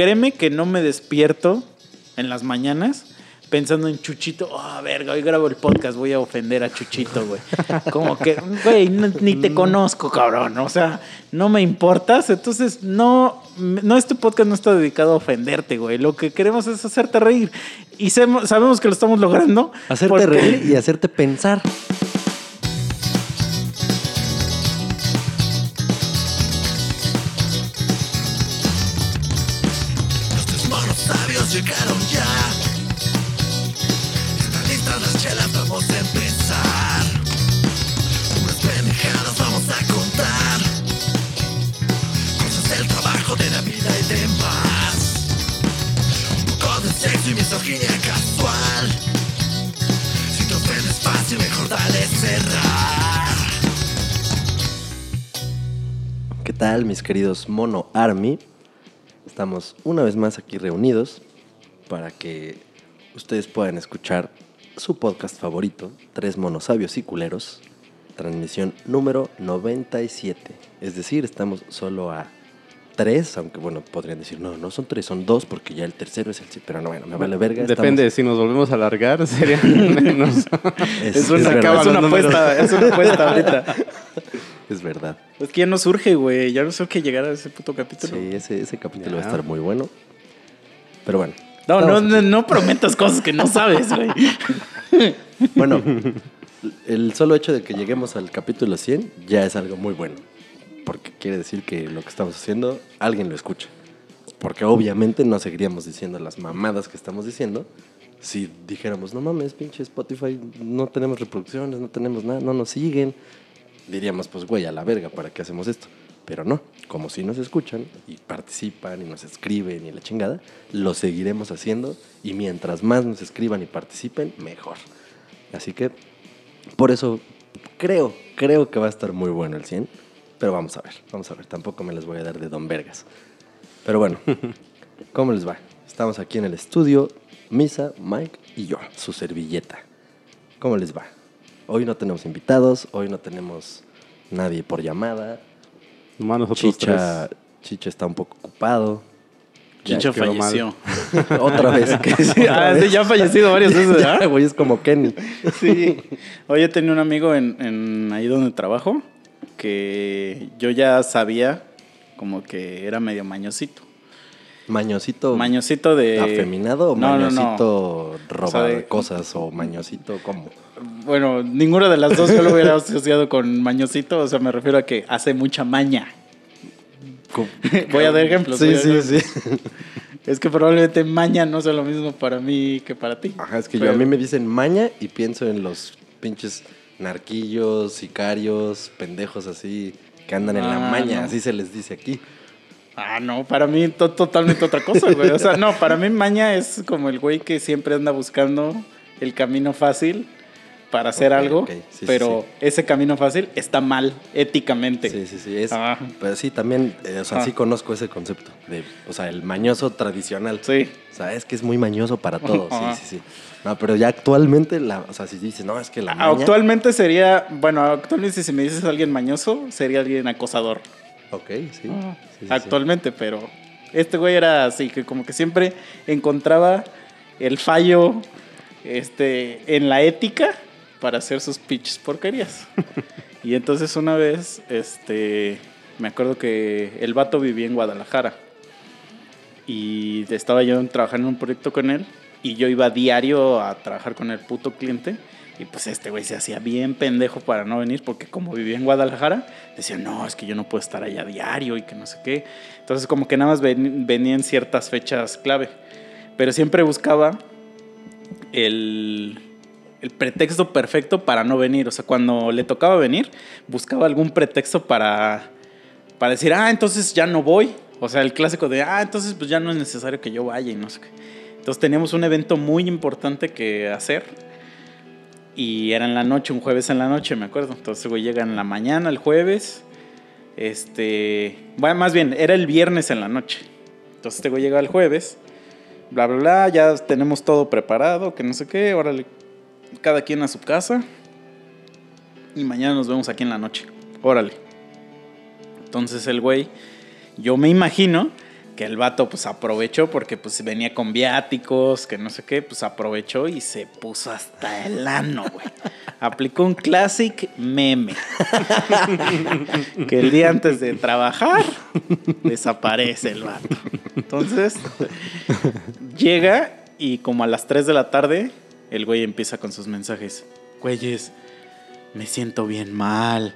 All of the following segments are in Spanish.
créeme que no me despierto en las mañanas pensando en Chuchito. Oh, verga, hoy grabo el podcast, voy a ofender a Chuchito, güey. Como que, güey, no- ni te conozco, cabrón. O sea, no me importas. Entonces, no, no, este podcast no está dedicado a ofenderte, güey. Lo que queremos es hacerte reír. Y sabemos que lo estamos logrando. Hacerte porque- reír y hacerte pensar. Tal, mis queridos Mono Army? Estamos una vez más aquí reunidos para que ustedes puedan escuchar su podcast favorito, Tres Monos Sabios y Culeros, transmisión número 97. Es decir, estamos solo a tres, aunque bueno, podrían decir, no, no son tres, son dos, porque ya el tercero es el... sí, Pero no, bueno, me vale verga. Depende, si nos volvemos a alargar, serían menos. Es, Es, una, es verdad. es una apuesta, es una apuesta ahorita. Es verdad. Es que ya no surge, güey. Ya no surge llegar a ese puto capítulo. Sí, ese, ese capítulo va a estar muy bueno. Pero bueno. No, no, no, no prometas cosas que no sabes, güey. Bueno, el solo hecho de que lleguemos al capítulo 100 ya es algo muy bueno. Porque quiere decir que lo que estamos haciendo, alguien lo escucha. Porque obviamente no seguiríamos diciendo las mamadas que estamos diciendo si dijéramos, no mames, pinche Spotify, no tenemos reproducciones, no tenemos nada, no nos siguen. Diríamos, pues güey, a la verga, ¿para qué hacemos esto? Pero no, como si nos escuchan y participan y nos escriben y la chingada, lo seguiremos haciendo y mientras más nos escriban y participen, mejor. Así que por eso creo, creo que va a estar muy bueno el 100. Pero vamos a ver, vamos a ver. Tampoco me les voy a dar de Don Vergas. Pero bueno, ¿cómo les va? Estamos aquí en el estudio, Misa, Mike y yo, su servilleta. ¿Cómo les va? Hoy no tenemos invitados, hoy no tenemos nadie por llamada. Nomás nosotros Chicha, Chicha está un poco ocupado. Quedó falleció. Otra vez. que sí, otra Ah, vez. sí, ya ha fallecido varias veces, Ya, ¿verdad? güey, es como Kenny. Sí. Oye, tenía un amigo en, en ahí donde trabajo que yo ya sabía como que era medio mañosito. Mañosito. Mañosito de... ¿Afeminado o No, no, no. mañosito robar O sea, de- cosas o mañosito cómo? Bueno, ninguna de las dos yo lo hubiera asociado con mañosito. O sea, me refiero a que hace mucha maña. Voy a dar ejemplos. Sí, sí, sí. Es que probablemente maña no sea lo mismo para mí que para ti. Ajá, es que yo Pero- a mí me dicen maña y pienso en los pinches narquillos, sicarios, pendejos así que andan en la Ah, maña, no. así se les dice aquí. Ah, no, para mí to- totalmente otra cosa, güey. O sea, no, para mí maña es como el güey que siempre anda buscando el camino fácil para hacer algo, ok. Sí, sí, pero ese camino fácil está mal éticamente. Sí, sí, sí. Es, Ah. Pero sí, también, eh, o sea, Ah. sí conozco ese concepto. De, o sea, el mañoso tradicional. Sí. O sea, es que es muy mañoso para todo. Ajá. Sí, sí, sí. No, pero ya actualmente, la, o sea, si dices, no, es que la maña... Actualmente sería, bueno, actualmente si me dices alguien mañoso, sería alguien acosador. Ok, sí, sí. actualmente, pero este güey era así, que como que siempre encontraba el fallo este, en la ética para hacer sus pitches porquerías. y entonces una vez, este, me acuerdo que el vato vivía en Guadalajara y estaba yo trabajando en un proyecto con él y yo iba diario a trabajar con el puto cliente. Y pues este güey se hacía bien pendejo para no venir porque como vivía en Guadalajara, decía, no, es que yo no puedo estar allá diario y que no sé qué. Entonces como que nada más ven- venía en ciertas fechas clave. Pero siempre buscaba el, el pretexto perfecto para no venir. O sea, cuando le tocaba venir, buscaba algún pretexto para, para decir, ah, entonces ya no voy. O sea, el clásico de, ah, entonces pues ya no es necesario que yo vaya y no sé qué. Entonces teníamos un evento muy importante que hacer. Y era en la noche, un jueves en la noche, me acuerdo. Entonces, güey, llega en la mañana, el jueves. Este. Bueno, más bien, era el viernes en la noche. Entonces, este güey llega el jueves. Bla, bla, bla. Ya tenemos todo preparado, que no sé qué. Órale, cada quien a su casa. Y mañana nos vemos aquí en la noche. Órale. Entonces, el güey, yo me imagino que el vato pues aprovechó porque pues venía con viáticos, que no sé qué, pues aprovechó y se puso hasta el ano, güey. Aplicó un classic meme. que el día antes de trabajar desaparece el vato. Entonces, llega y como a las 3 de la tarde, el güey empieza con sus mensajes. Güeyes, me siento bien mal,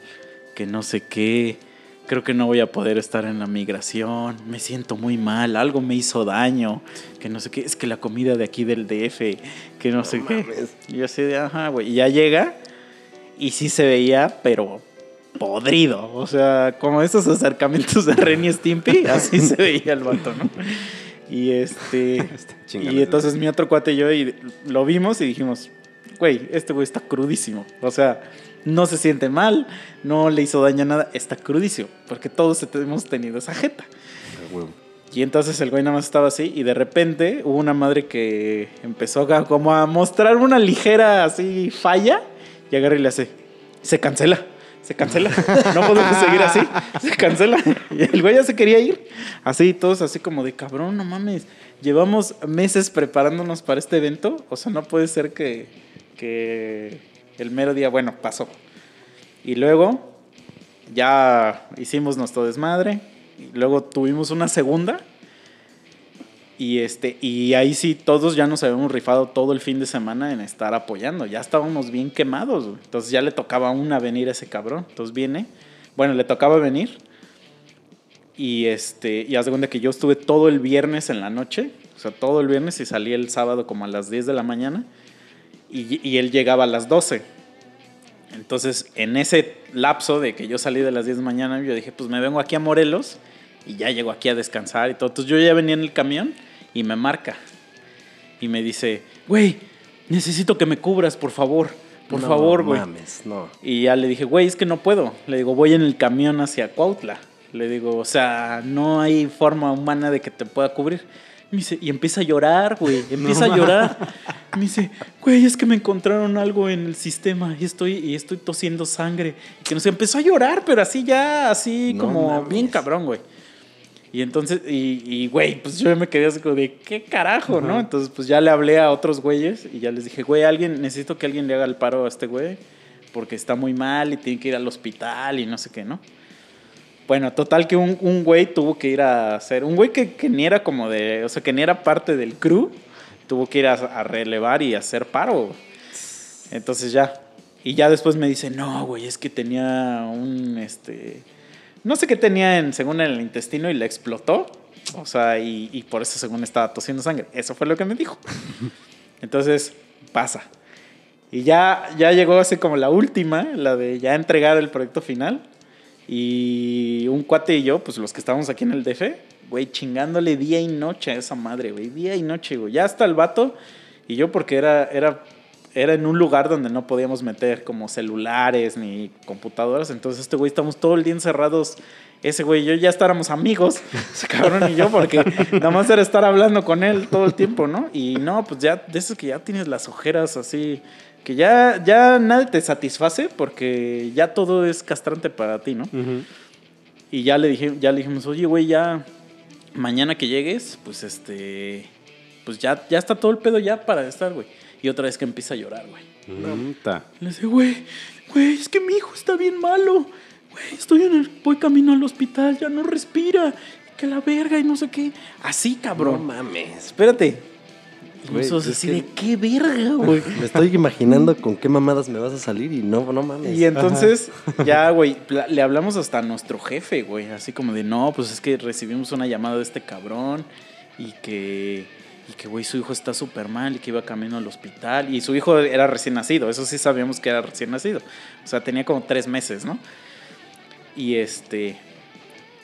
que no sé qué. Creo que no voy a poder estar en la migración. Me siento muy mal. Algo me hizo daño. Que no sé qué. Es que la comida de aquí del DF. Que no, sé qué. Y yo así de, ajá, güey. Y ya llega. Y sí se veía, pero podrido. O sea, como esos acercamientos de Ren y Stimpy. Así se veía el vato, ¿no? Y este. Y entonces mi otro cuate y yo y lo vimos y dijimos, güey, este güey está crudísimo. O sea, no se siente mal, no le hizo daño a nada, está crudísimo. Porque todos hemos tenido esa jeta. Ah. Y entonces el güey nada más estaba así y de repente hubo una madre que empezó a- como a mostrar una ligera así falla y agarra y le hace, se cancela, se cancela, no podemos seguir así, se cancela. El güey ya se quería ir, así todos así como de cabrón, no mames, llevamos meses preparándonos para este evento, o sea, no puede ser que, que el mero día, bueno, pasó. Y luego ya hicimos nuestro desmadre. Y luego tuvimos una segunda. Y este, y ahí sí todos ya nos habíamos rifado todo el fin de semana en estar apoyando. Ya estábamos bien quemados. Entonces ya le tocaba una venir a ese cabrón. Entonces viene. Bueno, le tocaba venir. Y este, y haz de cuenta que yo estuve todo el viernes en la noche. O sea, todo el viernes y salí el sábado como a las 10 de la mañana. Y, y él llegaba a las 12. Entonces, en ese lapso de que yo salí de las 10 de la mañana, yo dije, pues me vengo aquí a Morelos y ya llego aquí a descansar y todo. Entonces yo ya venía en el camión y me marca. Y me dice, güey, necesito que me cubras, por favor. Por No favor, güey. mames, no. Y ya le dije, güey, es que no puedo. Le digo, voy en el camión hacia Cuautla. Le digo, o sea, no hay forma humana de que te pueda cubrir. Me dice, y empieza a llorar, güey. Empieza a llorar. Me dice, güey, es que me encontraron algo en el sistema y estoy, y estoy tosiendo sangre. Y que no sé, empezó a llorar, pero así ya, así como mames. bien cabrón, güey. Y entonces, y, y, güey, pues yo me quedé así como de, ¿qué carajo, no? Entonces, pues ya le hablé a otros güeyes y ya les dije, güey, alguien, necesito que alguien le haga el paro a este güey porque está muy mal y tiene que ir al hospital y no sé qué, ¿no? Bueno, total que un, un güey tuvo que ir a hacer, un güey que, que ni era como de, o sea, que ni era parte del crew, tuvo que ir a, a relevar y hacer paro. Entonces ya, y ya después me dice, no, güey, es que tenía un, este, no sé qué tenía en, según en el intestino y le explotó. O sea, y, y por eso según estaba tosiendo sangre. Eso fue lo que me dijo. Entonces, pasa. Y ya, ya llegó así como la última, la de ya entregar el proyecto final. Y un cuate y yo, pues los que estábamos aquí en el DF, güey, chingándole día y noche a esa madre, güey. Día y noche, güey. Ya hasta el vato y yo porque era, era, era en un lugar donde no podíamos meter como celulares ni computadoras. Entonces este güey estamos todo el día encerrados. Ese güey y yo ya estábamos amigos, ese cabrón y yo, porque nada más era estar hablando con él todo el tiempo, ¿no? Y no, pues ya, de eso que ya tienes las ojeras así, que ya, ya nada te satisface porque ya todo es castrante para ti, ¿no? Y ya le dije, ya le dijimos, oye, güey, ya mañana que llegues, pues este, pues ya, ya está todo el pedo ya para estar, güey. Y otra vez que empieza a llorar, güey. Le dice, güey, güey, es que mi hijo está bien malo. Güey, estoy en el, voy camino al hospital, ya no respira. Que la verga y no sé qué. Así, No cabrón. mames. Espérate. Y Güey, nosotros es así que- de qué verga, güey. Me estoy imaginando con qué mamadas me vas a salir y no, no mames. Y entonces, ya, güey, le hablamos hasta a nuestro jefe, güey. Así como de, no, pues es que recibimos una llamada de este cabrón y que, y que, güey, su hijo está súper mal y que iba camino al hospital. Y su hijo era recién nacido, eso sí sabíamos que era recién nacido. O sea, tenía como tres meses, ¿no? Y este,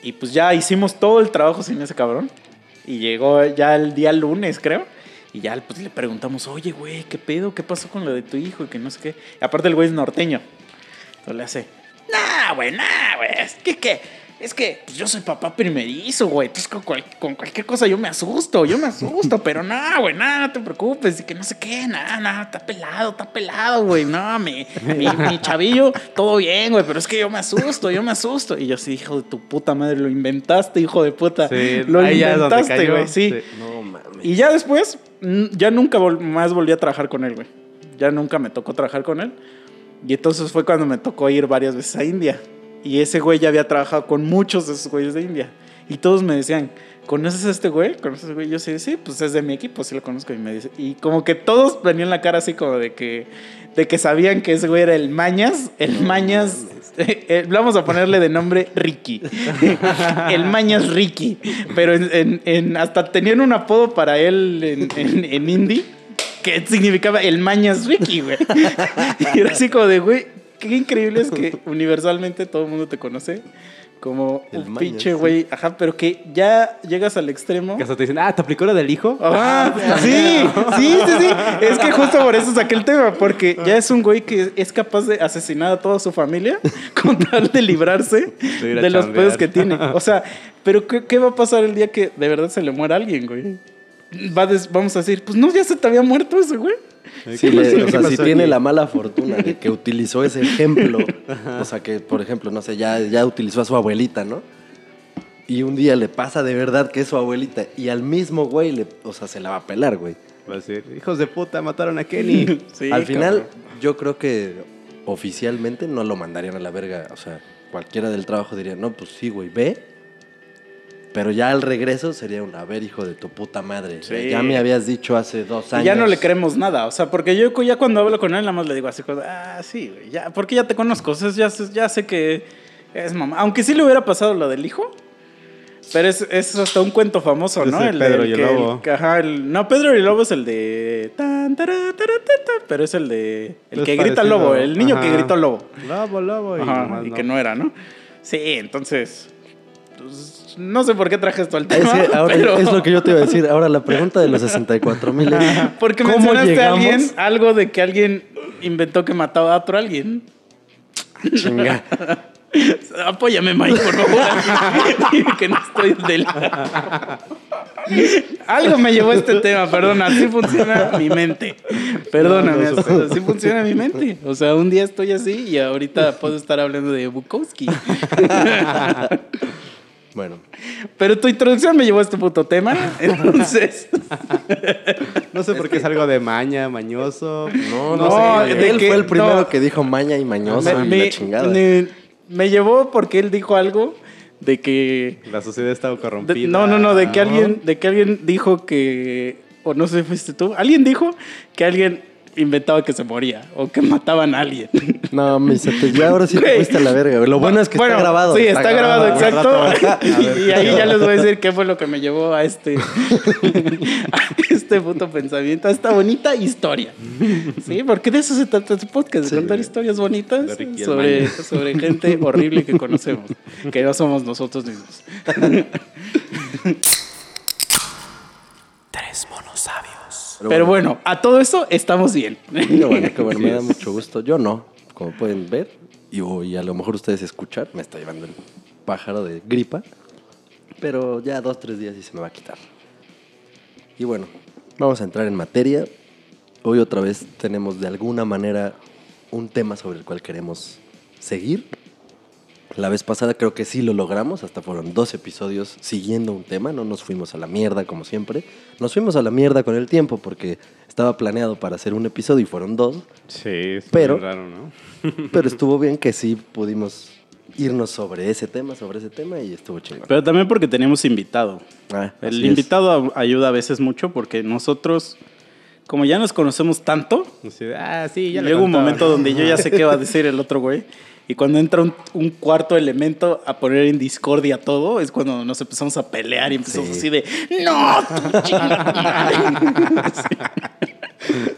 y pues ya hicimos todo el trabajo sin ese cabrón. Y llegó ya el día lunes, creo. Y ya pues, le preguntamos, oye, güey, ¿qué pedo? ¿Qué pasó con lo de tu hijo? Y que no sé qué. Aparte el güey es norteño. Entonces le hace, nah, güey, nah, güey. Que, ¿qué? Es que pues, yo soy papá primerizo, güey. Entonces con, cual- con cualquier cosa yo me asusto, yo me asusto, pero no, güey, nada, no te preocupes. Y que no sé qué, nada, nada, está pelado, está pelado, güey. No, mi, mi, mi chavillo, todo bien, güey, pero es que yo me asusto, yo me asusto. Y yo sí, hijo de tu puta madre, lo inventaste, hijo de puta. Sí, lo inventaste, güey, sí. Sí. No mames. Y ya después, ya nunca vol- más volví a trabajar con él, güey. Ya nunca me tocó trabajar con él. Y entonces fue cuando me tocó ir varias veces a India. Y ese güey ya había trabajado con muchos de esos güeyes de India. Y todos me decían, ¿conoces a este güey? ¿Conoces a este güey? Yo sí, sí, pues es de mi equipo, sí lo conozco. Y, me dice, y como que todos venían la cara así como de que, de que sabían que ese güey era el Mañas. El Mañas, vamos a ponerle de nombre Ricky. el Mañas Ricky. Pero en, hasta tenían un apodo para él en, hindi que significaba el Mañas Ricky, güey. Y era así como de, güey, qué increíble es que universalmente todo el mundo te conoce como El un pinche sí. güey, ajá, pero que ya llegas al extremo. Que hasta te dicen, ah, ¿te aplicó la del hijo? Ah, sí, sí, sí, sí. Es que justo por eso saqué el tema, porque ya es un güey que es capaz de asesinar a toda su familia con tal de librarse De los pedos que tiene. O sea, pero ¿qué, qué va a pasar el día que de verdad se le muera alguien, güey? Va des- vamos a decir, pues no, ya se te había muerto ese güey. Sí, ¿Qué le- pasó? o ¿Qué sea, si tiene la mala fortuna de que utilizó ese ejemplo, o sea, que por ejemplo, no sé, ya, ya utilizó a su abuelita, ¿no? Y un día le pasa de verdad que es su abuelita y al mismo güey, le, o sea, se la va a pelar, güey. Va a decir, hijos de puta, mataron a Kenny. Sí, al final, cabrón. yo creo que oficialmente no lo mandarían a la verga. O sea, cualquiera del trabajo diría, no, pues sí, güey, ve. Pero ya al regreso sería un, a ver, hijo de tu puta madre. Sí. Ya me habías dicho hace dos Y años. ya no le creemos nada, o sea, porque yo ya cuando hablo con él nada más le digo así, como, ah, sí, güey, ya, porque ya te conozco, o sea, ya, sé- ya sé que es mamá. Aunque sí le hubiera pasado lo del hijo, pero es, es hasta un cuento famoso, ¿no? Es el Pedro del y el que- Lobo. que- ajá, el- no, Pedro y el Lobo es el de... tan, tará, tará, ta, ta, pero es el de... El Es que grita lobo, el niño que Ajá. gritó lobo. Lobo, lobo. Y, Ajá, y no. que no era, ¿no? Sí, entonces... pues, no sé por qué traje esto al Es, tema, que ahora pero- es lo que yo te iba a decir. Ahora la pregunta de los 64 mil es, Porque ¿cómo mencionaste a alguien, algo de que alguien inventó que mataba a otro alguien. Chinga. Apóyame, Mike, por favor. Que no estoy del. Algo me llevó a este tema, perdona. Así funciona mi mente. Perdóname, No, así funciona mi mente. O sea, un día estoy así y ahorita puedo estar hablando de Bukowski. Bueno, Pero tu introducción me llevó a este puto tema. Entonces. No sé por qué es algo de maña, mañoso. no, No, no, sé. Él que- fue el primero no. que dijo maña y mañoso me, y me- la chingada. me- me llevó porque él dijo algo de que La sociedad está De- corrompida. no, no, no, de que alguien, de que alguien dijo que, o no sé si fuiste tú, alguien dijo que alguien inventaba que se moría o que mataban a alguien. No, mi sete, ya ahora sí te fuiste a la verga. Lo bueno es que Bueno, está grabado. Sí, está, grabado, güey. exacto. y, y ahí ya les voy a decir qué fue lo que me llevó a este, a este puto pensamiento, a esta bonita historia. Sí, porque de eso se trata este podcast, de Sí, contar historias bonitas sobre, sobre gente horrible que conocemos, que no somos nosotros mismos. Tres monos sabios. Pero bueno, a todo eso estamos bien. Qué bueno, qué bueno, me da mucho gusto. Yo no, como pueden ver, y, y a lo mejor ustedes escuchar, me está llevando el pájaro de gripa, pero ya dos, tres días y se me va a quitar. Y bueno, vamos a entrar en materia. Hoy otra vez tenemos de alguna manera un tema sobre el cual queremos seguir. La vez pasada creo que sí lo logramos, hasta fueron dos episodios siguiendo un tema, no nos fuimos a la mierda como siempre. Nos fuimos a la mierda con el tiempo porque estaba planeado para hacer un episodio y fueron dos, Sí, es Pero- raro, ¿no? pero estuvo bien que sí pudimos irnos sobre ese tema, sobre ese tema y estuvo chingón. Pero también porque tenemos invitado. Ah, El es. invitado a- ayuda a veces mucho porque nosotros, como ya nos conocemos tanto, ah, sí, ya le llega un momento donde yo ya sé qué va a decir el otro güey. Y cuando entra un, un cuarto elemento a poner en discordia todo, es cuando nos empezamos a pelear y empezamos Sí. así de ¡No! tú chinga tu madre".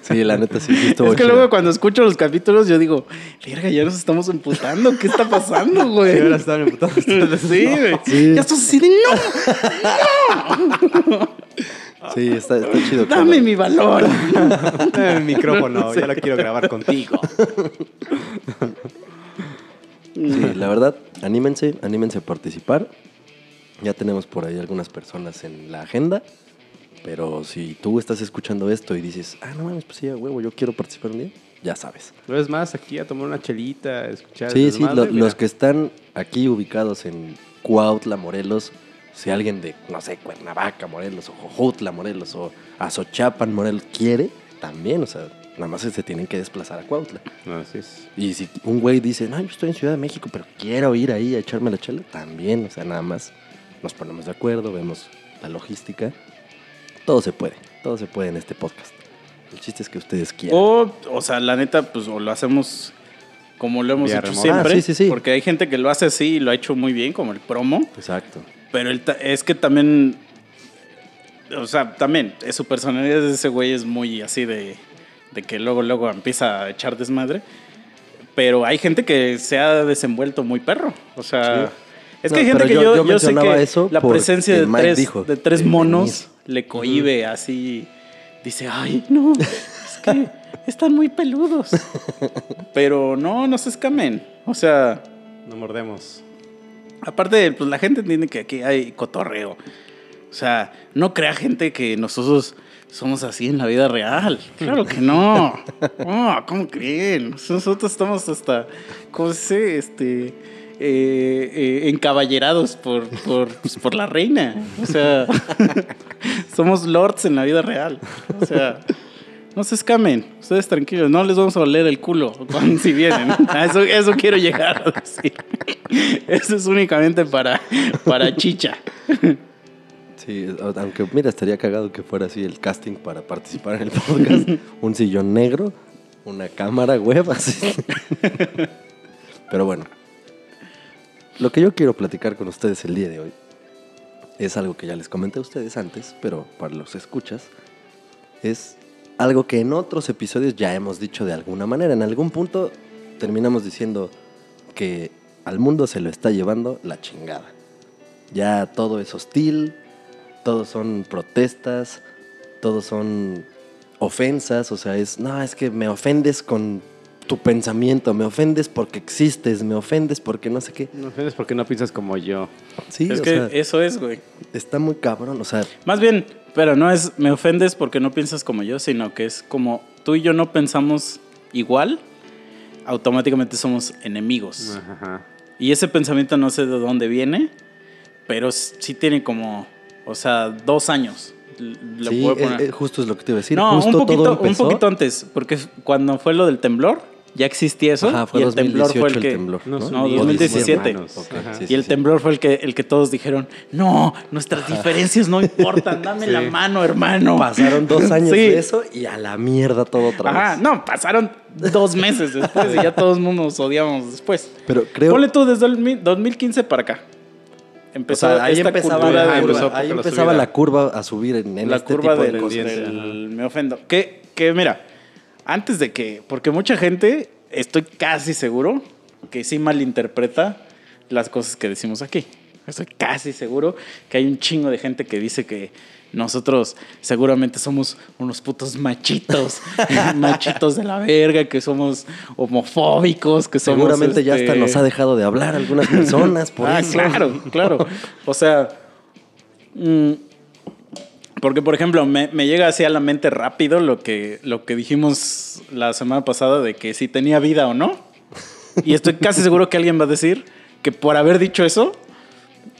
Sí, la neta sí, sí estuvo Es que chido. luego cuando escucho los capítulos yo digo, verga, ya nos estamos emputando, ¿qué está pasando, güey? Ahora están ustedes, Sí, ¿no? güey. Sí. Ya estás así de ¡No! Sí, está, está chido. ¡Dame mi valor! El micrófono, ya lo quiero grabar contigo. Sí, la verdad, anímense, anímense a participar. Ya tenemos por ahí algunas personas en la agenda. Pero si tú estás escuchando esto y dices, ah, no mames, pues sí, a huevo, yo quiero participar un día, ya sabes. Una vez más, aquí a tomar una chelita, a escuchar. Sí, sí, lo- los que están aquí ubicados en Cuautla, Morelos, si alguien de, no sé, Cuernavaca, Morelos, o Jojutla, Morelos, o Azochapan, Morelos, quiere, también, o sea, nada más se tienen que desplazar a Cuautla. Así es. Y si un güey dice, no, yo estoy en Ciudad de México, pero quiero ir ahí a echarme la chela, también, o sea, nada más nos ponemos de acuerdo, vemos la logística. Todo se puede, todo se puede en este podcast. El chiste es que ustedes quieran. O, o sea, la neta, pues o lo hacemos como lo hemos Vía hecho remota. siempre. Ah, sí, sí, sí. Porque hay gente que lo hace así y lo ha hecho muy bien, como el promo. Exacto. Pero el ta- es que también. O sea, también, eh, su personalidad de ese güey es muy así de, de que luego, luego empieza a echar desmadre. Pero hay gente que se ha desenvuelto muy perro. O sea, es que No, hay gente que yo- yo, sé que eso la presencia de tres, dijo, de tres "De monos le cohibe así. Dice, ay, no, es que están muy peludos. Pero no, no se escamen. O sea, No mordemos. Aparte, pues la gente entiende que aquí hay cotorreo. O sea, no crea gente que nosotros somos así en la vida real. Claro que no. No, ¿cómo creen? Nosotros estamos hasta, ¿cómo se? Este, eh, eh, encaballerados por, por, pues, por la reina. O sea, somos lords en la vida real. O sea, no se escamen. Ustedes tranquilos, no les vamos a oler el culo cuando, si vienen. A eso, eso quiero llegar a decir. Eso es únicamente para, para chicha. Sí, aunque mira, estaría cagado que fuera así el casting para participar en el podcast. un sillón negro, una cámara web, así. Pero bueno, lo que yo quiero platicar con ustedes el día de hoy es algo que ya les comenté a ustedes antes, pero para los escuchas, es algo que en otros episodios ya hemos dicho de alguna manera. En algún punto terminamos diciendo que al mundo se lo está llevando la chingada. Ya todo es hostil, todos son protestas, todos son ofensas, o sea, es, no, es que me ofendes con tu pensamiento, me ofendes porque existes, me ofendes porque no sé qué. No ofendes porque no piensas como yo. Sí, es o que sea, eso es, güey. está muy cabrón, o sea, Más bien, pero no es me ofendes porque no piensas como yo, sino que es como tú y yo no pensamos igual, automáticamente somos enemigos. Ajá. Y ese pensamiento no sé de dónde viene, pero sí tiene como, o sea, dos años. Sí, puedo poner. es- justo es lo que te iba a decir. no, justo un poquito, todo un empezó. poquito antes, porque cuando fue lo del temblor, ya existía eso. Ajá, fue y el temblor fue el 2018 que. el temblor, No, ¿no? No, O 2017. hermanos. Ok, Ajá. sí, y el sí. temblor fue el que, el que todos dijeron, no, nuestras diferencias no importan, dame la mano, hermano. Pasaron dos años Sí. de eso y a la mierda todo otra vez. Ajá, no, pasaron dos meses después y ya todos mundo nos odiamos después. Pero creo Ponle tú desde el mi- 2015 para acá. O sea, ahí esta empezaba, cultura la, curva, empezó ahí empezaba la curva a subir en, en la este curva tipo de del, cosas. del- me ofendo. Que, que mira, antes de que, porque mucha gente, estoy casi seguro que sí malinterpreta las cosas que decimos aquí. Estoy casi seguro que hay un chingo de gente que dice que nosotros seguramente somos unos putos machitos, machitos de la verga, que somos homofóbicos, que somos... Seguramente ya hasta este, nos ha dejado de hablar algunas personas por ah, eso. claro, claro. O sea, mm, porque por ejemplo, me, me llega así a la mente rápido lo que, lo que dijimos la semana pasada de que si tenía vida o no. Y estoy casi seguro que alguien va a decir que por haber dicho eso,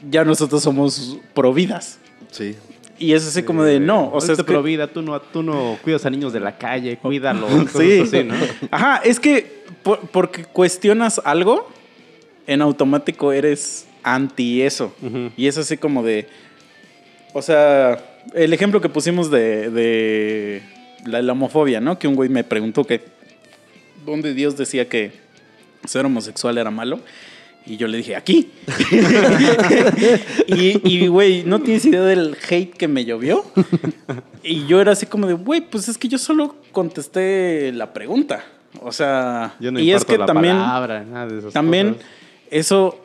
ya nosotros somos providas. Sí. Y es así como de no. O sea, es pro vida, tú no, tú no cuidas a niños de la calle, cuídalos. Sí. así, ¿no? Ajá, es que por- porque cuestionas algo, en automático eres anti eso. Ujú. Y es así como de. O sea, el ejemplo que pusimos de, de la, la homofobia, ¿no? Que un güey me preguntó que. ¿Dónde Dios decía que ser homosexual era malo? Y yo le dije, aquí. y, güey, ¿no tienes idea del hate que me llovió? Y yo era así como de, güey, pues es que yo solo contesté la pregunta. O sea, Yo no y es que la también, palabra, nada de esas también cosas. eso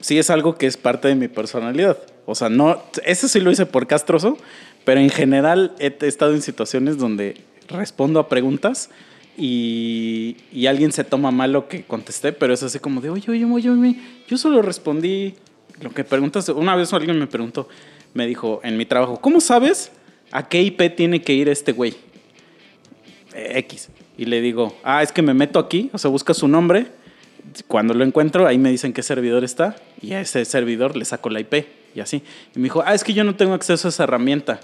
sí es algo que es parte de mi personalidad. O sea, no, eso sí lo hice por castroso, pero en general he estado en situaciones donde respondo a preguntas y, y alguien se toma mal lo que contesté, pero es así como de, oye, oye, oye, oye, yo solo respondí lo que preguntas. Una vez alguien me preguntó, me dijo en mi trabajo, ¿cómo sabes a qué IP tiene que ir este güey? Eh, X. Y le digo, ah, es que me meto aquí, o sea, busca su nombre. Cuando lo encuentro, ahí me dicen qué servidor está y a ese servidor le saco la IP y así. Y me dijo, ah, es que yo no tengo acceso a esa herramienta.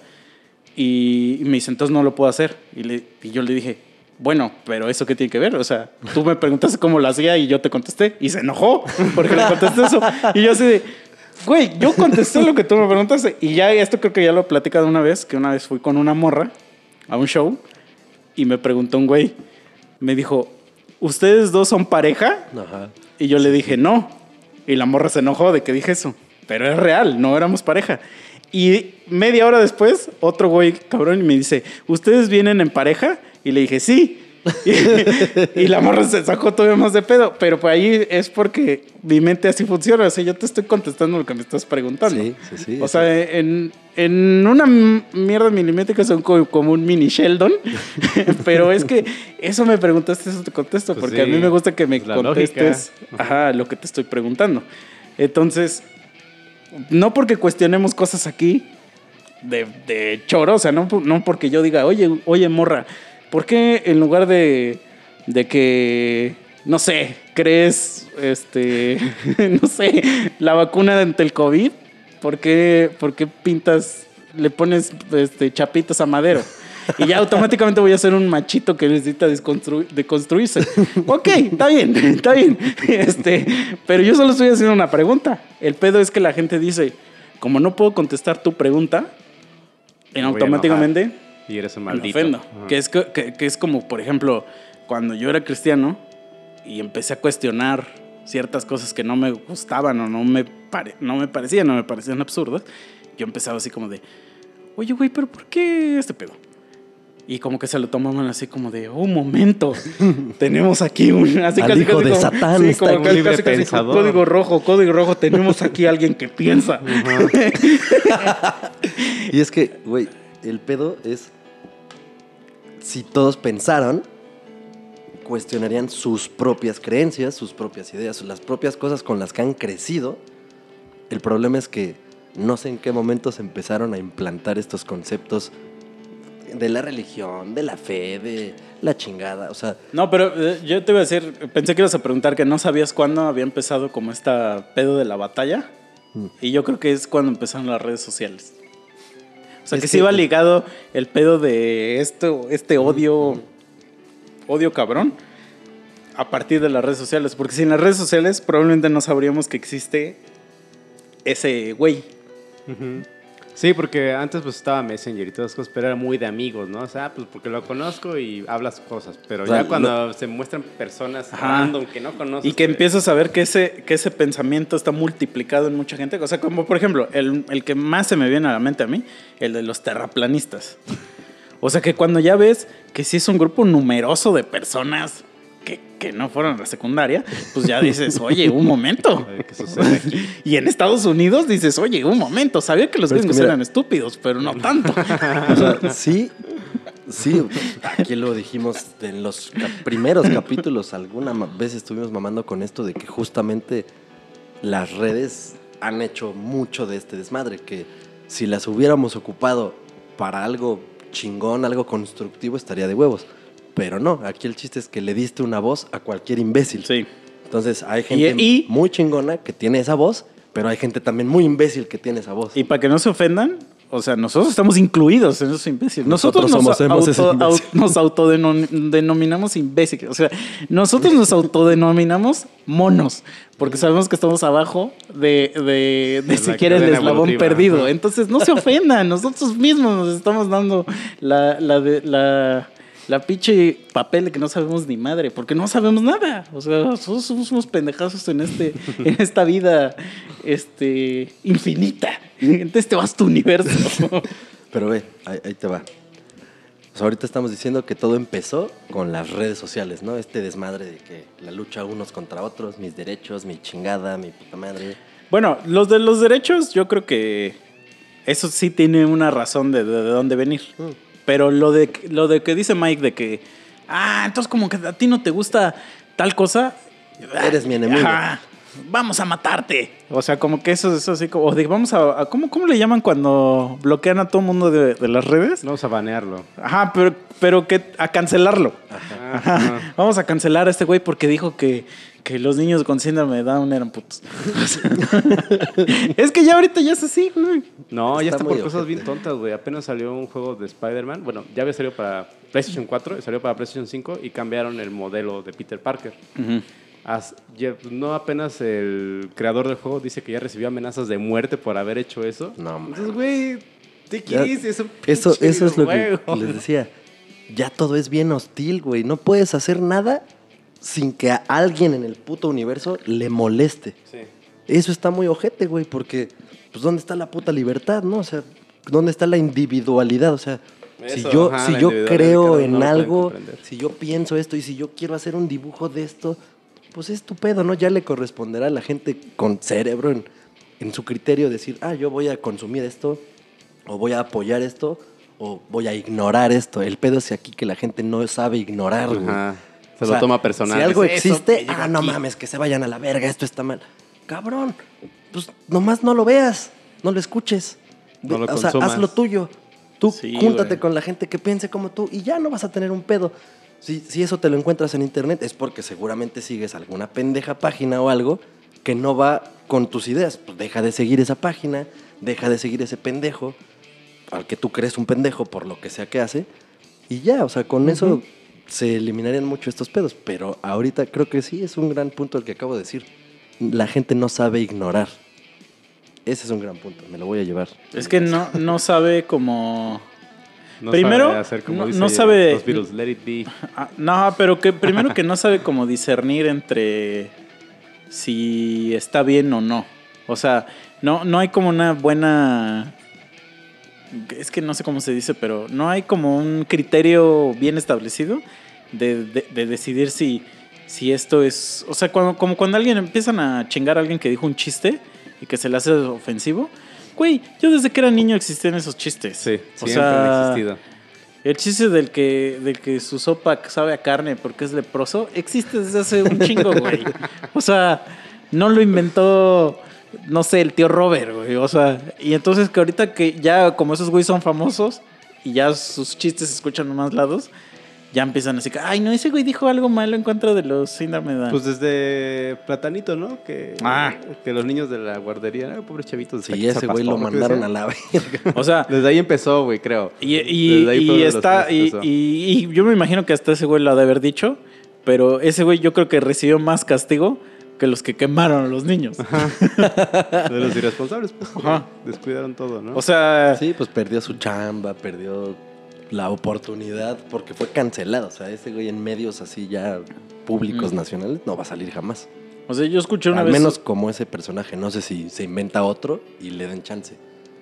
Y me dice, entonces no lo puedo hacer. Y yo le dije, bueno, pero ¿eso qué tiene que ver? O sea, tú me preguntaste cómo lo hacía y yo te contesté. Y se enojó porque le contesté eso. Y yo así de, güey, yo contesté lo que tú me preguntaste. Y ya esto creo que ya lo he platicado una vez, que una vez fui con una morra a un show y me preguntó un güey, me dijo, ¿ustedes dos son pareja? Ajá. Y yo le dije, no. Y la morra se enojó de que dije eso. Pero es real, no éramos pareja. Y media hora después, otro güey cabrón me dice, ¿ustedes vienen en pareja? Y le dije, sí. y, y la morra se sacó todavía más de pedo. Pero pues ahí es porque mi mente así funciona. O sea, yo te estoy contestando lo que me estás preguntando. Sí, sí, sí. O sea, en, en una mierda milimétrica son co- como un mini Sheldon. pero es que eso me preguntaste, eso te contesto. Pues porque a mí me gusta que me es la contestes ajá, lo que te estoy preguntando. Entonces, no porque cuestionemos cosas aquí de, de choro, o sea, no, por- no porque yo diga, oye, oye, morra, ¿por qué en lugar de, de que, no sé, crees, este, no sé, la vacuna ante el COVID, ¿por qué, por qué pintas, le pones este, chapitas a madero? Y ya automáticamente voy a ser un machito que necesita deconstruirse. Ok, está bien, está bien. Este, pero yo solo estoy haciendo una pregunta. El pedo es que la gente dice, como no puedo contestar tu pregunta, en automáticamente Y eres un me maldito. ofendo. Ajá. Que es, que, que es como, por ejemplo, cuando yo era cristiano y empecé a cuestionar ciertas cosas que no me gustaban o no me, pare- no me parecían, no me parecían absurdas, yo empezaba así como de, oye, güey, pero ¿por qué este pedo? Y como que se lo tomaban así como de, un momento, tenemos aquí un... Así Al hijo de Satán está como casi, libre casi, casi, pensador. código rojo, código rojo, tenemos aquí a alguien que piensa. Y es que, güey, el pedo es. Si todos pensaran, cuestionarían sus propias creencias, sus propias ideas, las propias cosas con las que han crecido. El problema es que no sé en qué momento se empezaron a implantar estos conceptos de la religión, de la fe, de la chingada. O sea, No, pero eh, yo te iba a decir, pensé que ibas a preguntar que no sabías cuándo había empezado como esta pedo de la batalla. Mm. Y yo creo que es cuando empezaron las redes sociales. O sea, Es que, que- sí iba ligado el pedo de esto, este odio, odio cabrón, a partir de las redes sociales. Porque sin las redes sociales probablemente no sabríamos que existe ese güey. Ujú. Sí, porque antes pues estaba Messenger y todas esas cosas, pero era muy de amigos, ¿no? O sea, pues porque lo conozco y hablas cosas, pero O sea, ya cuando se muestran personas Ajá. random que no conoces. Y que pues, empiezas a ver que ese, que ese pensamiento está multiplicado en mucha gente. O sea, como por ejemplo, el, el que más se me viene a la mente a mí, el de los terraplanistas. O sea, que cuando ya ves que sí es un grupo numeroso de personas que, que no fueron a la secundaria, pues ya dices, oye, un momento. A ver qué sucede aquí. Y en Estados Unidos dices, oye, un momento, sabía que los Pero es que gringos mira- eran estúpidos, pero no tanto. O sea, sí, sí, aquí lo dijimos en los primeros capítulos, alguna vez estuvimos mamando con esto de que justamente las redes han hecho mucho de este desmadre, que si las hubiéramos ocupado para algo chingón, algo constructivo, estaría de huevos. Pero no, aquí el chiste es que le diste una voz a cualquier imbécil. Sí. Entonces hay gente y- muy chingona que tiene esa voz, pero hay gente también muy imbécil que tiene esa voz. Y para que no se ofendan, o sea, nosotros estamos incluidos en esos imbéciles. Nosotros, Nosotros nos, auto- imbécil. au- nos autodenominamos imbéciles. O sea, nosotros nos autodenominamos monos, porque sabemos que estamos abajo de, de, de siquiera el eslabón evolutiva. perdido. Entonces, no se ofendan, nosotros mismos nos estamos dando la, la, de- la, la pinche papel de que no sabemos ni madre, porque no sabemos nada. O sea, somos unos pendejazos en, este, en esta vida este, infinita, en este vasto universo. Pero ve, ahí, ahí te va. O sea, ahorita estamos diciendo que todo empezó con las redes sociales, ¿no? Este desmadre de que la lucha unos contra otros, mis derechos, mi chingada, mi puta madre. Bueno, los de los derechos, yo creo que eso sí tiene una razón de, de- de dónde venir. Mm. Pero lo de, lo de que dice Mike de que ah, entonces como que a ti no te gusta tal cosa. Eres mi enemigo. Ajá, vamos a matarte. O sea, como que eso es así como, o de vamos a, a- ¿cómo, ¿cómo le llaman cuando bloquean a todo mundo de, de las redes? Vamos a banearlo. Ajá, pero, pero que a cancelarlo. Ajá, Ajá. ajá. Vamos a cancelar a este güey porque dijo que, que los niños con síndrome de Down eran putos. es que ya ahorita ya es así, güey. No, ya Está por cosas bien tontas, güey. Apenas salió un juego de Spider-Man. Bueno, ya había salido para PlayStation 4, y salió para PlayStation 5 y cambiaron el modelo de Peter Parker. As- ya- no apenas el creador del juego dice que ya recibió amenazas de muerte por haber hecho eso. No, mames. Entonces, güey, te quieres, es un Eso, eso es lo que videojuego. les decía. Ya todo es bien hostil, güey. No puedes hacer nada sin que a alguien en el puto universo le moleste. Sí. Eso está muy ojete, güey, porque, pues, ¿dónde está la puta libertad, no? O sea, ¿dónde está la individualidad? O sea, si yo, ajá, si yo creo en algo, si yo pienso esto y si yo quiero hacer un dibujo de esto, pues es tu pedo, ¿no? Ya le corresponderá a la gente con cerebro en, en su criterio decir, ah, yo voy a consumir esto, o voy a apoyar esto, o voy a ignorar esto. El pedo es aquí que la gente no sabe ignorar, güey. Ajá. Se O lo sea, toma personal. Si algo Dice, "Eso existe, ah, no aquí". mames, que se vayan a la verga, esto está mal. Cabrón, pues nomás no lo veas, no lo escuches. No lo o sea, haz lo tuyo. Tú Sí, júntate güey. con la gente que piense como tú y ya no vas a tener un pedo. Si, si eso te lo encuentras en internet es porque seguramente sigues alguna pendeja página o algo que no va con tus ideas. Pues deja de seguir esa página, deja de seguir ese pendejo, al que tú crees un pendejo por lo que sea que hace, y ya, o sea, con eso se eliminarían mucho estos pedos. Pero ahorita creo que sí es un gran punto el que acabo de decir. La gente no sabe ignorar. Ese es un gran punto, me lo voy a llevar. Es que no, no sabe como... No Primero, sabe hacer como no- dice no sabe- los Beatles, let it be. No, pero que primero que no sabe cómo discernir entre si está bien o no. O sea, no, no hay como una buena... Es que no sé cómo se dice, pero no hay como un criterio bien establecido de, de- de decidir si, si esto es... O sea, cuando, como cuando alguien empiezan a chingar a alguien que dijo un chiste y que se le hace ofensivo. Güey, yo desde que era niño existían esos chistes. Sí, o siempre sea, han existido. el chiste del que, del que su sopa sabe a carne porque es leproso existe desde hace un chingo, güey. O sea, no lo inventó, no sé, el tío Robert, güey. O sea, y entonces que ahorita que ya como esos güeyes son famosos y ya sus chistes se escuchan en más lados, ya empiezan así que, ay, no, ese güey dijo algo malo en contra de los síndrome de Down". Pues desde Platanito, ¿no? Que, Ah. que los niños de la guardería, ah, pobres chavitos. Sí, ese güey lo mandaron a la verga. o sea, Desde ahí empezó, güey, creo. Y, y- Desde ahí está, y, y- y yo me imagino que hasta ese güey lo ha de haber dicho, pero ese güey yo creo que recibió más castigo que los que quemaron a los niños. De los irresponsables, pues. Ajá. Descuidaron todo, ¿no? O sea, Sí, pues perdió su chamba, perdió la oportunidad porque fue cancelado. O sea, ese güey en medios así ya públicos Mm. nacionales no va a salir jamás. o sea, yo escuché una Al vez. menos como ese personaje. No sé si se inventa otro y le den chance.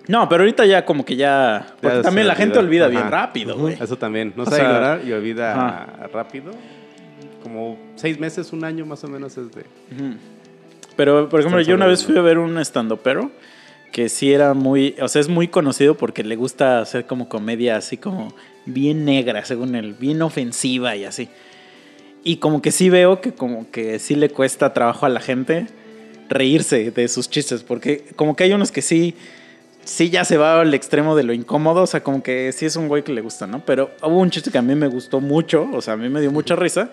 No, pero ahorita ya como que ya. Porque también la gente olvida bien rápido, güey. Eso también. No O sabe sea, ignorar y olvida ajá. rápido. Como seis meses, un año más o menos es de... Pero, por ejemplo, Están yo una vez fui a ver un estandopero que sí era muy, o sea, es muy conocido porque le gusta hacer como comedia así como bien negra, según él, bien ofensiva y así. Y como que sí veo que como que sí le cuesta trabajo a la gente reírse de sus chistes, porque como que hay unos que sí, sí ya se va al extremo de lo incómodo, o sea, como que sí es un güey que le gusta, ¿no? Pero hubo un chiste que a mí me gustó mucho, o sea, a mí me dio mucha risa.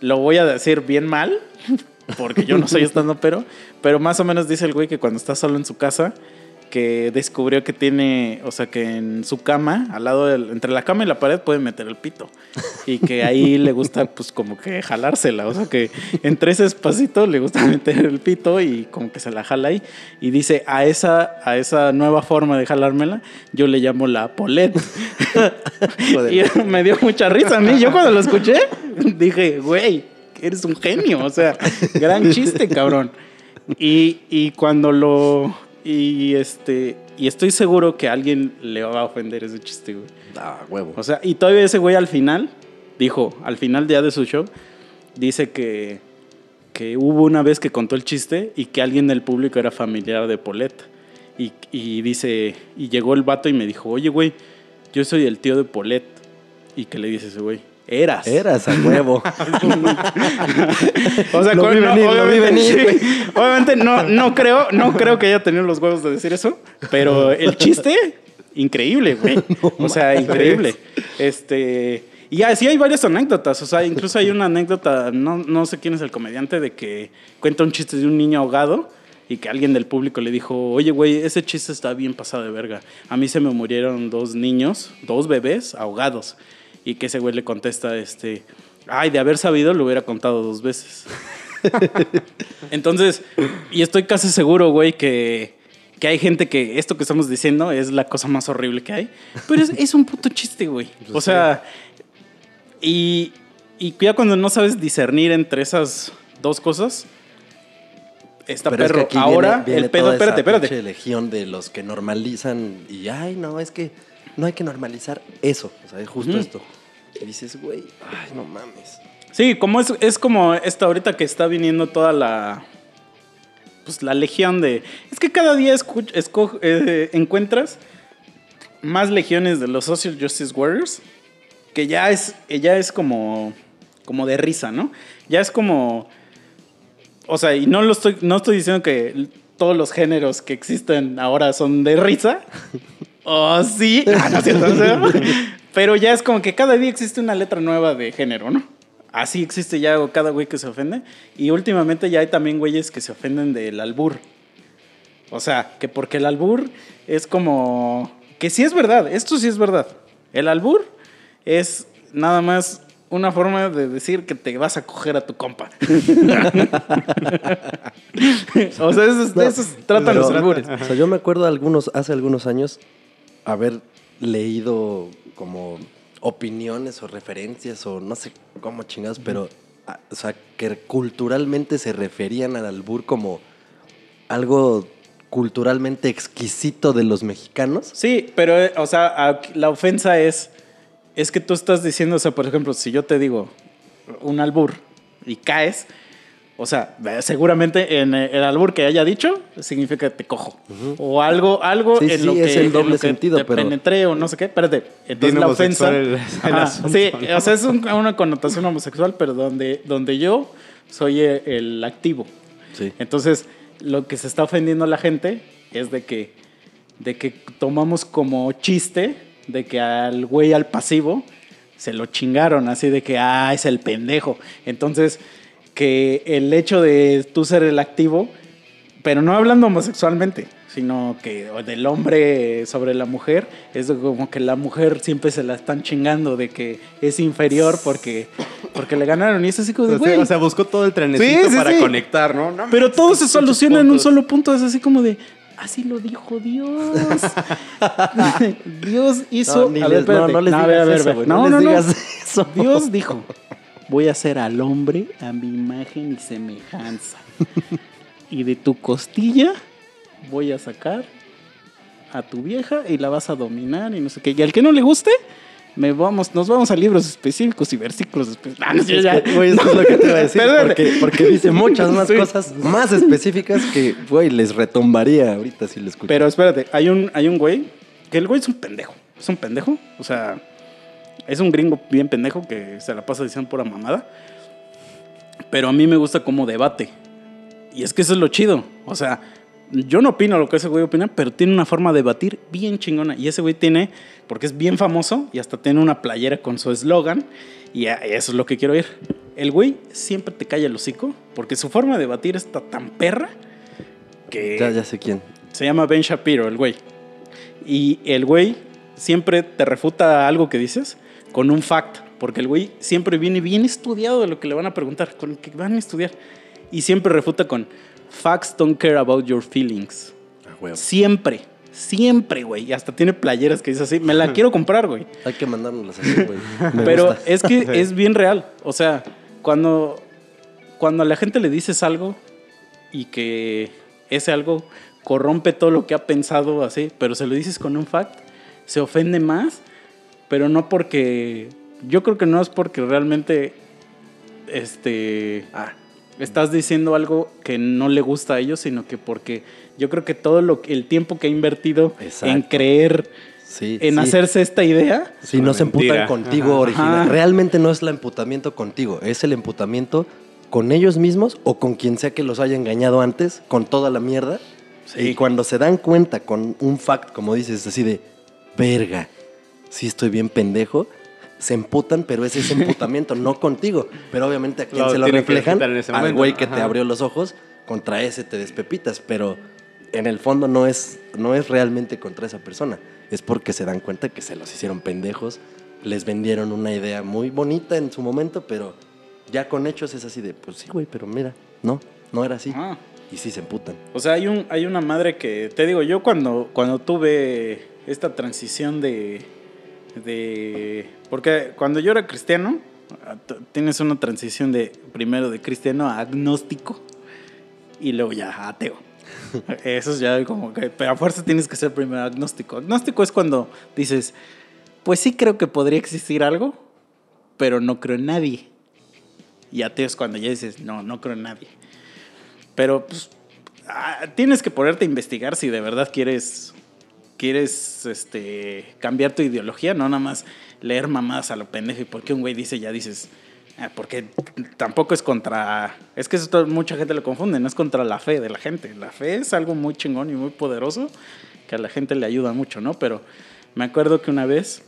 Lo voy a decir bien mal, porque yo no soy estando pero, pero más o menos dice el güey que cuando está solo en su casa, que descubrió que tiene, o sea, que en su cama, al lado del, entre la cama y la pared puede meter el pito. Y que ahí le gusta, pues, como que jalársela. O sea, que entre ese espacito le gusta meter el pito y como que se la jala ahí. Y dice, a esa, a esa nueva forma de jalármela, yo le llamo la polet. Y me dio mucha risa a mí. Yo cuando lo escuché, dije, güey, eres un genio. O sea, gran chiste, cabrón. Y, y cuando lo. Y este. Y estoy seguro que a alguien le va a ofender ese chiste, güey. Ah, huevo. O sea, y todavía ese güey al final dijo, al final ya de su show, dice que, que hubo una vez que contó el chiste y que alguien del público era familiar de Poleta. Y, y dice, y llegó el vato y me dijo, oye, güey, yo soy el tío de Polet. Y que le dice ese güey, Eras. Eras a huevo. O sea, Lo no, venir, lo vi obviamente, venir, sí. Obviamente no, no creo, no creo que haya tenido los huevos de decir eso, pero el chiste, increíble, güey. o sea, increíble. Este. Y así hay varias anécdotas. O sea, incluso hay una anécdota, no, no sé quién es el comediante, de que cuenta un chiste de un niño ahogado y que alguien del público le dijo, oye, güey, ese chiste está bien pasado de verga. A mí se me murieron dos niños, dos bebés ahogados. Y que ese güey le contesta, este, ay, de haber sabido lo hubiera contado dos veces. Entonces, y estoy casi seguro, güey, que, que hay gente que esto que estamos diciendo es la cosa más horrible que hay. Pero es, es un puto chiste, güey. O sea, y, y ya cuando no sabes discernir entre esas dos cosas, está Pero es que perro. Ahora, viene- viene el pedo, espérate, espérate. legión de los que normalizan y, ay, no, es que no hay que normalizar eso. O sea, es justo esto. Y dices, güey, ay, no mames. Sí, como es, es como esta ahorita que está viniendo toda la. Pues la legión de. Es que cada día escu- esco- eh, encuentras más legiones de los Social Justice Warriors. Que ya es, ya es como. como de risa, ¿no? Ya es como. O sea, y no lo estoy. No estoy diciendo que todos los géneros que existen ahora son de risa. Oh, sí. Ah, no cierto, no. Pero ya es como que cada día existe una letra nueva de género, ¿no? Así existe ya cada güey que se ofende. Y últimamente ya hay también güeyes que se ofenden del albur. O sea, que porque el albur es como... Que sí es verdad, esto sí es verdad. El albur es nada más una forma de decir que te vas a coger a tu compa. o sea, eso, es- de eso se tratan Pero, los albures. O sea, yo me acuerdo algunos, hace algunos años haber leído como opiniones o referencias o no sé cómo chingados, pero a- o sea, que culturalmente se referían al albur como algo culturalmente exquisito de los mexicanos. Sí, pero, eh, o sea, la ofensa es, es que tú estás diciendo, o sea, por ejemplo, si yo te digo un albur y caes, o sea, seguramente en eh, el albur que haya dicho significa que te cojo. O algo, algo Sí, en sí, lo es que, el en doble lo que sentido, te pero- penetré o no sé qué. Espérate, entonces la ofensa... homosexual el- el Ajá, asunto, sí, ¿no? o sea, es un- una connotación homosexual, pero donde, donde yo soy eh, el activo. Sí. Entonces, lo que se está ofendiendo a la gente es de que, de que tomamos como chiste de que al güey al pasivo se lo chingaron, así de que, ah, es el pendejo. Entonces, que el hecho de tú ser el activo, pero no hablando homosexualmente, sino que o del hombre sobre la mujer, es como que la mujer siempre se la están chingando de que es inferior porque, porque le ganaron. Y es así como de, O sea, güey, o sea, buscó todo el trenecito Sí, sí, para sí. conectar, ¿no? No pero todo se soluciona en un solo punto. Es así como de, así lo dijo Dios. Dios hizo. No, a ver, les- no, les eso, No, no no, digas eso. Dios dijo: Voy a hacer al hombre a mi imagen y semejanza. y de tu costilla voy a sacar a tu vieja y la vas a dominar y no sé qué. Y al que no le guste. Me vamos, nos vamos a libros específicos y versículos específicos. Ah, no, ya. güey, eso es lo que te iba a decir. Porque, porque dice muchas más Sí. cosas más específicas que, güey, les retumbaría ahorita si lo escucho. Pero espérate, hay un, hay un güey que el güey es un pendejo. Es un pendejo. O sea, es un gringo bien pendejo que se la pasa diciendo pura mamada. Pero a mí me gusta como debate. Y es que eso es lo chido. O sea, yo no opino lo que ese güey opina, pero tiene una forma de debatir bien chingona. Y ese güey tiene, porque es bien famoso y hasta tiene una playera con su eslogan. Y eso es lo que quiero oír. El güey siempre te calla el hocico porque su forma de debatir está tan perra que ya, ya sé quién. se llama Ben Shapiro, el güey. Y el güey siempre te refuta algo que dices con un fact, porque el güey siempre viene bien estudiado de lo que le van a preguntar, con lo que van a estudiar. Y siempre refuta con facts don't care about your feelings. Ah. Siempre, siempre, güey. Y hasta tiene playeras que dice así, me la quiero comprar, güey. Hay que mandárnoslas así, güey. Pero gusta. es que es bien real. O sea, cuando, cuando a la gente le dices algo y que ese algo corrompe todo lo que ha pensado así, pero se lo dices con un fact, se ofende más, pero no porque... Yo creo que no es porque realmente este, Ah, estás diciendo algo que no le gusta a ellos, sino que porque yo creo que todo lo que- el tiempo que ha invertido en Exacto. creer Sí, en sí. hacerse esta idea. Si no se emputan contigo Ajá. original. Ajá. Realmente no es el emputamiento contigo, es el emputamiento con ellos mismos o con quien sea que los haya engañado antes, con toda la mierda. Y cuando se dan cuenta con un fact, como dices, así de, verga, sí estoy bien pendejo, se emputan, pero es ese emputamiento, no contigo. Pero obviamente a quien se lo reflejan, al güey que te abrió los ojos, contra ese te despepitas, pero en el fondo no es, no es realmente contra esa persona. Es porque se dan cuenta que se los hicieron pendejos, les vendieron una idea muy bonita en su momento, pero ya con hechos es así de, pues sí, güey, pero mira, no, no era así. Ah. Y sí se emputan. O sea, hay, un, hay una madre que, te digo, yo cuando, cuando tuve esta transición de, de... Porque cuando yo era cristiano, tienes una transición de primero de cristiano a agnóstico y luego ya a ateo. Eso es ya como que... Pero a fuerza tienes que ser primero agnóstico. Agnóstico es cuando dices, pues sí creo que podría existir algo, pero no creo en nadie. Y ateo es cuando ya dices, no, no creo en nadie. Pero pues, ah, tienes que ponerte a investigar si de verdad quieres, quieres este, cambiar tu ideología, no nada más leer mamadas a lo pendejo y porque un güey dice, ya dices, ah, porque tampoco es contra, es que eso mucha gente lo confunde, no es contra la fe de la gente, la fe es algo muy chingón y muy poderoso que a la gente le ayuda mucho, ¿no? Pero me acuerdo que una vez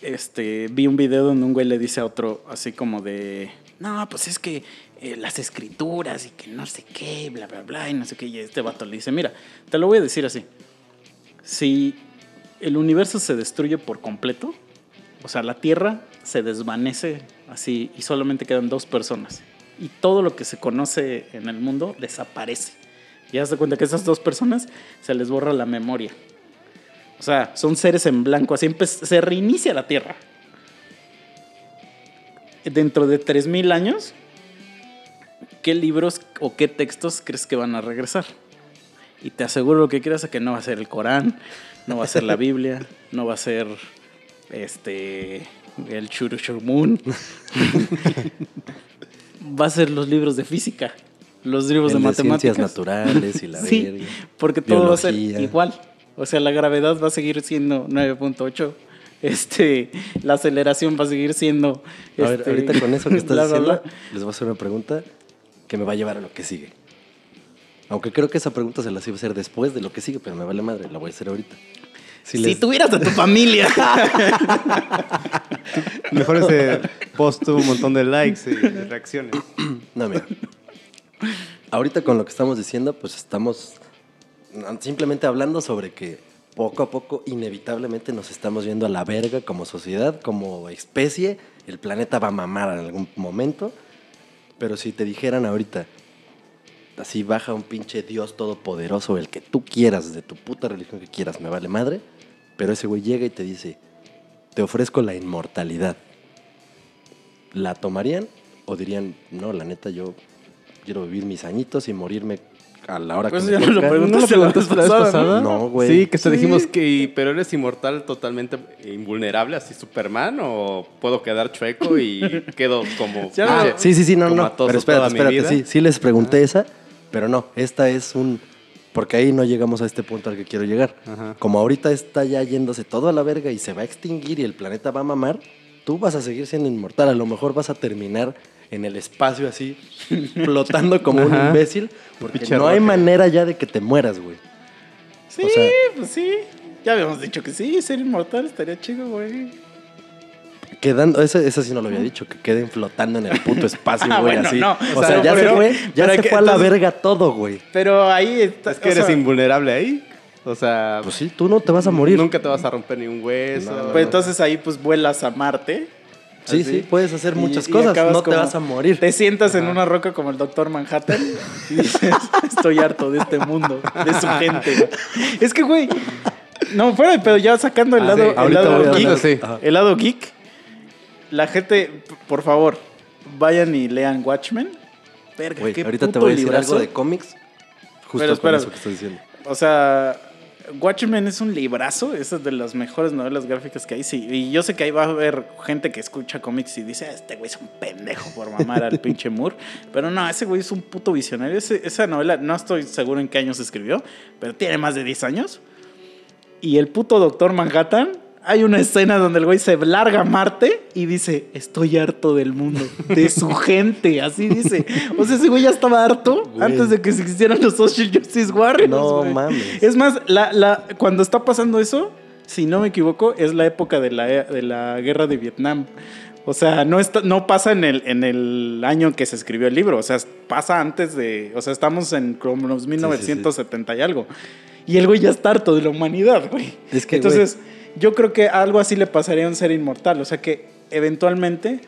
este, vi un video donde un güey le dice a otro así como de, no, pues es que eh, las escrituras y que no sé qué, bla, bla, bla, y no sé qué. Y este vato le dice, mira, te lo voy a decir así. Si el universo se destruye por completo, o sea, la Tierra se desvanece así y solamente quedan dos personas. Y todo lo que se conoce en el mundo desaparece. Y haz de cuenta que esas dos personas se les borra la memoria. O sea, son seres en blanco, así se reinicia la Tierra. Dentro de 3.000 años, ¿qué libros o qué textos crees que van a regresar? Y te aseguro lo que quieras que no va a ser el Corán, no va a ser la Biblia, no va a ser este el Churushurmun. va a ser los libros de física, los libros El de de matemáticas. ciencias naturales y la Sí, verga. porque todo va a ser Biología. igual. O sea, la gravedad va a seguir siendo 9.8. Este, la aceleración va a seguir siendo. A ver, este, ahorita con eso que estás bla, bla, diciendo, bla. les voy a hacer una pregunta que me va a llevar a lo que sigue. Aunque creo que esa pregunta se las iba a hacer después de lo que sigue, pero me vale madre, la voy a hacer ahorita. Si Si, les- tuvieras a tu familia. Mejor ese post tuvo un montón de likes y reacciones. No, mira. Ahorita con lo que estamos diciendo, pues estamos simplemente hablando sobre que poco a poco, inevitablemente, nos estamos yendo a la verga como sociedad, como especie. El planeta va a mamar en algún momento. Pero si te dijeran ahorita, así baja un pinche Dios todopoderoso, el que tú quieras, de tu puta religión que quieras, me vale madre. Pero ese güey llega y te dice, te ofrezco la inmortalidad. ¿La tomarían? ¿O dirían, no, la neta, yo quiero vivir mis añitos y morirme a la hora Pues que ya me no lo toca"? preguntaste la vez pasada, ¿no? No, güey. Sí, que te dijimos que, pero eres inmortal totalmente invulnerable, así Superman, o puedo quedar chueco y quedo como. Ya Ah, no- sí, sí, sí, no, no. Pero espérate, espérate, sí, sí les pregunté esa, pero no, esta es un... Porque ahí no llegamos a este punto al que quiero llegar. Ajá. Como ahorita está ya yéndose todo a la verga y se va a extinguir y el planeta va a mamar, tú vas a seguir siendo inmortal. A lo mejor vas a terminar en el espacio así, flotando como un imbécil, porque no hay manera ya de que te mueras, güey. Sí, O sea- pues sí. Ya habíamos dicho que sí, ser inmortal estaría chido, güey. Quedando, ese, ese sí no lo había dicho, que queden flotando en el puto espacio, Ah, güey, bueno, así. no, o o sea, ya pero- se fue, ya se que fue a la entonces- verga todo, güey. Pero ahí está. Es que eres sea, invulnerable ahí. O sea, Pues sí, tú no te vas a morir. nunca te vas a romper ni un hueso. No, no, Pues entonces ahí pues vuelas a Marte. Sí, así, sí, puedes hacer muchas y cosas, no te vas a morir. Te sientas en una roca como el Doctor Manhattan y dices, estoy harto de este mundo, de su gente. Es que, güey, no, fuera, pero ya sacando el Ah, lado, sí, el lado geek, hablar. Sí. Ajá. el lado geek, la gente, por favor, vayan y lean Watchmen. Verga, Güey, qué ahorita te voy a decir librazo. algo de cómics. Justo Pero con espera. eso que estás diciendo. O sea, Watchmen es un librazo, esa es de las mejores novelas gráficas que hay. Sí, y yo sé que ahí va a haber gente que escucha cómics y dice, "Ah, este güey es un pendejo por mamar al pinche Moore. Pero no, ese güey es un puto visionario. Esa novela, no estoy seguro en qué años se escribió, pero tiene más de 10 años. y el puto Doctor Manhattan, hay una escena donde el güey se larga a Marte y dice, estoy harto del mundo, de su gente, así dice. O sea, ese güey ya estaba harto Güey. antes de que se existieran los Social Justice Warriors. No güey. mames. Es más, la, la, cuando está pasando eso, si no me equivoco, es la época de la, de la guerra de Vietnam. O sea, no, está, no pasa en el, en el año en que se escribió el libro. O sea, pasa antes de. O sea, estamos en como los 1970 y algo. Y el güey ya está harto de la humanidad, güey. Es que, Entonces, yo creo que algo así le pasaría a un ser inmortal. O sea, que eventualmente.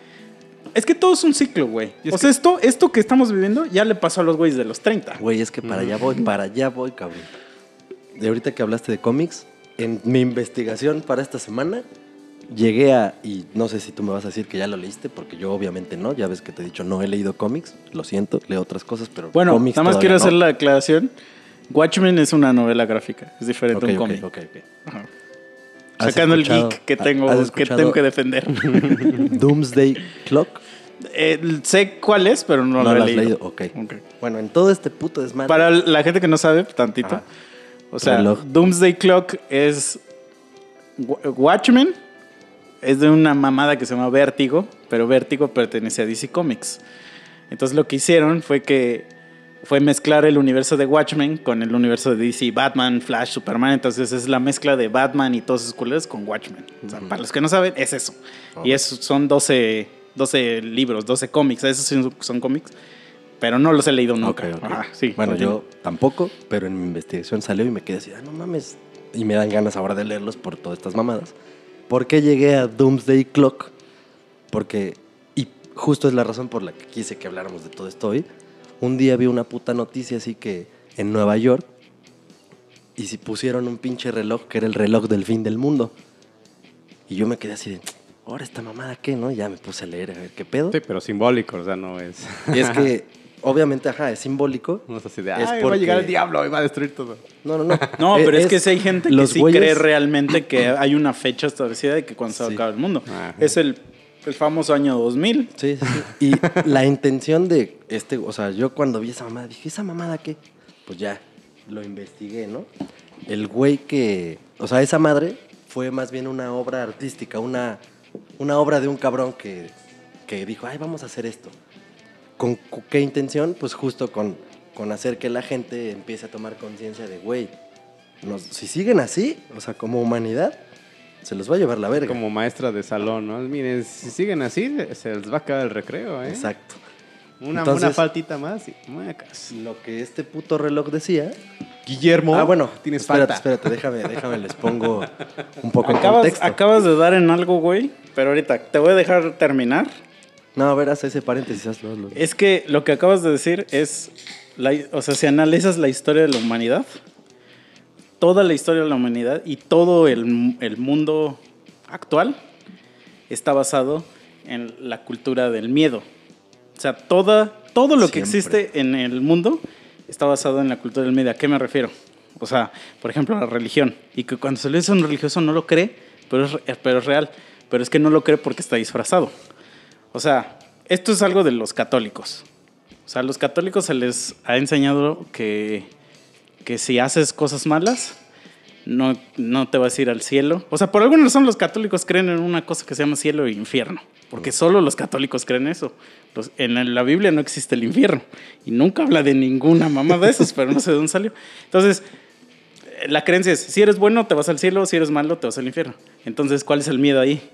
Es que todo es un ciclo, güey. O sea, esto, esto que estamos viviendo ya le pasó a los güeyes de los 30. Güey, es que para allá voy, para allá voy, cabrón. De ahorita que hablaste de cómics, en mi investigación para esta semana, llegué a, y no sé si tú me vas a decir que ya lo leíste, porque yo obviamente no, ya ves que te he dicho, no he leído cómics, lo siento, leo otras cosas, pero Bueno, cómics nada más quiero no. hacer la aclaración. Watchmen es una novela gráfica, es diferente Ok, a un ok, cómic. ok, ok. Ajá. ¿Has Sacando el geek que tengo, que escuchado- tengo que defender. Doomsday Clock. Eh, sé cuál es, pero no, No, lo he leído. leído, ok. Ok. Bueno, en todo este puto desmadre. Para la gente que no sabe, tantito. O sea, Reloj. Doomsday Clock es. Wa- Watchmen es de una mamada que se llama Vértigo, pero Vértigo pertenece a DC Comics. Entonces lo que hicieron fue que fue mezclar el universo de Watchmen con el universo de DC, Batman, Flash, Superman. Entonces es la mezcla de Batman y todos esos culeros con Watchmen. O sea, para los que no saben, es eso. Y es, son 12, 12 libros, 12 cómics. Esos son, son cómics, pero no los he leído nunca. Ok, ok. Ajá, sí, bueno, continúa. yo tampoco, pero en mi investigación salió y me quedé así, ah, no mames. Y me dan ganas ahora de leerlos por todas estas mamadas. ¿Por qué llegué a Doomsday Clock? Porque, y justo es la razón por la que quise que habláramos de todo esto hoy. Un día vi una puta noticia así que en Nueva York, y si pusieron un pinche reloj que era el reloj del fin del mundo. Y yo me quedé así de, ahora esta mamada qué, ¿no? Ya me puse a leer a ver qué pedo. Sí, pero simbólico, o sea, no es. Y es que, obviamente, ajá, es simbólico. No es así de, Es ay, va a llegar el diablo y va a destruir todo. No, no, no. No, pero es, que si hay gente que los sí güeyes- cree realmente que hay una fecha establecida de que cuando se Sí. acaba el mundo. Ajá. Es el, el famoso año 2000. Sí, sí, sí. Y la intención de este, o sea, yo cuando vi esa mamada dije, ¿esa mamada qué? Pues ya, lo investigué, ¿no? El güey que, o sea, esa madre fue más bien una obra artística, una, una obra de un cabrón que, que dijo, ay, vamos a hacer esto. ¿Con qué intención? Pues justo con, con hacer que la gente empiece a tomar conciencia de, güey, si siguen así, o sea, como humanidad, se los va a llevar la verga. Como maestra de salón, ¿no? Miren, si siguen así, se les va a acabar el recreo, ¿eh? Exacto. Una, Entonces- una faltita más y muecas. Lo que este puto reloj decía Guillermo, Ah, bueno, tienes espérate, falta. espérate, déjame, déjame, les pongo un poco en Acabas, contexto. acabas de dar en algo, güey. Pero ahorita te voy a dejar terminar. No, a ver, haz ese paréntesis, hazlo, hazlo. Es que lo que acabas de decir es, la- o sea, si analizas la historia de la humanidad, toda la historia de la humanidad y todo el, el mundo actual está basado en la cultura del miedo. O sea, toda, todo lo que Siempre. existe en el mundo está basado en la cultura del miedo. ¿A qué me refiero? O sea, por ejemplo, la religión. Y que cuando se le dice a un religioso no lo cree, pero es, pero es real. Pero es que no lo cree porque está disfrazado. O sea, esto es algo de los católicos. O sea, a los católicos se les ha enseñado que, que si haces cosas malas, no, no te vas a ir al cielo. O sea, por alguna razón los católicos creen en una cosa que se llama cielo e infierno. Porque solo los católicos creen eso. Los- en la Biblia no existe el infierno. Y nunca habla de ninguna mamá de esos, pero no sé de dónde salió. Entonces, eh, la creencia es, si eres bueno, te vas al cielo, si eres malo, te vas al infierno. Entonces, ¿cuál es el miedo ahí?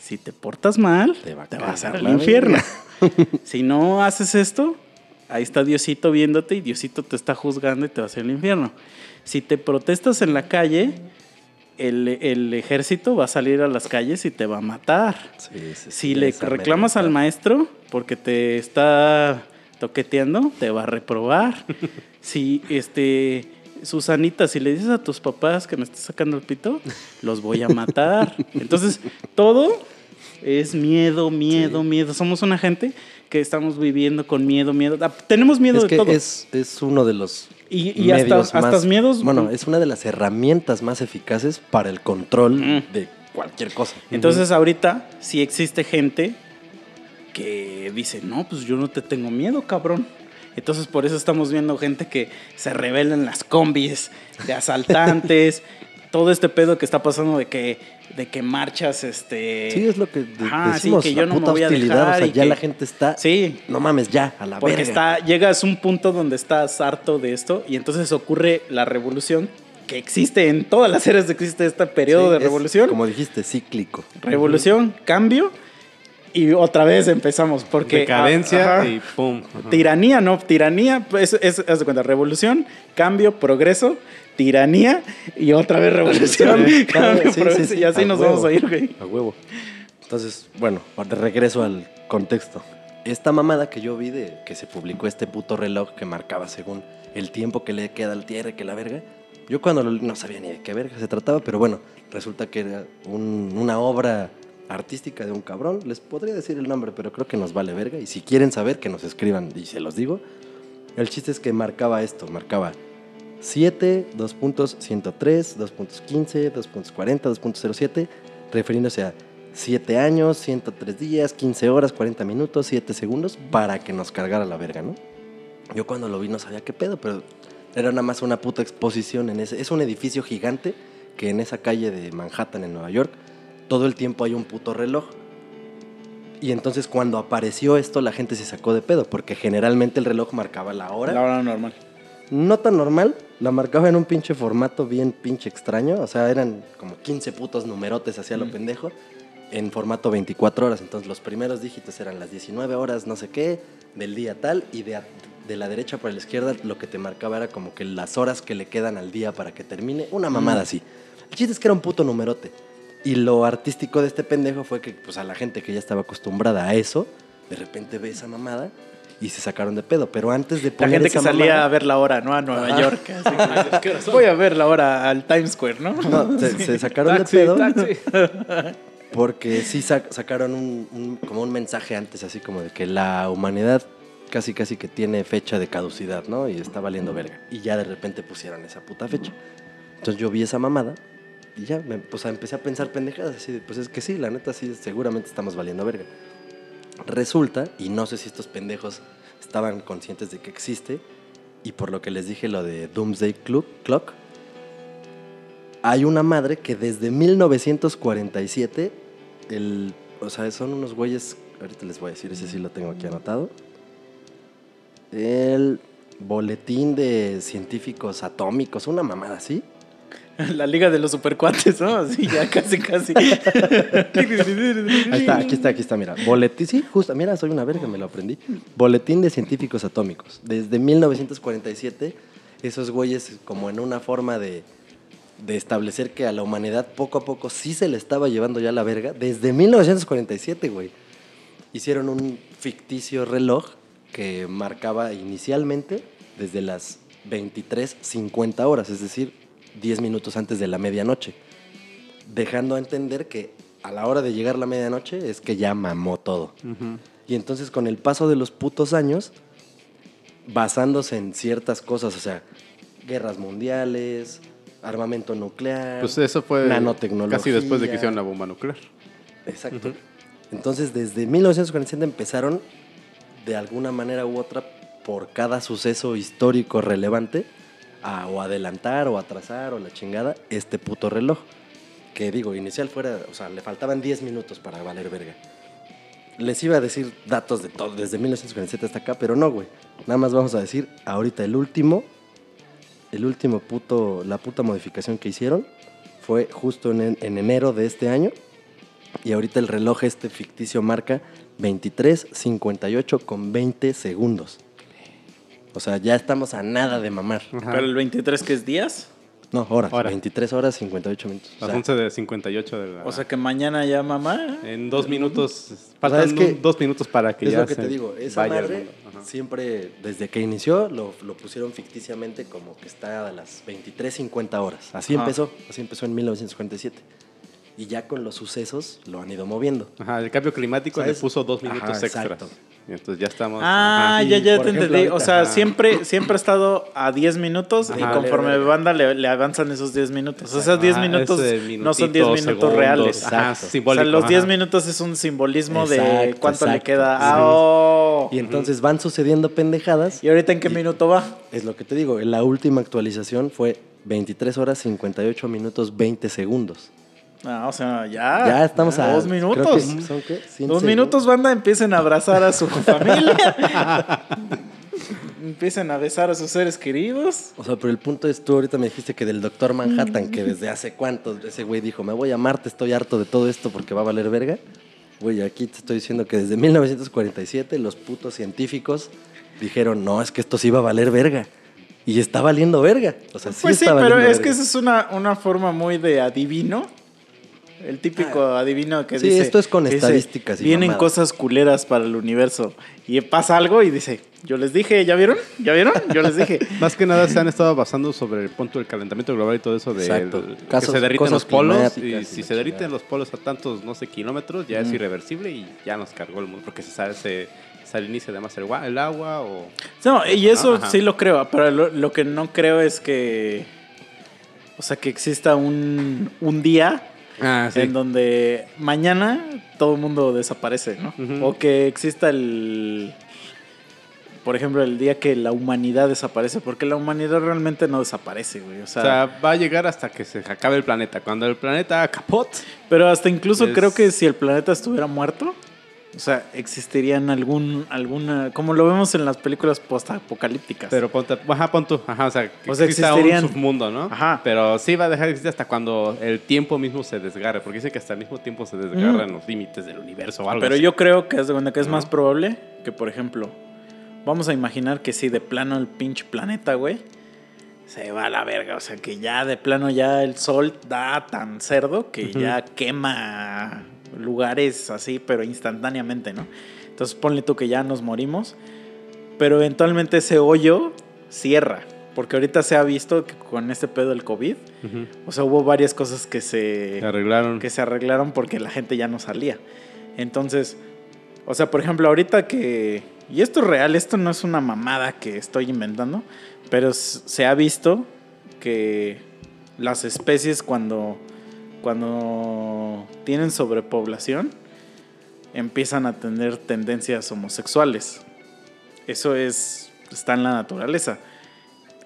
Si te portas mal, Te va a te vas al infierno. si no haces esto, ahí está Diosito viéndote y Diosito te está juzgando y te vas al infierno. Si te protestas en la calle, el, el ejército va a salir a las calles y te va a matar. Sí, sí, sí, Si le reclamas al maestro porque te está toqueteando, te va a reprobar. si este Susanita, si le dices a tus papás que me estás sacando el pito, los voy a matar. Entonces, todo es miedo, miedo, miedo. Somos una gente que estamos viviendo con miedo, miedo. Ah, Tenemos miedo Es de que todo. es, es uno de los Y- y hasta- más- miedos- Bueno, es una de las herramientas más eficaces para el control Mm. de cualquier cosa. Entonces ahorita sí existe gente que dice, no, pues yo no te tengo miedo, cabrón. Entonces por eso estamos viendo gente que se revela en las combis de asaltantes. todo este pedo que está pasando de que, de que marchas, este... Sí, es lo que de- Ajá, decimos, sí, que yo la no me voy a dejar o sea, y ya que- la gente está... Sí, No mames, ya, a la porque verga. está, llegas a un punto donde estás harto de esto y entonces ocurre la revolución que existe en todas las eras existe este periodo Sí, de es, revolución. Como dijiste, cíclico. Revolución, cambio y otra vez empezamos porque Decadencia ajá, y pum. Ajá. tiranía, no, tiranía, pues es, haz de cuenta, revolución, cambio, progreso, tiranía y otra vez revolución, Sí, y así nos huevo. vamos a ir, güey. A huevo. Entonces, bueno, de regreso al contexto. Esta mamada que yo vi de que se publicó este puto reloj que marcaba según el tiempo que le queda al tierra que la verga. Yo cuando lo, no sabía ni de qué verga se trataba, pero bueno, resulta que era un- una obra artística de un cabrón. Les podría decir el nombre, pero creo que nos vale verga. Y si quieren saber, que nos escriban y se los digo. El chiste es que marcaba esto, marcaba 7, 2.103, 2.15, 2.40, 2.07, refiriéndose a 7 años, 103 días, 15 horas, 40 minutos, 7 segundos, para que nos cargara la verga, ¿no? Yo cuando lo vi no sabía qué pedo, pero era nada más una puta exposición en ese... Es un edificio gigante que en esa calle de Manhattan, en Nueva York, todo el tiempo hay un puto reloj. Y entonces cuando apareció esto, la gente se sacó de pedo, porque generalmente el reloj marcaba la hora La hora normal. No tan normal, la marcaba en un pinche formato bien pinche extraño, o sea, eran como 15 putos numerotes hacia lo pendejo, en formato 24 horas, entonces los primeros dígitos eran las 19 horas, no sé qué, del día tal, y de, de la derecha para la izquierda lo que te marcaba era como que las horas que le quedan al día para que termine, una mamada así. El chiste es que era un puto numerote. Y lo artístico de este pendejo fue que pues a la gente que ya estaba acostumbrada a eso, de repente ve esa mamada y se sacaron de pedo, pero antes de La poner gente que salía mamada- a ver la hora, ¿no? A Nueva Ajá. York. así. Voy a ver la hora al Times Square, ¿no? No, se, se sacaron Taxi, de pedo taxi. porque sí sac- sacaron un, un- como un mensaje antes, así como de que la humanidad casi casi que tiene fecha de caducidad, ¿no? Y está valiendo verga. Y ya de repente pusieron esa puta fecha. Entonces yo vi esa mamada y ya, me, sea, empecé a pensar pendejadas, así de, pues es que sí, la neta sí, seguramente estamos valiendo verga. Resulta, y no sé si estos pendejos estaban conscientes de que existe, y por lo que les dije lo de Doomsday Clock, hay una madre que desde 1947, el, o sea, son unos güeyes, ahorita les voy a decir, ese sí lo tengo aquí anotado, el boletín de científicos atómicos, una mamada así. La liga de los supercuates, ¿no? Así ya casi, casi. Ahí está, aquí está, aquí está, mira. Boletín, sí, justo, mira, soy una verga, me lo aprendí. Boletín de científicos atómicos. Desde 1947, esos güeyes, como en una forma de, de establecer que a la humanidad poco a poco sí se le estaba llevando ya la verga, desde 1947, güey. Hicieron un ficticio reloj que marcaba inicialmente desde las 23.50 horas, es decir, 10 minutos antes de la medianoche dejando a entender que a la hora de llegar la medianoche es que ya mamó todo. Y entonces con el paso de los putos años, basándose en ciertas cosas, o sea, guerras mundiales, armamento nuclear, Pues eso fue nanotecnología. casi después de que hicieron la bomba nuclear. Exacto. Entonces desde 1947 empezaron de alguna manera u otra por cada suceso histórico relevante o adelantar o atrasar o la chingada este puto reloj. Que digo, inicial fuera, o sea, le faltaban 10 minutos para valer verga. Les iba a decir datos de todo, desde 1947 hasta acá, pero no, güey. Nada más vamos a decir ahorita el último, el último puto, la puta modificación que hicieron fue justo en, en enero de este año. Y ahorita el reloj este ficticio marca 23.58 con 20 segundos. O sea, ya estamos a nada de mamar. Ajá. Pero el 23 que es días. No, horas. Hora. 23 horas 58 minutos. O Las sea, 11 de 58 de la... O sea que mañana ya mamá. en dos minutos, es faltan que dos minutos para que es ya lo que se te digo. Esa madre siempre, desde que inició, lo, lo pusieron ficticiamente como que está a las 23.50 horas. Así Ajá. empezó. Así empezó en 1947. Y ya con los sucesos lo han ido moviendo. Ajá, el cambio climático ¿Sabes? le puso dos minutos Ajá, extras. exacto. Y entonces ya estamos... Ah, ajá. ya, ya te entendí. O sea, Ajá. siempre, siempre ha estado a 10 minutos y conforme Vale, banda le, le avanzan esos 10 minutos. O sea, 10 Ah, minutos no son 10 minutito, minutos segundos, reales. Exacto. O sea, los 10 ajá. minutos es un simbolismo de Exacto, cuánto le queda. Sí. Ah, oh. Y entonces van sucediendo pendejadas. ¿Y ahorita en qué minuto va? Es lo que te digo. La última actualización fue 23 horas 58 minutos 20 segundos. Ah, o sea, ya. ya estamos a... Dos creo que minutos. ¿Son qué? 100 Dos minutos, banda, empiecen a abrazar a su familia. empiecen a besar a sus seres queridos. O sea, pero el punto es, tú ahorita me dijiste que del Doctor Manhattan, que desde hace cuántos ese güey dijo, me voy a Marte, estoy harto de todo esto porque va a valer verga. Güey, aquí te estoy diciendo que desde 1947 los putos científicos dijeron, no, es que esto sí va a valer verga. Y está valiendo verga. O sea, sí pues sí, está pero valiendo es que verga. esa es una, una forma muy de adivino. El típico adivino que Sí, dice. esto es con que dice, estadísticas y Vienen mamadas". cosas culeras para el universo. Y pasa algo y dice: Yo les dije, ¿ya vieron? ¿Ya vieron? Yo les dije. Más que nada se han estado basando sobre el punto del calentamiento global y todo eso de Exacto. el- que Casos- se derriten los polos y si se derriten chingada. los polos a tantos no sé kilómetros ya es irreversible y ya nos cargó el mundo porque se sabe se, se inicia además el, el agua o No, y eso sí lo creo, pero lo, lo que no creo es que. O sea, que exista un, un día ah, en donde mañana todo el mundo desaparece, ¿no? O que exista el. Por ejemplo, el día que la humanidad desaparece, porque la humanidad realmente no desaparece, güey. O o sea, sea, va a llegar hasta que se acabe el planeta. Cuando el planeta capot, pero hasta incluso es- creo que si el planeta estuviera muerto, o sea, existirían algún, alguna, como lo vemos en las películas postapocalípticas. pero ponte, ajá, pon tú, ajá, o sea, que O sea, exista existirían- un submundo, ¿no? Ajá. Pero sí va a dejar de existir hasta cuando el tiempo mismo se desgarre, porque dice que hasta el mismo tiempo se desgarran los límites del universo o algo Pero así. yo creo que es que es más probable que, por ejemplo, vamos a imaginar que si de plano el pinche planeta, güey, se va a la verga. O sea, que ya de plano ya el sol da tan cerdo que ya quema lugares así, pero instantáneamente, ¿no? Entonces ponle tú que ya nos morimos, pero eventualmente ese hoyo cierra. Porque ahorita se ha visto que con este pedo del COVID, o sea, hubo varias cosas que se Se arreglaron. que se arreglaron porque la gente ya no salía. Entonces, o sea, por ejemplo, ahorita que... Y esto es real, esto no es una mamada que estoy inventando, pero se ha visto que las especies cuando, cuando tienen sobrepoblación empiezan a tener tendencias homosexuales. Eso es, está en la naturaleza.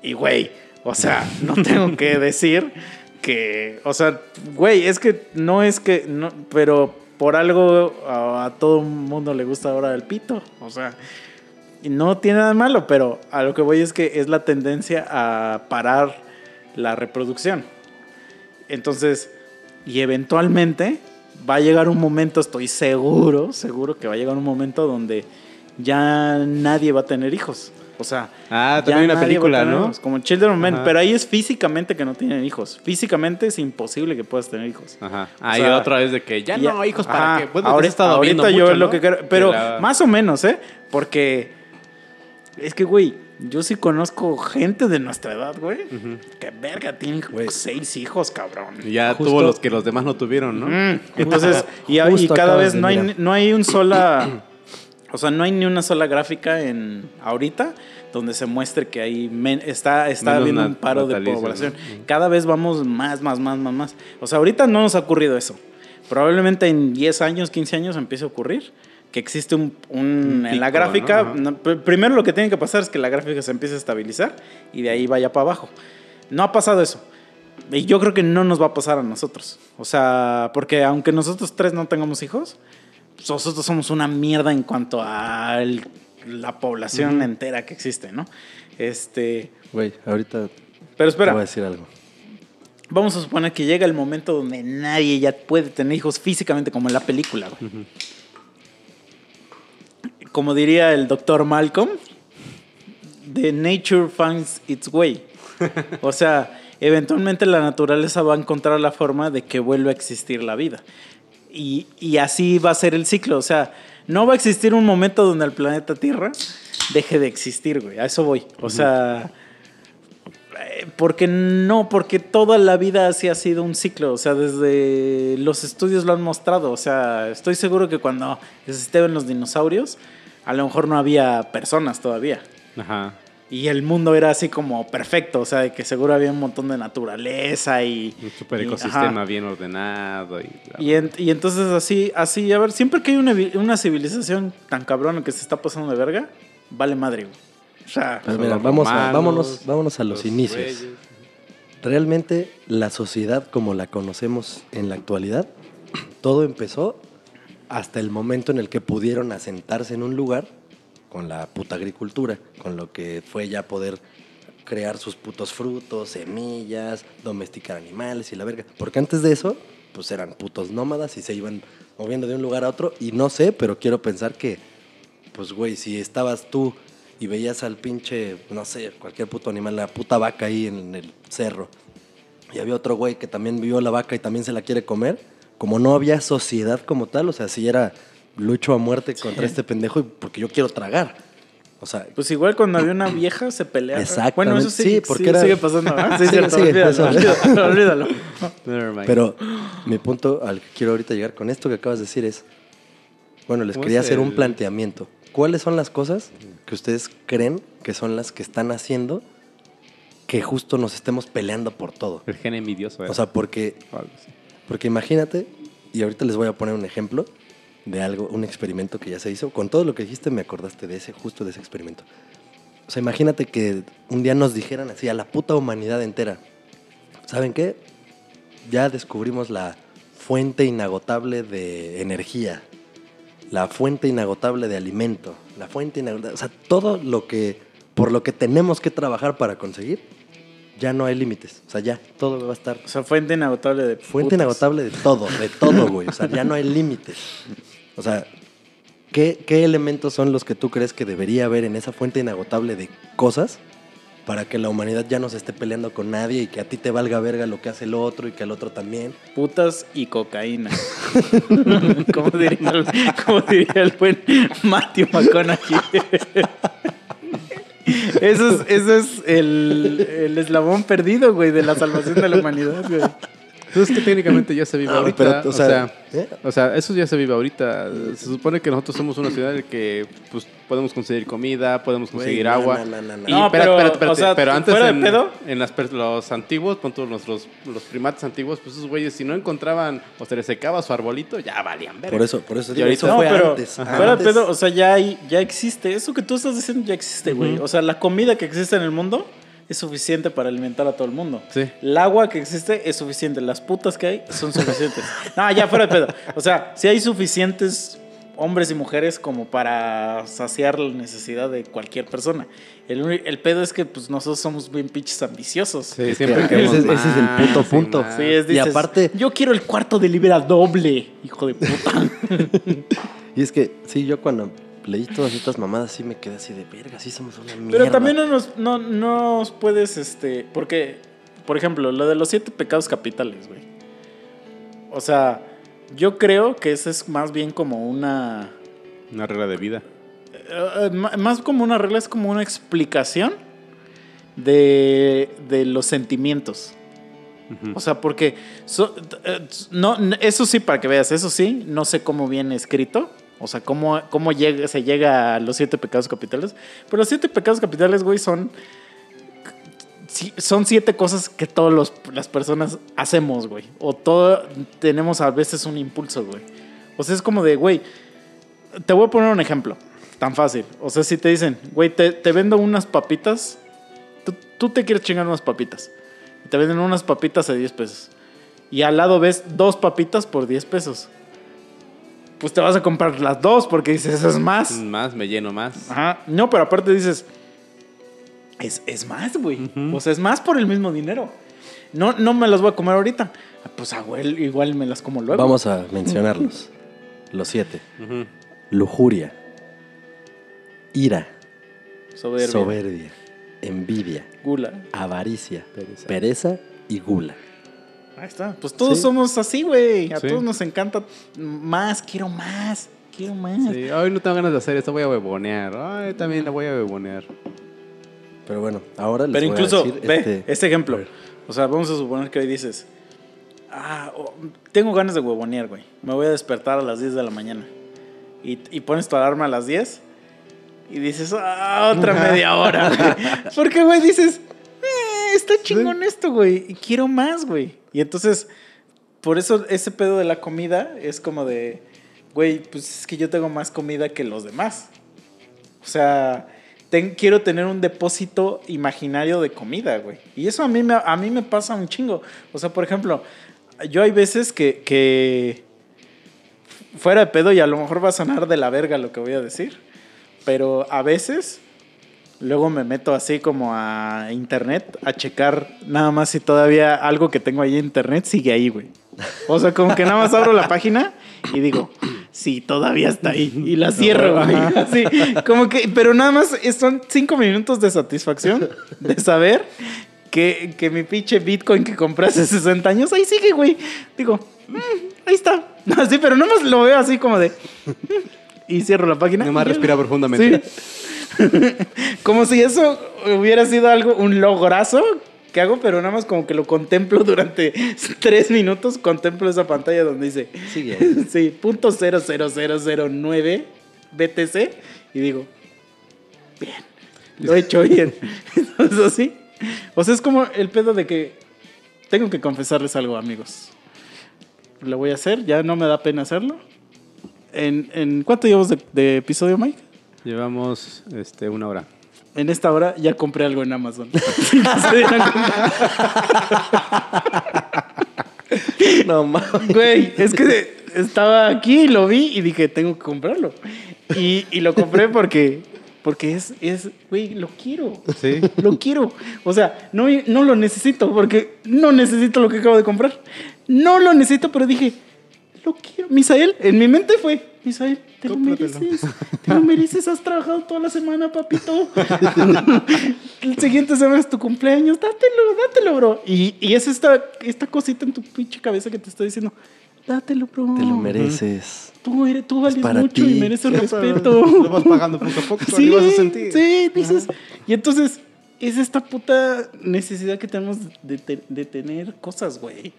Y güey, o sea, no tengo que decir que, o sea, güey, es que no es que, no, pero por algo a, a todo mundo le gusta ahora el pito, o sea, y no tiene nada de malo, pero a lo que voy es que es la tendencia a parar la reproducción. Entonces, y eventualmente va a llegar un momento, estoy seguro, seguro que va a llegar un momento donde ya nadie va a tener hijos. O sea, Ah, ya también hay una película, ¿no? hijos, Como Children of Men, pero ahí es físicamente que no tienen hijos. Físicamente es imposible que puedas tener hijos. Ajá. Ah, sea, otra vez de que ya Y no, hijos, para ajá, que. Bueno, te has estado ahorita yo mucho, lo que quiero. Pero la- más o menos, ¿eh? Porque es que, güey, yo sí conozco gente de nuestra edad, güey. Que verga, tienen Güey. seis hijos, cabrón. Y ya Justo- tuvo los que los demás no tuvieron, ¿no? Mm, Entonces, y, cada vez no hay, no hay un sola. O sea, no hay ni una sola gráfica en ahorita donde se muestre que hay men- está, está Menos habiendo un paro de población. ¿no? Cada vez vamos más, más, más, más, más. O sea, ahorita no nos ha ocurrido eso. Probablemente en 10 años, 15 años empiece a ocurrir que existe un, un- Un en la gráfica. ¿no? Primero lo que tiene que pasar es que la gráfica se empiece a estabilizar y de ahí vaya para abajo. No ha pasado eso. Y yo creo que no nos va a pasar a nosotros. O sea, porque aunque nosotros tres no tengamos hijos, pues nosotros somos una mierda en cuanto a el- la población entera que existe, ¿no? Este, Güey, ahorita pero te voy a espera, decir algo. vamos a suponer que llega el momento donde nadie ya puede tener hijos físicamente como en la película, güey. Como diría el doctor Malcolm, the nature finds its way. O sea, eventualmente la naturaleza va a encontrar la forma de que vuelva a existir la vida. Y, y así va a ser el ciclo. O sea, no va a existir un momento donde el planeta Tierra deje de existir, güey. A eso voy. O sea, eh, porque no, porque toda la vida así ha sido un ciclo. O sea, desde los estudios lo han mostrado. O sea, estoy seguro que cuando existían los dinosaurios, a lo mejor no había personas todavía. Ajá. Y el mundo era así como perfecto, o sea, de que seguro había un montón de naturaleza y... Un super ecosistema bien ordenado. Y, Y, en- y entonces así, así, a ver, siempre que hay una, una civilización tan cabrona que se está pasando de verga, vale madre, güey. O sea, Pues mira, vamos a- romanos, vámonos, vámonos a los, los inicios. reyes. realmente la sociedad como la conocemos en la actualidad, todo empezó hasta el momento en el que pudieron asentarse en un lugar con la puta agricultura, con lo que fue ya poder crear sus putos frutos, semillas, domesticar animales y la verga. Porque antes de eso, pues eran putos nómadas y se iban moviendo de un lugar a otro. Y no sé, pero quiero pensar que, pues güey, si estabas tú y veías al pinche, no sé, cualquier puto animal, la puta vaca ahí en el cerro, y había otro güey que también vio la vaca y también se la quiere comer, como no había sociedad como tal, o sea, si era lucho a muerte contra este pendejo porque yo quiero tragar. O sea, Pues igual cuando había una vieja se peleaba. Exactamente. Bueno, eso sí, Sí, porque sí, era- sigue pasando. ¿verdad? Sí, Sí, cierto, sí, olvídalo, olvídalo, olvídalo. Never mind. Pero mi punto al que quiero ahorita llegar con esto que acabas de decir es, bueno, les ¿Cómo quería hacer un planteamiento. ¿Cuáles son las cosas que ustedes creen que son las que están haciendo que justo nos estemos peleando por todo? el gen envidioso. ¿eh? O sea, porque, O algo así. Porque imagínate, y ahorita les voy a poner un ejemplo de algo, un experimento que ya se hizo. Con todo lo que dijiste me acordaste de ese, justo de ese experimento. O sea, imagínate que un día nos dijeran así a la puta humanidad entera, ¿saben qué? Ya descubrimos la fuente inagotable de energía, la fuente inagotable de alimento, la fuente inagotable, o sea, todo lo que, por lo que tenemos que trabajar para conseguir, ya no hay límites. O sea, ya, todo va a estar O sea, fuente inagotable de Fuente putas. inagotable de todo, de todo, güey. O sea, ya no hay límites. O sea, ¿qué, ¿qué elementos son los que tú crees que debería haber en esa fuente inagotable de cosas para que la humanidad ya no se esté peleando con nadie y que a ti te valga verga lo que hace el otro y que al otro también? Putas y cocaína. como, diría el, como diría el buen Matthew McConaughey. Eso es, eso es el, el eslabón perdido, güey, de la salvación de la humanidad, güey. Pues es que técnicamente ya se vive Ah, ahorita. pero, o o, sea, sea, ¿eh? o sea, eso ya se vive ahorita. Se supone que nosotros somos una ciudad en la que pues, podemos conseguir comida, podemos conseguir no, agua. no, no, no, no. Y No, espérate, pero, espérate, espérate, o sea, pero antes fuera de en, pedo. en las los antiguos, pon tú, nuestros, los primates antiguos, pues esos güeyes si no encontraban o se les secaba su arbolito, ya valían ver. Por eso, por eso digo, ahorita- eso No, fue pero antes. fuera de pedo, o sea, ya hay, ya existe. Eso que tú estás diciendo ya existe, güey. O sea, la comida que existe en el mundo es suficiente para alimentar a todo el mundo. Sí. El agua que existe es suficiente. Las putas que hay son suficientes. no, ya fuera de pedo. O sea, si hay suficientes hombres y mujeres como para saciar la necesidad de cualquier persona. El, el pedo es que pues nosotros somos bien pinches ambiciosos. Sí, siempre ese, queremos es- ese es el puto y punto. Sí, es, y dices, aparte, yo quiero el cuarto de libra doble, hijo de puta. y es que, sí, yo cuando leí todas estas mamadas sí me quedé así de verga, sí somos una mierda. Pero también no nos, no, no nos puedes, este, porque, por ejemplo, lo de los siete pecados capitales, güey. O sea, yo creo que esa es más bien como una, Una regla de vida. eh, ma- más como una regla, es como una explicación de, de los sentimientos. O sea, porque so- eh, no, eso sí, para que veas, eso sí, no sé cómo viene escrito. O sea, cómo, cómo llega, se llega a los siete pecados capitales. Pero los siete pecados capitales, güey, son. Son siete cosas que todas las personas hacemos, güey. O todo tenemos a veces un impulso, güey. O sea, es como de, güey, te voy a poner un ejemplo. Tan fácil. O sea, si te dicen, güey, te, te vendo unas papitas. Tú, tú te quieres chingar unas papitas. Y te venden unas papitas a 10 pesos. Y al lado ves dos papitas por 10 pesos. Pues te vas a comprar las dos porque dices, eso es más. Más, me lleno más. Ajá. No, pero aparte dices, es, es más, güey. O sea, es más por el mismo dinero. No, no me las voy a comer ahorita. Ah, Pues ah, güey, igual me las como luego. Vamos a mencionarlos. Los siete. Lujuria, ira, Soberbia. soberbia, envidia, Gula. avaricia, Pereza. pereza y gula. Ahí está. Pues todos Sí. somos así, güey. A Sí. todos nos encanta más. Quiero más. Quiero más. Sí, hoy no tengo ganas de hacer esto, voy a bebonear. Ay, también la voy a bebonear. Pero bueno, ahora les Pero voy a incluso, decir, ve, este, este ejemplo. a. O sea, vamos a suponer que hoy dices, ah, oh, tengo ganas de huevonear, güey. Me voy a despertar a las 10 de la mañana. Y, y pones tu alarma a las 10 y dices, ah, otra media hora, güey. Porque, güey, dices, está chingón esto, güey. Y quiero más, güey. Y entonces, por eso ese pedo de la comida es como de, güey, pues es que yo tengo más comida que los demás. O sea, ten- quiero tener un depósito imaginario de comida, güey. Y eso a mí, me, a mí me pasa un chingo. O sea, por ejemplo, yo hay veces que, que fuera de pedo y a lo mejor va a sonar de la verga lo que voy a decir, pero a veces luego me meto así como a internet a checar nada más si todavía algo que tengo ahí en internet sigue ahí, güey. O sea, como que nada más abro la página y digo, sí, todavía está ahí. Y la cierro, güey. Así, como que, pero nada más son cinco minutos de satisfacción de saber que, que mi pinche Bitcoin que compré hace 60 años, ahí sigue, güey. Digo, "Mm, ahí está. Así, pero nada más lo veo así como de... "Mm", Y cierro la página. Nada más respira profundamente. Sí. como si eso hubiera sido algo, un lograzo que hago, pero nada más como que lo contemplo durante tres minutos, contemplo esa pantalla donde dice, Sigue. sí, punto cero cero cero cero nueve BTC y digo, bien, lo he hecho bien. Entonces así, o sea, es como el pedo de que tengo que confesarles algo, amigos. Lo voy a hacer, ya no me da pena hacerlo. ¿En, en cuánto llevamos de, de episodio, Mike? Llevamos este, una hora. En esta hora ya compré algo en Amazon. No mames. Güey, es que estaba aquí, lo vi y dije, tengo que comprarlo. Y, y lo compré porque, porque es, es, güey, lo quiero. Sí. Lo quiero. O sea, no, no lo necesito porque no necesito lo que acabo de comprar. No lo necesito, pero dije, lo quiero. Misael, en mi mente fue, Misael, te lo mereces. Te lo mereces, has trabajado toda la semana, papito. El siguiente semana es tu cumpleaños, dátelo, dátelo, bro. Y, y es esta, esta cosita en tu pinche cabeza que te está diciendo, dátelo, bro. Te lo mereces. Tú, eres, tú vales mucho ti. y mereces Lo respeto. vas pagando poco a poco. Sí, Sí, vas a sentir. sí, dices. Y entonces, es esta puta necesidad que tenemos de, te- de tener cosas, güey.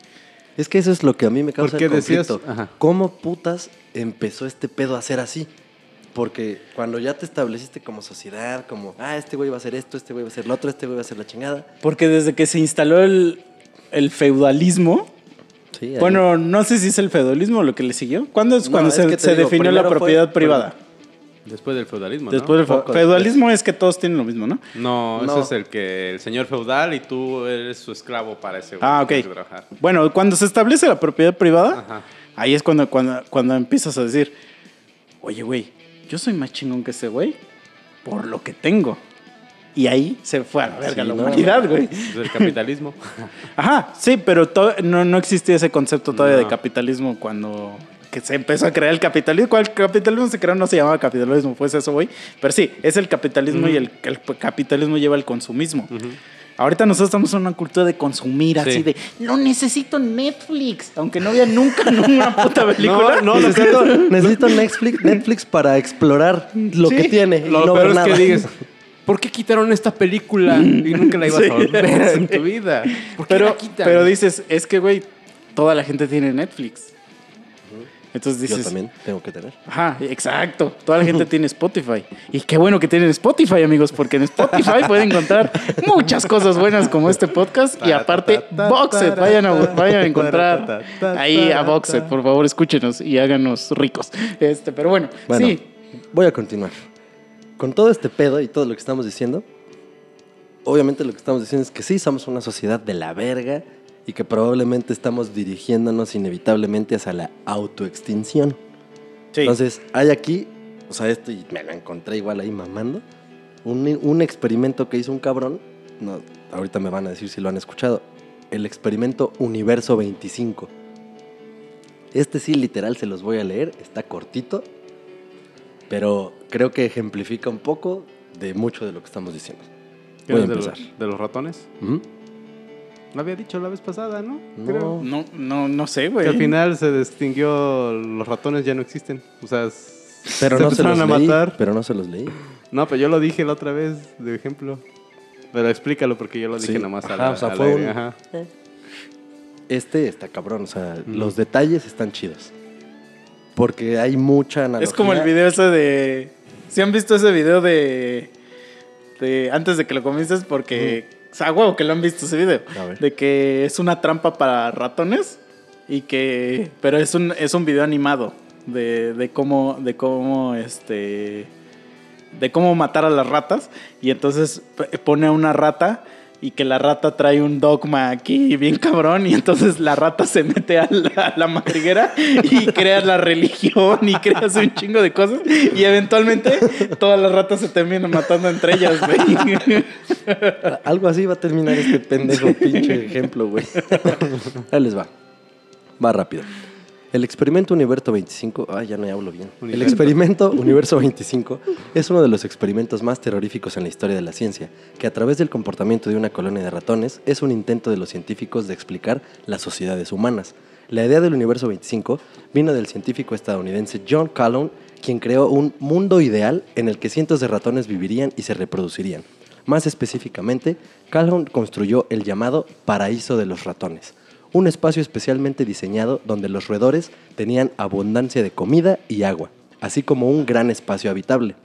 Es que eso es lo que a mí me causa Porque el decías- conflicto. ajá. ¿Cómo putas empezó este pedo a ser así? Porque cuando ya te estableciste como sociedad, como, ah, este güey va a hacer esto, este güey va a hacer lo otro, este güey va a hacer la chingada. Porque desde que se instaló el, el feudalismo, Sí, bueno, no sé si es el feudalismo lo que le siguió. ¿Cuándo es No, cuando es se, digo, definió la fue- propiedad privada? Después del feudalismo, ¿no? Después del feudalismo es que todos tienen lo mismo, ¿no? No, No. ese es el que el señor feudal y tú eres su esclavo para ese güey. Ah, tienes ok. que trabajar. Bueno, cuando se establece la propiedad privada, Ajá. ahí es cuando, cuando, cuando empiezas a decir, oye, güey, yo soy más chingón que ese güey por lo que tengo. Y ahí se fue a la verga Sí, la no. humanidad, güey. Es el capitalismo. Ajá, sí, pero no, no existía ese concepto todavía de No. capitalismo cuando que se empezó a crear el capitalismo. ¿Cuál capitalismo se creó? No se llamaba capitalismo, pues eso, güey. Pero sí, es el capitalismo y el, el capitalismo lleva al consumismo. Ahorita nosotros estamos en una cultura de consumir, así Sí. de no necesito Netflix, aunque no vea nunca una puta película. No, no, necesito, necesito Netflix, Netflix para explorar lo Sí. que tiene. y Lo no peor ver es que nada. digas, ¿por qué quitaron esta película y nunca la ibas Sí. a ver en tu vida? ¿Por qué pero, la quitan? pero dices, es que, güey, toda la gente tiene Netflix. Entonces Yo dices, también tengo que tener. Ajá, exacto. Toda la gente tiene Spotify. Y qué bueno que tienen Spotify, amigos, porque en Spotify pueden encontrar muchas cosas buenas como este podcast y aparte Boxet. Vayan a, vayan a encontrar ahí a Boxet, por favor, escúchenos y háganos ricos. Este, pero bueno, Bueno, sí. voy a continuar. Con todo este pedo y todo lo que estamos diciendo, obviamente lo que estamos diciendo es que sí, somos una sociedad de la verga y que probablemente estamos dirigiéndonos inevitablemente hacia la autoextinción. sí. Entonces, hay aquí, o sea, esto y me lo encontré igual ahí mamando, un, un experimento que hizo un cabrón, no, ahorita me van a decir si lo han escuchado, el experimento Universo 25. Este sí, literal, se los voy a leer, está cortito, pero creo que ejemplifica un poco de mucho de lo que estamos diciendo. ¿Qué Voy a de empezar. los, de los ratones? Lo había dicho la vez pasada, ¿no? No. no, no, no sé, Que güey. al final se distinguió, los ratones ya no existen. O sea, no se empezaron los a leí, matar. pero no se los leí. No, pero yo lo dije la otra vez de ejemplo. Pero explícalo porque yo lo dije Sí. nomás a Ajá, la, o sea, al fue aire, un- ajá. Este está cabrón, o sea, los detalles están chidos. Porque hay mucha analogía. Es como el video ese de. ¿Sí han visto ese video de. de antes de que lo comiences? Porque. O sea, huevo que lo han visto ese video. De que es una trampa para ratones. Y que. Pero es un, es un video animado. De, de cómo. De cómo este. de cómo matar a las ratas. Y entonces pone a una rata y que la rata trae un dogma aquí bien cabrón. Y entonces la rata se mete a la, a la madriguera y crea la religión y creas un chingo de cosas. Y eventualmente todas las ratas se terminan matando entre ellas, güey. Algo así va a terminar este pendejo pinche ejemplo, güey. Ahí les va. Va rápido. El experimento Universo 25, ay, ya no hablo bien. El experimento Universo 25 es uno de los experimentos más terroríficos en la historia de la ciencia, que a través del comportamiento de una colonia de ratones es un intento de los científicos de explicar las sociedades humanas. La idea del Universo 25 vino del científico estadounidense John Calhoun, quien creó un mundo ideal en el que cientos de ratones vivirían y se reproducirían. Más específicamente, Calhoun construyó el llamado Paraíso de los Ratones, un espacio especialmente diseñado donde los roedores tenían abundancia de comida y agua, así como un gran espacio habitable.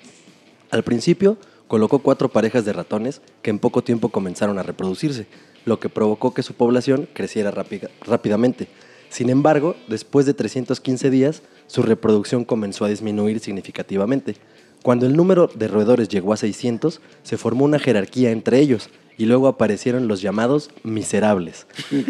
Al principio, colocó cuatro parejas de ratones que en poco tiempo comenzaron a reproducirse, lo que provocó que su población creciera rápida- rápidamente. Sin embargo, después de 315 días, su reproducción comenzó a disminuir significativamente. Cuando el número de roedores llegó a 600, se formó una jerarquía entre ellos y luego aparecieron los llamados miserables.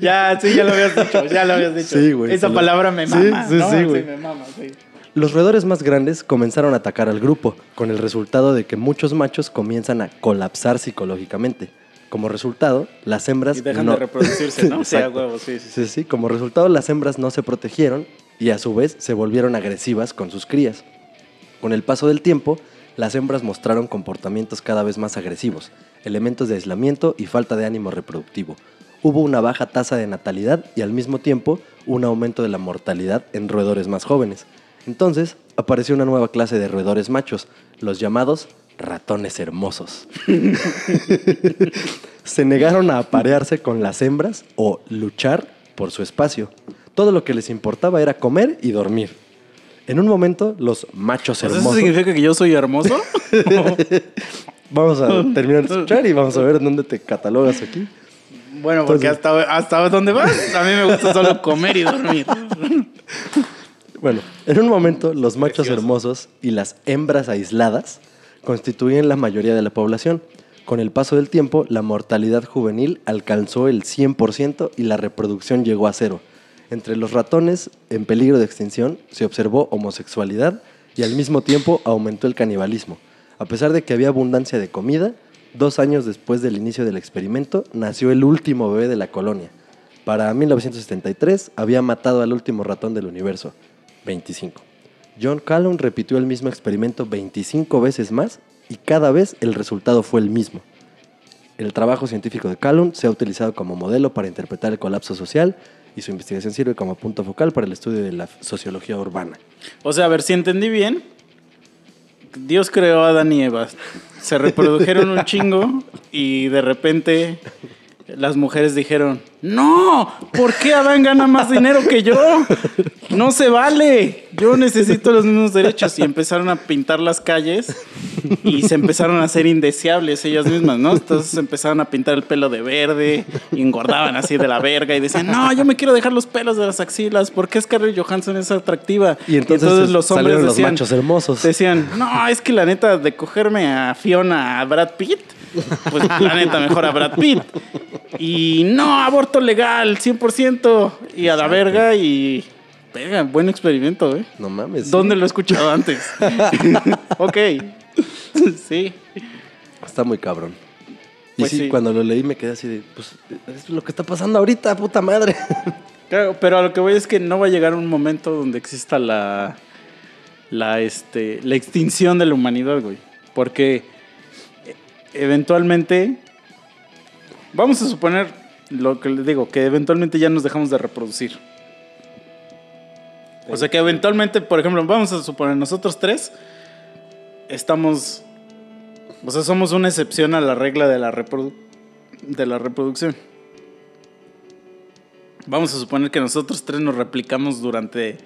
Ya, sí, ya lo habías dicho, ya lo habías dicho. Sí, güey, Esa lo- palabra me mama. sí, ¿no? sí, güey. me mama, sí. Los roedores más grandes comenzaron a atacar al grupo, con el resultado de que muchos machos comienzan a colapsar psicológicamente. Como resultado, las hembras Y dejan no- de reproducirse, ¿no? Huevo, sí, sí. Sí, sí, como resultado las hembras no se protegieron y a su vez se volvieron agresivas con sus crías. Con el paso del tiempo, las hembras mostraron comportamientos cada vez más agresivos, elementos de aislamiento y falta de ánimo reproductivo. Hubo una baja tasa de natalidad y al mismo tiempo un aumento de la mortalidad en roedores más jóvenes. Entonces apareció una nueva clase de roedores machos, los llamados ratones hermosos. se negaron a aparearse con las hembras o luchar por su espacio. Todo lo que les importaba era comer y dormir. En un momento, los machos sea, ¿Eso hermosos... significa que yo soy hermoso? Vamos a terminar de escuchar y vamos a ver dónde te catalogas aquí. bueno, porque Entonces- hasta, hasta dónde vas, a mí me gusta solo comer y dormir. Bueno, en un momento los machos hermosos y las hembras aisladas constituían la mayoría de la población. Con el paso del tiempo, la mortalidad juvenil alcanzó el 100% y la reproducción llegó a cero. Entre los ratones en peligro de extinción se observó homosexualidad y al mismo tiempo aumentó el canibalismo. A pesar de que había abundancia de comida, dos años después del inicio del experimento nació el último bebé de la colonia. Para 1973 había matado al último ratón del universo, 25. John Calhoun repitió el mismo experimento 25 veces más y cada vez el resultado fue el mismo. El trabajo científico de Calhoun se ha utilizado como modelo para interpretar el colapso social y su investigación sirve como punto focal para el estudio de la sociología urbana. O sea, a ver si entendí bien. Dios creó a Adán y Eva. Se reprodujeron un chingo y de repente las mujeres dijeron, no, ¿por qué Adán gana más dinero que yo? No se vale, yo necesito los mismos derechos. Y empezaron a pintar las calles y se empezaron a hacer indeseables ellas mismas, ¿no? Entonces empezaron a pintar el pelo de verde y engordaban así de la verga y decían, no, yo me quiero dejar los pelos de las axilas, ¿por qué Scarlett Johansson es atractiva? Y entonces los hombres los decían, machos hermosos. Decían, no, es que la neta de cogerme a Fiona, a Brad Pitt, pues la neta mejor a Brad Pitt. Y no, aborto legal, 100%. Y a la verga y... Venga, buen experimento, ¿eh? No mames. sí. ¿Dónde lo he escuchado antes? ok. sí. Está muy cabrón. Y Pues sí, sí. cuando lo leí me quedé así de, pues, es lo que está pasando ahorita, puta madre. Claro, pero a lo que voy es que no va a llegar un momento donde exista la, la, este, la extinción de la humanidad, güey. Porque eventualmente, vamos a suponer lo que les digo, que eventualmente ya nos dejamos de reproducir. O sea que eventualmente, por ejemplo, vamos a suponer nosotros tres estamos, o sea, somos una excepción a la regla de la, de la reproducción. Vamos a suponer que nosotros tres nos replicamos durante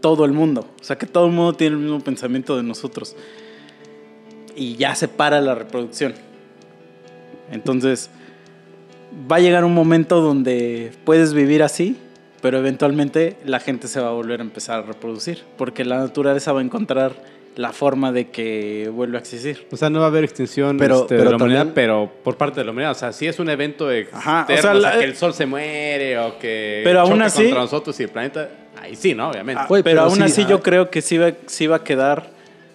todo el mundo. O sea, que todo el mundo tiene el mismo pensamiento de nosotros. Y ya se para la reproducción. Entonces, va a llegar un momento donde puedes vivir así, pero eventualmente la gente se va a volver a empezar a reproducir. Porque la naturaleza va a encontrar la forma de que vuelva a existir. O sea, no va a haber extinción Pero- este, de pero la humanidad, pero por parte de la humanidad. O sea, si es un evento externo, Ajá, o o sea, sea, la- que el sol se muere o que Pero aún así- contra nosotros y el planeta, ahí sí, ¿no? Obviamente. Ah, pero, pero aún sí, así ah. yo creo que sí va, sí va a quedar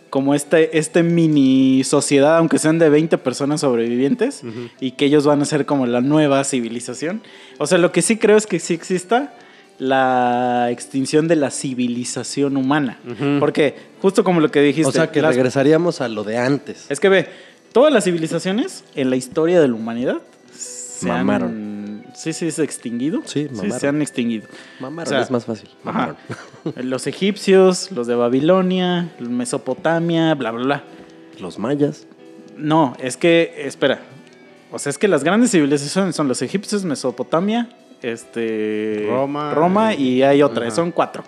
como este, este mini sociedad, aunque sean de 20 personas sobrevivientes, y que ellos van a ser como la nueva civilización. O sea, lo que sí creo es que sí exista la extinción de la civilización humana. Porque justo como lo que dijiste... O sea, que las- regresaríamos a lo de antes. Es que ve, todas las civilizaciones en la historia de la humanidad se Mamaron. han... Sí, sí, se extinguido. Sí, mamaron. se han extinguido. Mamaron, O sea, es más fácil. Ajá. Los egipcios, los de Babilonia, Mesopotamia, bla, bla, bla. Los mayas. No, es que, espera. O sea, es que las grandes civilizaciones son los egipcios, Mesopotamia, este, Roma. Roma y hay otra, Ajá. son cuatro.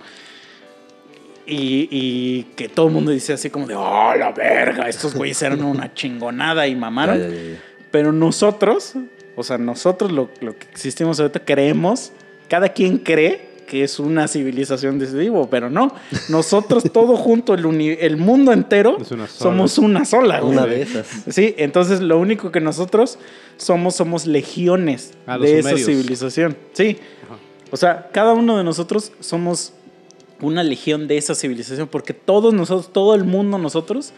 Y, y que todo el mundo dice así como de, oh, la verga, estos güeyes eran una chingonada y mamaron. Ya, ya, ya, ya. Pero nosotros, o sea, nosotros lo, lo que existimos ahorita creemos, cada quien cree que es una civilización de ese tipo, pero no. Nosotros todo junto, el, uni- el mundo entero, una somos una sola. güey. Una de esas. Sí, entonces lo único que nosotros somos, somos legiones Ah, de esa sumerios. civilización. Sí. O sea, cada uno de nosotros somos una legión de esa civilización, porque todos nosotros, todo el mundo nosotros,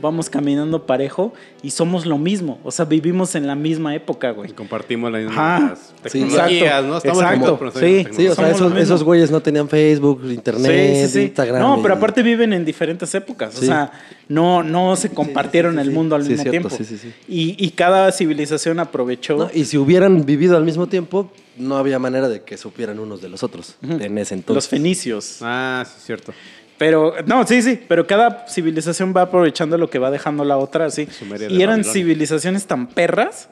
vamos caminando parejo y somos lo mismo. O sea, vivimos en la misma época, güey. Y compartimos las mismas Sí, tecnologías, exacto, ¿no? Estamos exacto, como- sí. Sí, o sea, esos, esos güeyes no tenían Facebook, Internet, Sí, sí, sí. Instagram. No, pero aparte viven en diferentes épocas. O sea, no, no se compartieron sí, sí, el mundo al Sí, mismo cierto, tiempo. sí, sí, sí. Y, y cada civilización aprovechó. No, y si hubieran vivido al mismo tiempo, no había manera de que supieran unos de los otros en ese entonces. los fenicios. Ah, sí, es cierto. Pero, no, sí, sí, pero cada civilización va aprovechando lo que va dejando la otra, así. Y eran Babilonia. civilizaciones tan perras,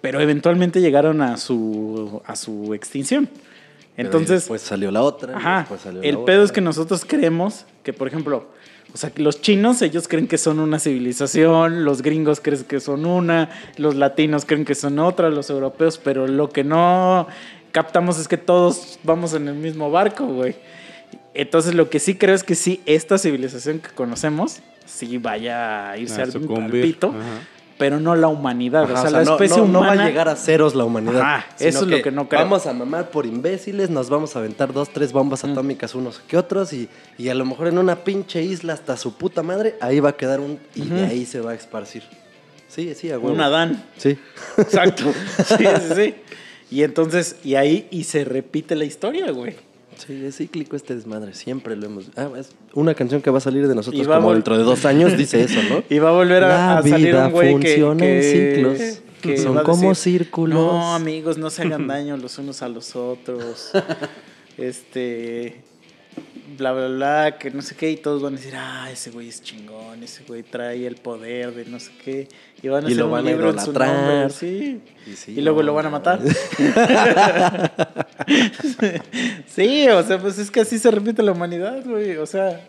pero eventualmente llegaron a su, a su extinción. Pero Entonces, Después salió la otra. ajá, salió la el otra. pedo es que nosotros creemos que, por ejemplo, o sea, que los chinos, ellos creen que son una civilización, los gringos creen que son una, los latinos creen que son otra, los europeos, pero lo que no captamos es que todos vamos en el mismo barco, güey. Entonces, lo que sí creo es que sí, esta civilización que conocemos, sí vaya a irse A al, al sucumbir. pito, Ajá. pero no la humanidad. Ajá, o sea, la no- especie no, no humana. va a llegar a ceros la humanidad. Ajá, eso es lo que no creo. Vamos a mamar por imbéciles, nos vamos a aventar dos, tres bombas atómicas unos que otros y, y a lo mejor en una pinche isla hasta su puta madre, ahí va a quedar un... y de ahí se va a esparcir. Sí, sí, a huevo. Un Adán. Sí. Exacto. Sí, sí, sí. Y entonces, y ahí, y se repite la historia, güey. Sí, es cíclico este desmadre, siempre lo hemos... Ah, es una canción que va a salir de nosotros como vol- dentro de dos años, dice eso, ¿no? Y va a volver a, La a salir vida un güey que, funciona en ciclos. que Son como decir, círculos. No, amigos, no se hagan daño los unos a los otros. este. Bla, bla, bla, que no sé qué. Y todos van a decir, ah, ese güey es chingón, ese güey trae el poder de no sé qué. Y van a Y hacer lo un van a libro en su nombre, sí. Y sí, Y luego no, lo van a matar. sí, o sea, pues es que así se repite la humanidad, güey. O sea,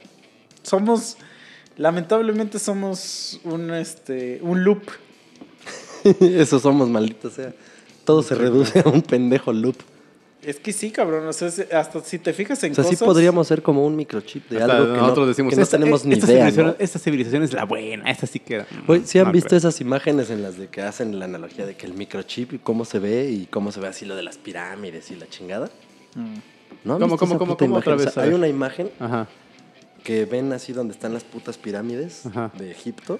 somos, lamentablemente somos un, este, un loop. Eso somos, maldito sea. Todo se reduce a un pendejo loop. Es que sí, cabrón. O sea, hasta si te fijas en O sea, sí cosas... podríamos ser como un microchip de Hasta algo que nosotros no, decimos, que no "Esta- tenemos ni esta idea. civilización- ¿no? Esta civilización es la buena, esta sí queda. Güey, ¿sí han No visto creo. esas imágenes en las de que hacen la analogía de que el microchip y cómo se ve y cómo se ve así lo de las pirámides y la chingada? Mm. ¿No? ¿Cómo, cómo, cómo, cómo otra imagen? O vez? sea, hay una imagen Ajá. que ven así donde están las putas pirámides Ajá. de Egipto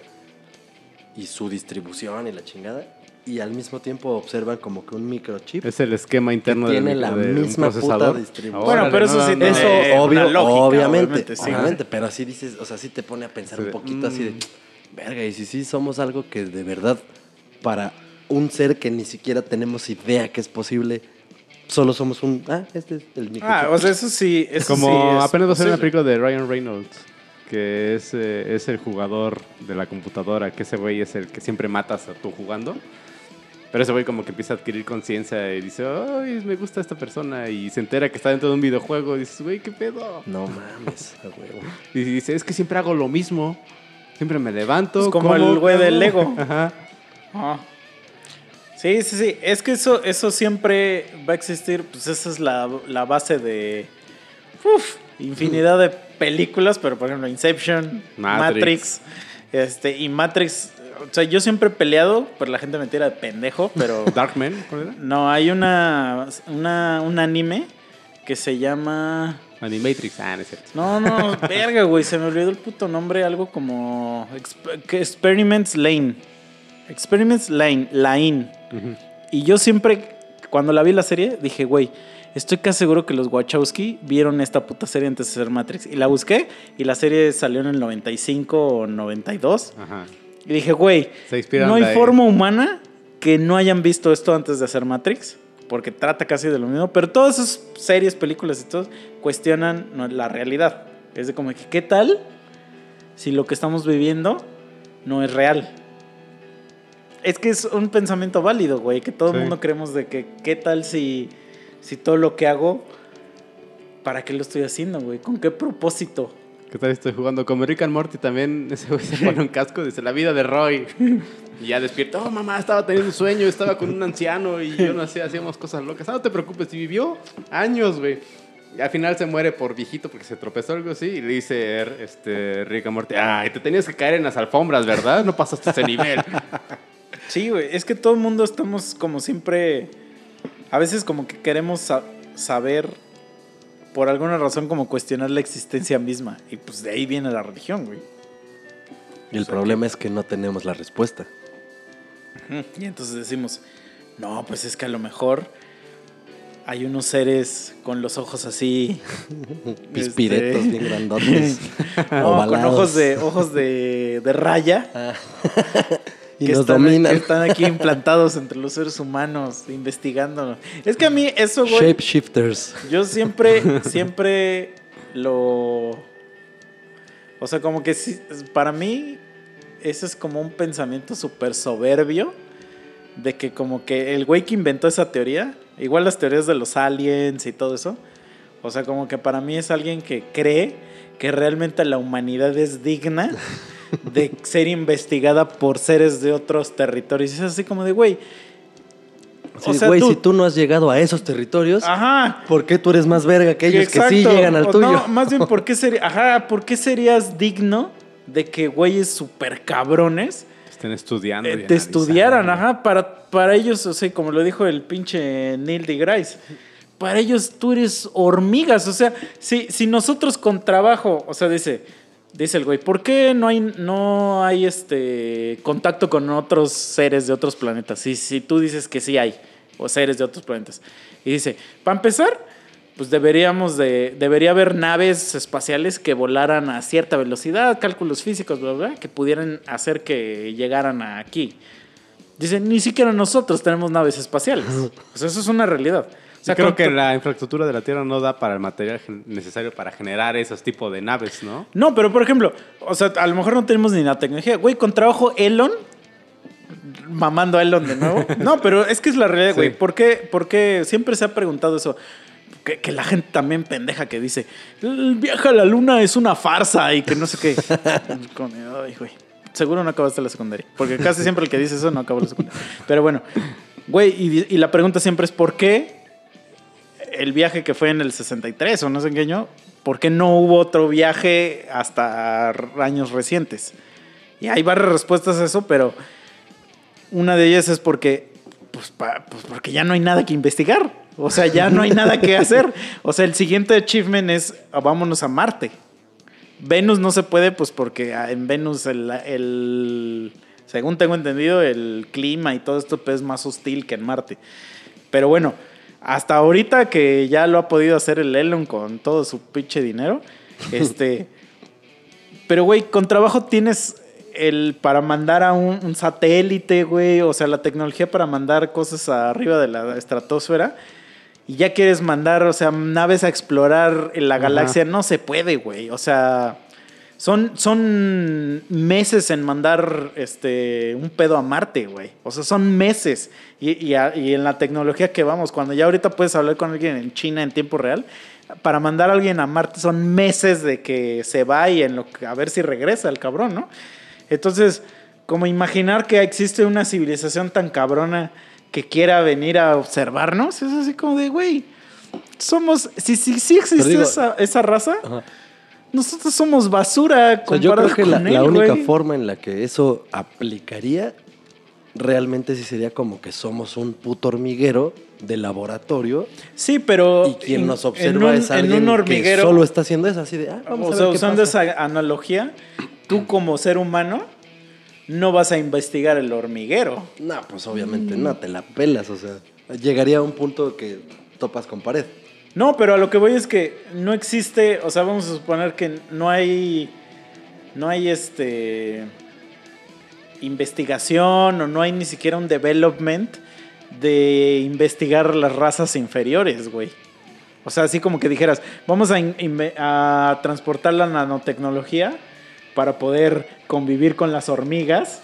y su distribución y la chingada. Y al mismo tiempo observan como que un microchip Es el esquema interno del tiene la de un misma puta distribución. Bueno, pero eso sí, no, eso- no. Eh, obvio, lógica, obviamente, obviamente, sí. obviamente, pero así dices, o sea, sí te pone a pensar Sí, un poquito así de, mm. verga, y si sí somos algo que de verdad para un ser que ni siquiera tenemos idea que es posible, solo somos un, ah, este es el microchip. Ah, o sea, eso sí. Eso Como sí es apenas va a ser una película de Ryan Reynolds, que es, eh, es el jugador de la computadora, que ese güey es el que siempre matas a tú jugando. Pero ese güey como que empieza a adquirir conciencia y dice, ay, me gusta esta persona. Y se entera que está dentro de un videojuego y dices, güey, ¿qué pedo? no mames, a huevo. Y dice, es que siempre hago lo mismo. Siempre me levanto. Es como el güey del como". Lego. Ajá. Ajá. Sí, sí, sí. Es que eso, eso siempre va a existir. Pues esa es la, la base de. Uf, infinidad de películas, pero por ejemplo Inception, Matrix. Matrix, este, y Matrix, o sea, yo siempre he peleado, pero la gente me tira de pendejo, pero Darkman, ¿cuál era? no, hay una, una, un anime que se llama... Animatrix. Ah, no es cierto. No, no, verga, güey, se me olvidó el puto nombre, algo como Experiments Lane. Experiments Lane, Lane. Y yo siempre, cuando la vi la serie, dije, güey, estoy casi seguro que los Wachowski vieron esta puta serie antes de ser Matrix. Y la busqué y la serie salió en el 95 o 92. Ajá. Y dije, güey, no hay forma humana que no hayan visto esto antes de hacer Matrix. Porque trata casi de lo mismo. Pero todas esas series, películas y todo cuestionan la realidad. Es de como que, ¿qué tal si lo que estamos viviendo no es real? Es que es un pensamiento válido, güey. Que todo el mundo creemos de que, ¿qué tal si, si todo lo que hago, ¿para qué lo estoy haciendo, güey? ¿Con qué propósito? ¿Qué tal estoy jugando? Como Rick and Morty también, ese güey se pone un casco dice, la vida de Roy. Y ya despierta, oh mamá, estaba teniendo un sueño, estaba con un anciano y yo no sé, hacíamos cosas locas. Ah, no te preocupes, y vivió años, güey. Y al final se muere por viejito porque se tropezó algo así y le dice este, Rick and Morty, ay, te tenías que caer en las alfombras, ¿verdad? No pasaste ese nivel. Sí, güey. Es que todo el mundo estamos como siempre. A veces como que queremos sa- saber, por alguna razón, como cuestionar la existencia misma. Y pues de ahí viene la religión, güey. Y el problema es que no tenemos la respuesta. Y entonces decimos, no, pues es que a lo mejor hay unos seres con los ojos así. Pispiretos este, bien grandotes. no, con ojos de, ojos de, de raya. Ah. y que nos están, dominan. que están aquí implantados entre los seres humanos, investigándonos. Es que a mí eso, güey. Shapeshifters. Yo siempre, siempre lo... O sea, como que sí, para mí eso es como un pensamiento súper soberbio de que como que el güey que inventó esa teoría, igual las teorías de los aliens y todo eso, o sea, como que para mí es alguien que cree que realmente la humanidad es digna de ser investigada por seres de otros territorios. Y es así como de, güey, Sí, O sea, güey, tú- si tú no has llegado a esos territorios, ajá, ¿por qué tú eres más verga que ellos que sí llegan al O tuyo? No, más bien, ¿por qué, sería, ajá, ¿por qué serías digno de que güeyes súper cabrones Estén estudiando. eh, y te estudiaran? Ajá, para, para ellos, o sea, como lo dijo el pinche Neil deGrasse, para ellos tú eres hormigas. O sea, si, si nosotros con trabajo, o sea, dice, dice el güey, ¿por qué no hay, no hay este contacto con otros seres de otros planetas? Si, si tú dices que sí hay, o seres de otros planetas. Y dice, para empezar, pues deberíamos de, debería haber naves espaciales que volaran a cierta velocidad, cálculos físicos, bla, bla, que pudieran hacer que llegaran aquí. Dice, ni siquiera nosotros tenemos naves espaciales. Eso es una realidad. O sea, creo que la infraestructura de la Tierra no da para el material necesario para generar esos tipos de naves, ¿no? No, pero por ejemplo, o sea, a lo mejor no tenemos ni la tecnología. Güey, con trabajo Elon, mamando a Elon de nuevo. No, pero es que es la realidad, güey. Sí. ¿Por qué? Porque siempre se ha preguntado eso. Que, que la gente también pendeja que dice, el viaje a la luna es una farsa y que no sé qué. Ay, güey. Seguro no acabaste la secundaria. Porque casi siempre el que dice eso no acabó la secundaria. Pero bueno, güey, y, y la pregunta siempre es, ¿por qué el viaje que fue en el 63 o no sé en qué año, ¿por qué no hubo otro viaje hasta años recientes? Y hay varias respuestas a eso, pero una de ellas es porque, pues, pa- pues porque ya no hay nada que investigar. O sea, ya no hay nada que hacer. O sea, el siguiente achievement es ah, vámonos a Marte. Venus no se puede, pues porque ah, en Venus el, el- según tengo entendido, el clima y todo esto pues, es más hostil que en Marte. Pero bueno, hasta ahorita que ya lo ha podido hacer el Elon con todo su pinche dinero, este... Pero, güey, con trabajo tienes el para mandar a un, un satélite, güey, o sea, la tecnología para mandar cosas arriba de la estratosfera. Y ya quieres mandar, o sea, naves a explorar en la Ajá. galaxia, no se puede, güey. O sea, son, son meses en mandar este, un pedo a Marte, güey. O sea, son meses. Y, y a- y en la tecnología que vamos, cuando ya ahorita puedes hablar con alguien en China en tiempo real, para mandar a alguien a Marte son meses de que se va y en lo que, a ver si regresa el cabrón, ¿no? Entonces, como imaginar que existe una civilización tan cabrona que quiera venir a observarnos, es así como de, güey, somos, si si, si existió digo- esa, esa raza, Ajá. Nosotros somos basura O sea, yo creo que la, con él, la única güey. forma en la que eso aplicaría realmente sí sería como que somos un puto hormiguero de laboratorio Sí, pero y quien en- nos observa un- es alguien hormiguero, que solo está haciendo eso así de ah, vamos o a sea, ver qué usando pasa. esa analogía, tú como ser humano no vas a investigar el hormiguero. No, pues obviamente no, te la pelas, o sea, llegaría a un punto que topas con pared. No, pero a lo que voy es que no existe, o sea, vamos a suponer que no hay, no hay este investigación o no hay ni siquiera un development de investigar las razas inferiores, güey. O sea, así como que dijeras, vamos a, a transportar la nanotecnología para poder convivir con las hormigas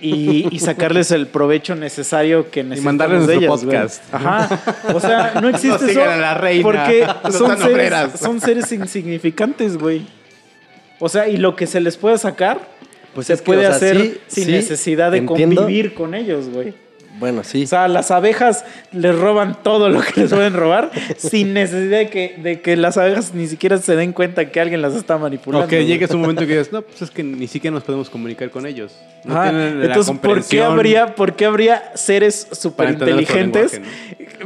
y, y sacarles el provecho necesario que necesitamos mandarles de ellas, güey. podcast. Ajá. O sea, no existe No eso sigan a la reina, porque no son seres, son seres insignificantes, güey. O sea, y lo que se les puede sacar, Pues se es que, puede o sea, hacer sí, sin sí, necesidad de entiendo. convivir con ellos, güey. Bueno, sí. O sea, las abejas les roban todo lo que les pueden robar sin necesidad de que, de que las abejas ni siquiera se den cuenta que alguien las está manipulando. O que llegue un momento que dices, no, pues es que ni siquiera nos podemos comunicar con ellos. No Ajá. tienen la Entonces, ¿por qué, habría, ¿por qué habría seres súper inteligentes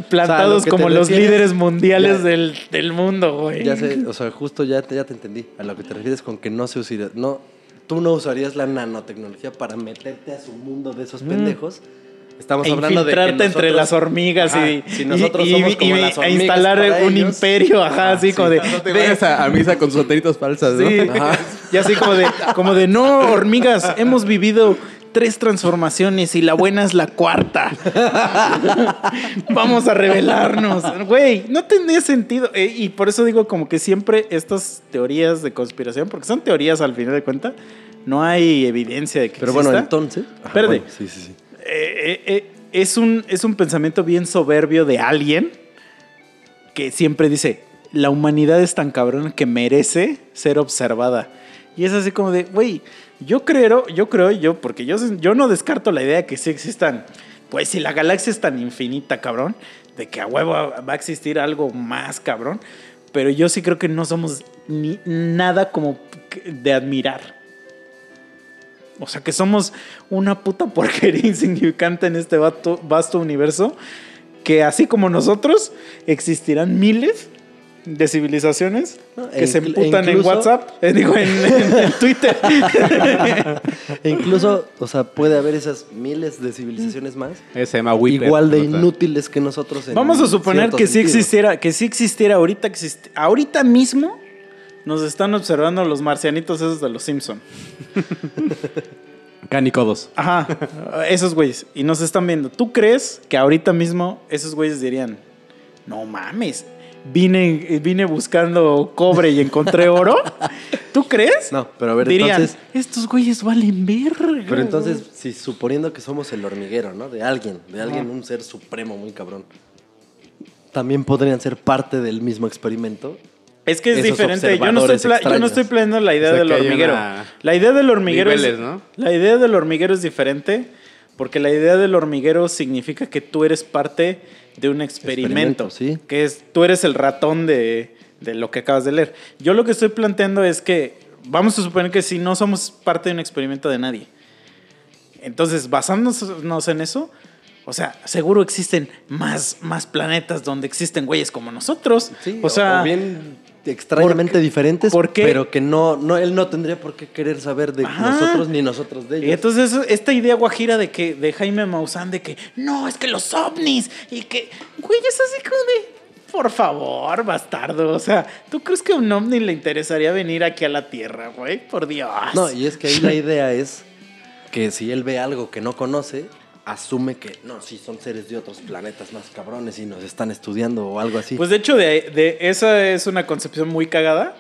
plantados O sea, lo que como los refieres- líderes mundiales Ya. del, del mundo, güey? Ya sé, o sea, justo ya te, ya te entendí. A lo que te refieres con que no se usaría, no, tú no usarías la nanotecnología para meterte a su mundo de esos pendejos. Estamos E hablando de que infiltrarte entre nosotros- las hormigas Ajá, y, si nosotros y- somos y- como y- las e hormigas instalar para un ellos. imperio, ajá, así sí. como de, No te de- vayas a, a misa con soteritos falsas, ¿no? sí, Ajá. y así como de, como de no, hormigas, hemos vivido tres transformaciones y la buena es la cuarta. Vamos a revelarnos. Güey, no tendría sentido. Eh, y por eso digo como que siempre estas teorías de conspiración, porque son teorías al final de cuentas, no hay evidencia de que Pero bueno, entonces. Ajá, Espérate. bueno, sí, sí, sí. Eh, eh, eh, es, un, es un pensamiento bien soberbio de alguien que siempre dice, la humanidad es tan cabrón que merece ser observada. Y es así como de, güey, yo creo, yo creo, yo, porque yo, yo no descarto la idea que sí existan, pues si la galaxia es tan infinita, cabrón, de que a huevo va a existir algo más, cabrón, pero yo sí creo que no somos ni nada como de admirar. O sea, que somos una puta porquería insignificante en este vato- vasto universo. Que así como nosotros, existirán miles de civilizaciones que e se emputan en incluso- WhatsApp, eh, digo, en, en- en Twitter. E incluso, o sea, puede haber esas miles de civilizaciones más, Ese se llama igual de inútiles que nosotros. en Vamos a suponer que sí sentido. existiera, que sí existiera ahorita, ahorita mismo nos están observando los marcianitos esos de los Simpson. Canicodos. Ajá, esos güeyes. Y nos están viendo. ¿Tú crees que ahorita mismo esos güeyes dirían, no mames, vine, vine buscando cobre y encontré oro? ¿Tú crees? No, pero a ver, Dirían, entonces. estos güeyes valen verga. Pero entonces, si suponiendo que somos el hormiguero, ¿no? De alguien, de alguien, un ser supremo muy cabrón. También podrían ser parte del mismo experimento. Es que es diferente. Yo no, estoy yo no estoy planeando la idea O sea, del hormiguero. una- La idea del hormiguero es, Niveles, ¿no? La idea del hormiguero es diferente porque la idea del hormiguero significa que tú eres parte de un experimento. Experimento, sí. Que es, tú eres el ratón de, de lo que acabas de leer. Yo lo que estoy planteando es que vamos a suponer que si no somos parte de un experimento de nadie. Entonces, basándonos en eso, o sea, seguro existen más, más planetas donde existen güeyes como nosotros. Sí, o sea, bien extrañamente diferentes, pero que no, no, él no tendría por qué querer saber de Ajá. nosotros ni nosotros de ellos. Y entonces esta idea guajira de que de Jaime Maussan de que no, es que los ovnis y que güey, es así como de por favor, bastardo, o sea, ¿tú crees que a un ovni le interesaría venir aquí a la Tierra, güey? Por Dios. No, y es que ahí la idea es que si él ve algo que no conoce, asume que no, sí, son seres de otros planetas más cabrones y nos están estudiando o algo así. Pues de hecho de, de esa es una concepción muy cagada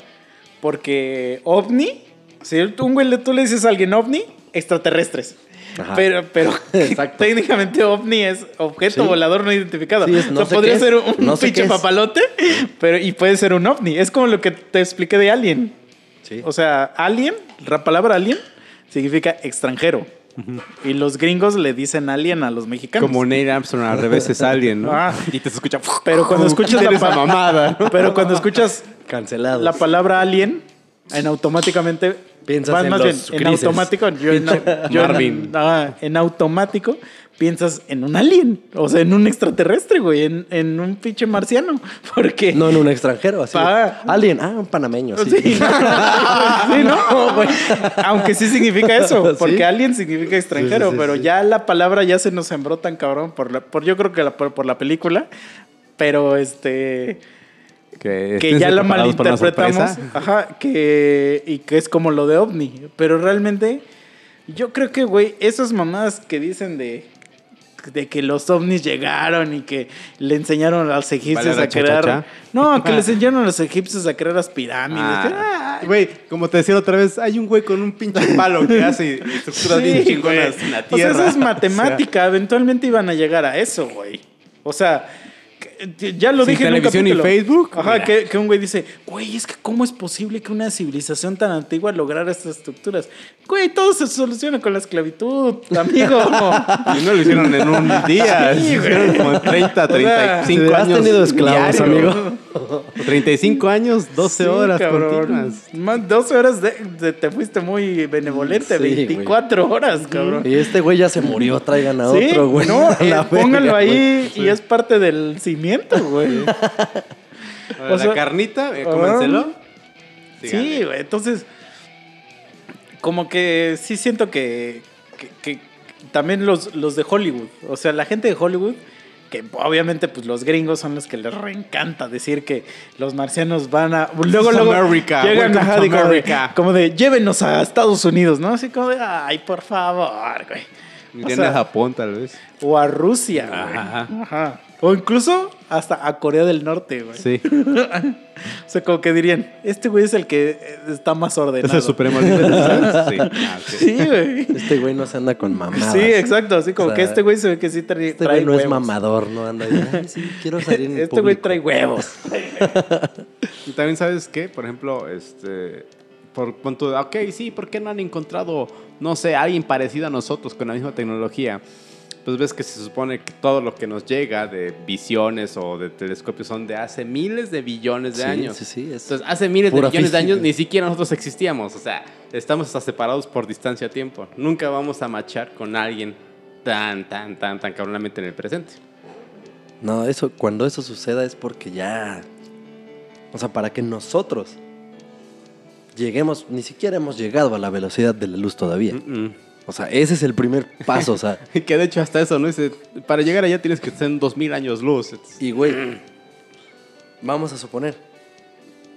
porque ovni, si un güey tú le dices a alguien ovni, extraterrestres. Ajá. Pero, pero técnicamente ovni es objeto Sí. volador no identificado. Sí, es no o sea, sé podría ser un, no pinche papalote, pero y puede ser un ovni. Es como lo que te expliqué de alien. sí. O sea, alien, la palabra alien significa extranjero. Y los gringos le dicen alien a los mexicanos. Como Neil Armstrong al revés es alguien, ¿no? Ah. Y te escucha. Pero cuando escuchas la esa mamada. ¿no? Pero cuando escuchas Cancelados. la palabra alien, en automáticamente Piensas en más los bien en automático. Yo en, yo en- Marvin. ah, en automático piensas en un alien, o sea, en un extraterrestre, güey, en, en un pinche marciano, porque No en un extranjero, así. Pa. Alguien, ah, un panameño, sí. Sí, no, Sí, no, güey. Aunque sí significa eso, porque Sí. alien significa extranjero, Sí, sí, sí, pero sí. ya la palabra ya se nos sembró tan cabrón por, la, por yo creo que la- por, por la película, pero este Que, que estén ya la malinterpretamos, ajá, que y que es como lo de ovni, pero realmente yo creo que güey, esas mamadas que dicen de de que los ovnis llegaron y que le enseñaron a los egipcios Vale, a crear cha-cha-cha. no, que les enseñaron a los egipcios a crear las pirámides. Ah, Güey, como te decía otra vez, hay un güey con un pinche palo que hace estructuras bien chingonas en la O sea, tierra. eso es matemática. Eventualmente iban a llegar a eso, güey. O sea, ya lo dije en un televisión y capítulo. Facebook, Ajá, que, que un güey dice, güey, es que cómo es posible que una civilización tan antigua lograra estas estructuras. Güey, todo se soluciona con la esclavitud, amigo. Y no lo hicieron en un día, Sí, lo güey. hicieron como en 30, O sea, 35 has años. tenido esclavos, diario. amigo. 35 años, 12 Sí, horas cabrón. continuas. Más 12 horas de, de- te fuiste muy benevolente, Sí, güey. 24 horas, cabrón. Y este güey ya se murió, traigan a Sí, otro, güey. No, eh, la pónganlo ahí güey. y es parte del cimiento, güey. la sea- carnita, eh, cómenselo. Sí, güey. Entonces, como que sí siento que, que- que también los, los de Hollywood, o sea, la gente de Hollywood, que obviamente pues los gringos son los que les reencanta decir que los marcianos van a... Luego, luego America, llegan de como, de, America. como de, llévenos a Estados Unidos, ¿no? Así como de, ay, por favor, güey. O sea, a Japón, tal vez. o a Rusia, güey. Ajá. O incluso hasta a Corea del Norte, güey. Sí. O sea, como que dirían, este güey es el que eh, está más ordenado. ¿Es el supremo líder? Sí. Ah. Sí, güey. Este güey no se anda con mamadas. Sí, exacto. Así como O sea, que este güey se ve que sí trae, Este trae güey no es mamador, no anda ahí. Ay, sí, quiero salir en Este güey público". trae huevos. Y también sabes qué, por ejemplo, este, por punto de, ok, sí, ¿por qué no han encontrado, no sé, alguien parecido a nosotros con la misma tecnología? Pues ves que se supone que todo lo que nos llega de visiones o de telescopios son de hace miles de billones de Sí, años. sí, sí, es Entonces, hace miles de billones de años ni siquiera nosotros existíamos. O sea, estamos hasta separados por distancia-tiempo. Nunca vamos a machar con alguien tan, tan, tan, tan cabronamente en el presente. No, eso, cuando eso suceda es porque ya. O sea, para que nosotros lleguemos, ni siquiera hemos llegado a la velocidad de la luz todavía. Mm. O sea, ese es el primer paso, o sea. Que de hecho hasta eso, ¿no? Dice, para llegar allá tienes que estar en 2000 años luz. Y güey, vamos a suponer,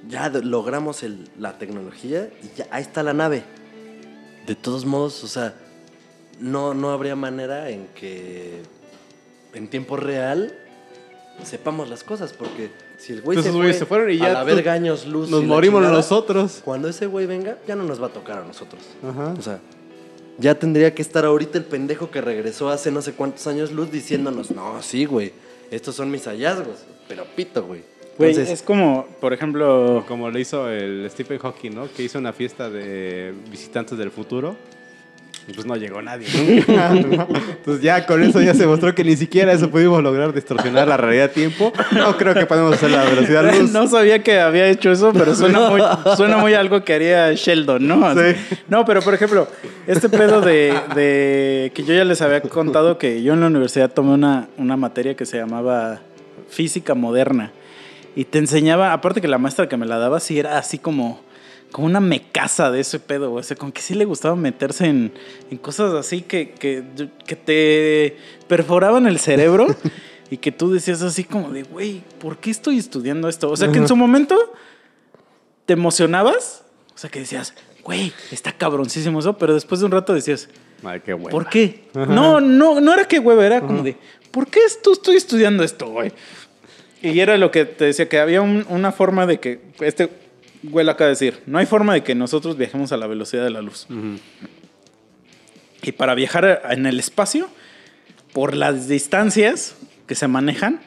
ya logramos el- la tecnología y ya ahí está la nave. De todos modos, o sea, no, no habría manera en que en tiempo real sepamos las cosas, porque si el güey se, fue se fueron y a ya la tú- verga años luz Nos la morimos chingada, nosotros. Cuando ese güey venga, ya no nos va a tocar a nosotros. Ajá. O sea, ya tendría que estar ahorita el pendejo que regresó hace no sé cuántos años luz diciéndonos, no, sí, güey, estos son mis hallazgos. Pero pito, güey. Güey, Entonces, es como, por ejemplo, Como le hizo el Stephen Hawking, ¿no? Que hizo una fiesta de visitantes del futuro. Pues no llegó nadie. nunca. Entonces ya con eso ya se mostró que ni siquiera eso pudimos lograr distorsionar la realidad a tiempo. No creo que podemos hacer la velocidad de luz. no sabía que había hecho eso, pero suena muy, suena muy algo que haría Sheldon, ¿no? Así. No, pero por ejemplo, este pedo de, de que yo ya les había contado que yo en la universidad tomé una, una materia que se llamaba física moderna. Y te enseñaba, aparte que la maestra que me la daba, sí era así como, como una mecasa de ese pedo, güey. O sea, como que sí le gustaba meterse en, en cosas así que, que, que te perforaban el cerebro y que tú decías así como de, güey, ¿por qué estoy estudiando esto? O sea, que en su momento te emocionabas, o sea, que decías, güey, está cabroncísimo eso, pero después de un rato decías, Ay, qué bueno. ¿por qué? No, no, no era que hueva, era como de, ¿por qué esto estoy estudiando esto, güey? Y era lo que te decía, que había un- una forma de que, este güey acaba de decir, no hay forma de que nosotros viajemos a la velocidad de la luz. Y para viajar en el espacio, por las distancias que se manejan,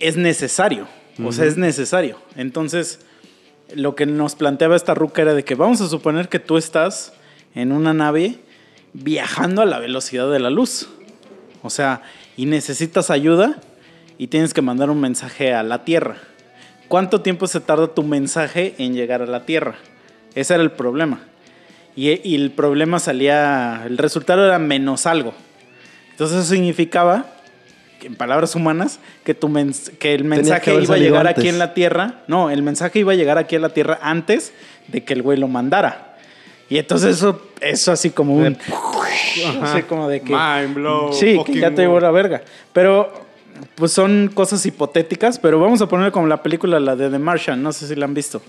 es necesario. O sea, es necesario. Entonces, lo que nos planteaba esta ruca era de que vamos a suponer que tú estás en una nave viajando a la velocidad de la luz. O sea, y necesitas ayuda y tienes que mandar un mensaje a la Tierra. ¿Cuánto tiempo se tarda tu mensaje en llegar a la Tierra? Ese era el problema. Y, y el problema salía, el resultado era menos algo. Entonces eso significaba, que en palabras humanas, que, tu mens- que el que mensaje haber iba a llegar antes. aquí en la Tierra. No, el mensaje iba a llegar aquí a la Tierra antes de que el güey lo mandara. Y entonces eso, eso así como un... así como de que... Mind blow. Sí, que ya te llevó la verga. Pero, pues son cosas hipotéticas, pero vamos a poner como la película, la de The Martian, no sé si la han visto.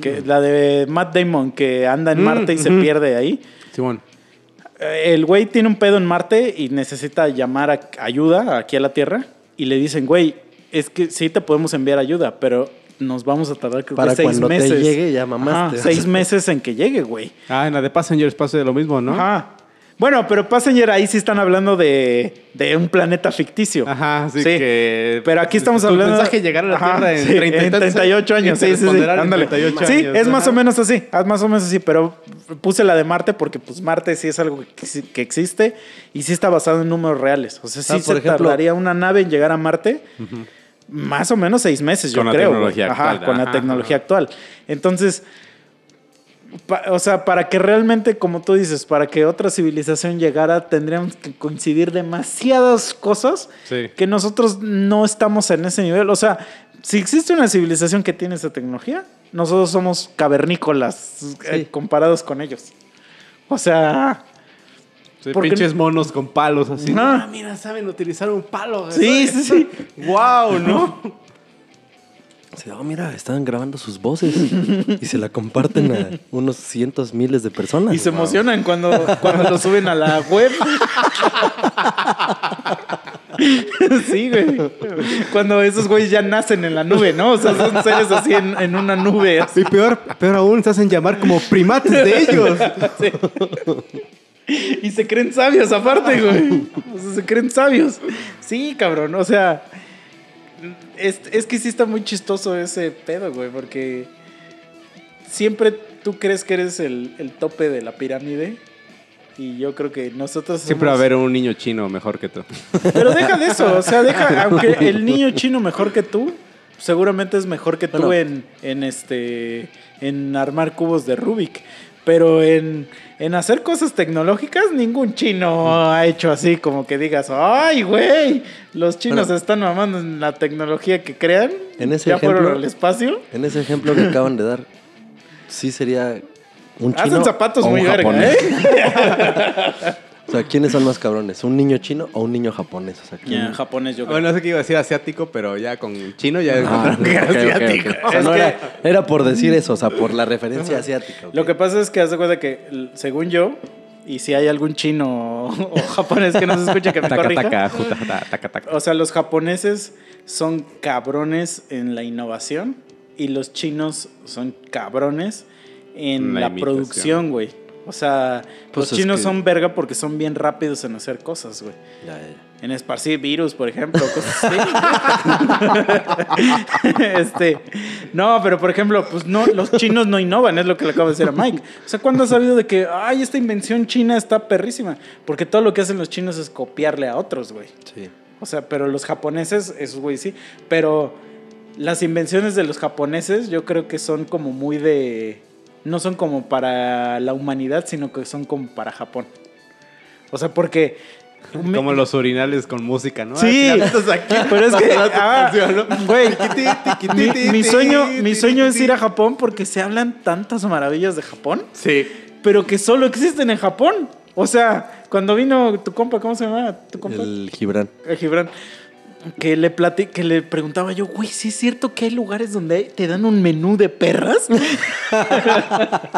Que, La de Matt Damon, que anda en Mm, Marte y se ujú. pierde ahí. Simón. Eh, El güey tiene un pedo en Marte y necesita llamar a ayuda aquí a la Tierra. Y le dicen, güey, es que sí te podemos enviar ayuda, pero nos vamos a tardar creo Para que seis cuando te meses. llegue, ya mamaste. Ajá, seis meses en que llegue, güey. Ah, en la de Passengers pasa de lo mismo, ¿no? Ajá. Bueno, pero Passenger ahí sí están hablando de, de un planeta ficticio. Ajá, sí, que- Pero aquí estamos tu hablando. mensaje llegar a la Ajá, Tierra en sí, 30 y en tantos 38 años. Sí, sí, sí. responderán en Ándale. 38 Sí, años, es más ajá. o menos así. Es más o menos así. Pero puse la de Marte porque, pues, Marte sí es algo que, exi- que existe y sí está basado en números reales. O sea, sí Ah, se por ejemplo- tardaría una nave en llegar a Marte. Más o menos seis meses, yo Con la creo. tecnología Ajá, actual, con la ajá, tecnología ajá. actual. Entonces, o sea, para que realmente, como tú dices, para que otra civilización llegara, tendríamos que coincidir demasiadas cosas Sí. que nosotros no estamos en ese nivel. O sea, si existe una civilización que tiene esa tecnología, nosotros somos cavernícolas eh, comparados con ellos. O sea, Sí, Porque- pinches monos con palos así. Ajá. Ah, mira, saben utilizar un palo. sí, sí, sí. Wow, ¿no? Sí, oh, mira, están grabando sus voces y se la comparten a unos cientos miles de personas. Y se Wow. emocionan cuando, cuando lo suben a la web. Sí, güey. Cuando esos güeyes ya nacen en la nube, ¿no? O sea, son seres así en, en una nube. así. Y peor, peor aún, se hacen llamar como primates de ellos. Sí. Y se creen sabios aparte, güey. O sea, se creen sabios. Sí, cabrón. O sea, es, es que sí está muy chistoso ese pedo, güey, porque siempre tú crees que eres el, el tope de la pirámide. Y yo creo que nosotros Siempre va a haber un niño chino mejor que tú. Pero deja de eso, o sea, deja, aunque el niño chino mejor que tú, seguramente es mejor que tú Bueno. en, en este en armar cubos de Rubik. Pero en, en hacer cosas tecnológicas, ningún chino ha hecho así como que digas, ay, güey, los chinos Bueno. están mamando en la tecnología que crean. En ese ya fueron ejemplo- al espacio. En ese ejemplo que acaban de dar, sí sería un chino. Hacen zapatos o muy verga. ¿eh? O sea, ¿quiénes son más cabrones? ¿Un niño chino o un niño japonés? O sea, ¿quién- Ya, japonés, yo creo. Bueno, no sé qué iba a decir asiático, pero ya con chino ya Ah, encontraron que era ok, ok, ok. asiático. O sea, Es no que- era, era por decir eso, o sea, por la referencia asiática. ok. Lo que pasa es que hace cuenta que, l- según yo, y si hay algún chino o japonés que nos escucha que me Taca, corrija, taca, juta, taca, taca, taca. o sea, los japoneses son cabrones en la innovación y los chinos son cabrones en La la, imitación. producción, güey. O sea, Pues los chinos que- son verga porque son bien rápidos en hacer cosas, güey. Ya, ya. En esparcir virus, por ejemplo, cosas así. este, no, pero por ejemplo, pues no, los chinos no innovan, es lo que le acabo de decir a Mike. O sea, ¿cuándo has sabido de que, ay, esta invención china está perrísima? Porque todo lo que hacen los chinos es copiarle a otros, güey. Sí. O sea, pero los japoneses, esos güey sí. Pero las invenciones de los japoneses yo creo que son como muy de... No son como para la humanidad, sino que son como para Japón. O sea, porque... Como los urinales con música, ¿no? Sí, aquí. pero es que, ah, canción, ¿no? güey, mi, sueño, mi tiquiti, sueño es ir a Japón porque se hablan tantas maravillas de Japón, Sí. pero que solo existen en Japón. O sea, cuando vino tu compa, ¿cómo se llama? Tu compa, El Gibran. Eh, Gibran, que le plati- que le preguntaba yo, güey, ¿sí es cierto que hay lugares donde te dan un menú de perras?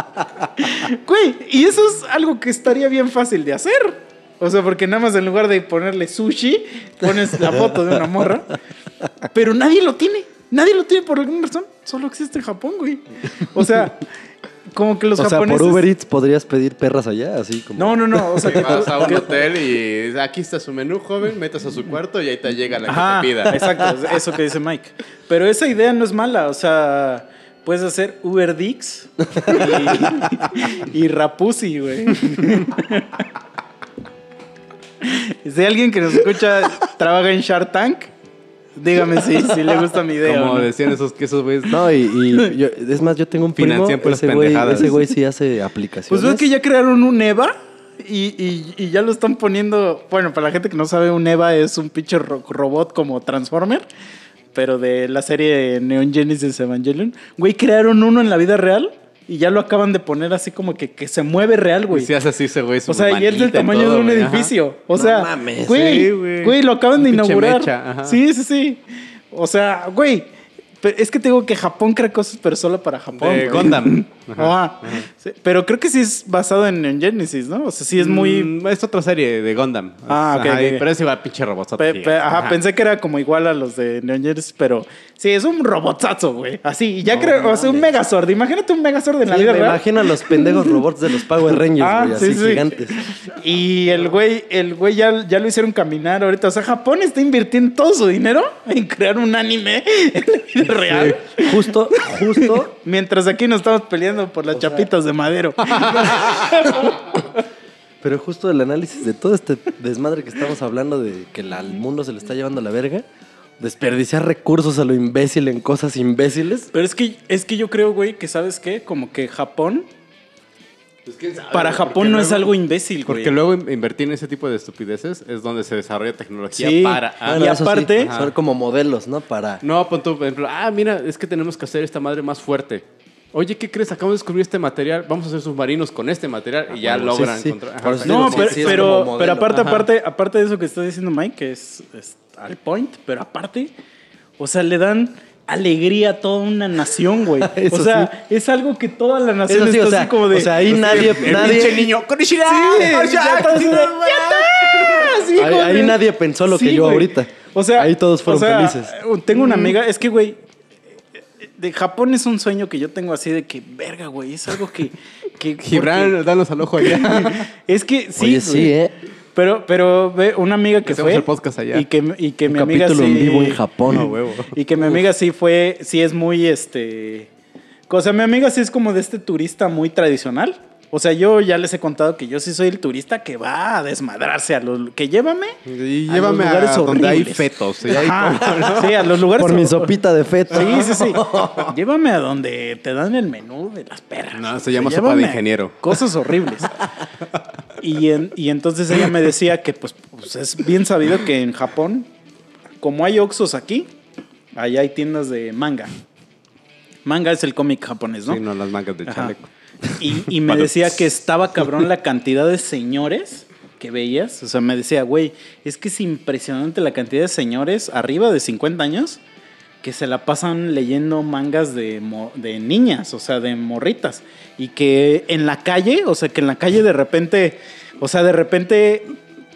güey, y eso es algo que estaría bien fácil de hacer. O sea, porque nada más en lugar de ponerle sushi, pones la foto de una morra. Pero nadie lo tiene. Nadie lo tiene por alguna razón. Solo existe en Japón, güey. O sea, como que los o sea, japoneses... por Uber Eats podrías pedir perras allá, así como. No, no, no. O sea, que Vas a un hotel y dices, aquí está su menú, joven, metas a su cuarto y ahí te llega la Ajá, que te pida. Exacto, es eso que dice Mike. Pero esa idea no es mala, o sea, puedes hacer Uber Dix y, y Rapusi, güey. si alguien que nos escucha trabaja en Shark Tank, dígame si, si le gusta mi idea. Como no. decían esos que esos güeyes. No, y, y yo- es más, yo tengo un primo, Financian puras ese güey, pendejadas. ese güey sí hace aplicaciones. Pues ves que ya crearon un EVA y, y- y ya lo están poniendo. Bueno, para la gente que no sabe, un EVA es un pinche ro- robot como Transformer, pero de la serie Neon Genesis Evangelion. Güey, crearon uno en la vida real y ya lo acaban de poner así como que, que se mueve real, güey. Si hace así ese güey. O sea, y es del tamaño todo, de un ajá. edificio. O No sea, mames. güey, Sí, güey. güey, lo acaban de Un inaugurar. mecha, ajá. Sí, sí, sí. O sea, güey, pe- es que te digo que Japón crea cosas, pero solo para Japón. De. Gundam. Ajá. Sí, pero creo que sí es basado en, en Genesis, ¿no? O sea, sí es muy... Mm, es otra serie de Gundam. Ah, ok, Ajá, ok, y- ok. Pero ese va pinche robot. pe- pe- ajá, pensé que era como igual a los de Neon Genesis, pero sí, es un robotazo, güey. Así, y ya creo, o sea, un Megazord. Imagínate un Megazord en la Sí, vida me real. imagino a los pendejos robots de los Power Rangers, Ah, güey, sí, así sí. gigantes. Y el güey, el güey ya, ya lo hicieron caminar ahorita. O sea, Japón está invirtiendo todo su dinero en crear un anime en la vida real. Justo, justo, Mientras aquí nos estamos peleando por las chapitas de madero. pero justo el análisis de todo este desmadre que estamos hablando de que al mundo se le está llevando a la verga, desperdiciar recursos a lo imbécil en cosas imbéciles. Pero es que, es que yo creo, güey, que sabes qué, como que Japón, para Japón no es algo imbécil, güey. Porque luego in- invertir en ese tipo de estupideces es donde se desarrolla tecnología Sí. para. ah, Bueno, y eso sí, aparte- son como modelos, ¿no? Para No, pon tú, por ejemplo, ah, mira, es que tenemos que hacer esta madre más fuerte. Oye, ¿qué crees? Acabamos de descubrir este material, vamos a hacer submarinos con este material y ya bueno, sí, logran sí. encontrar. Ajá, No, pero, pero, aparte, Ajá. aparte, aparte de eso que está diciendo Mike, que es, es al point, pero aparte, o sea, le dan alegría a toda una nación, güey. O sea, es algo que toda la nación Eso sí, está o sea, así como de. o sea, ahí nadie, El nadie, pinche niño. Sí. Así, ahí, ahí nadie pensó lo que Sí, yo güey. ahorita. O sea, ahí todos fueron o sea, felices. Tengo una amiga, es que, güey, de Japón es un sueño que yo tengo así de que, verga, güey, es algo que. que Gibran, danos al ojo allá. Es que sí. Oye, sí, güey. ¿eh? Pero, pero ve una amiga que Hacemos fue. el podcast allá. Y que, y que Un mi amiga capítulo sí. en vivo en Japón. A huevo. Y que mi amiga sí fue. Sí es muy este. O sea, mi amiga sí es como de este turista muy tradicional. O sea, yo ya les he contado que yo sí soy el turista que va a desmadrarse a los. que llévame. Y a llévame a, lugares donde hay fetos. y ahí Ajá. como, ¿no? Sí, a los lugares. Por mi sopita de feto. Sí, sí, sí. Llévame a donde te dan el menú de las perras. No, se O sea, llama sopa de ingeniero. Cosas horribles. Y, en- y entonces ella me decía que pues, pues, es bien sabido que en Japón, como hay Oxos aquí, allá hay tiendas de manga. Manga es el cómic japonés, ¿no? Sí, no, las mangas de Ajá. Y, y me decía que estaba cabrón la cantidad de señores que veías. O sea, me decía, güey, es que es impresionante la cantidad de señores arriba de 50 años que se la pasan leyendo mangas de, de niñas, o sea, de morritas. Y que en la calle, o sea, que en la calle de repente, o sea, de repente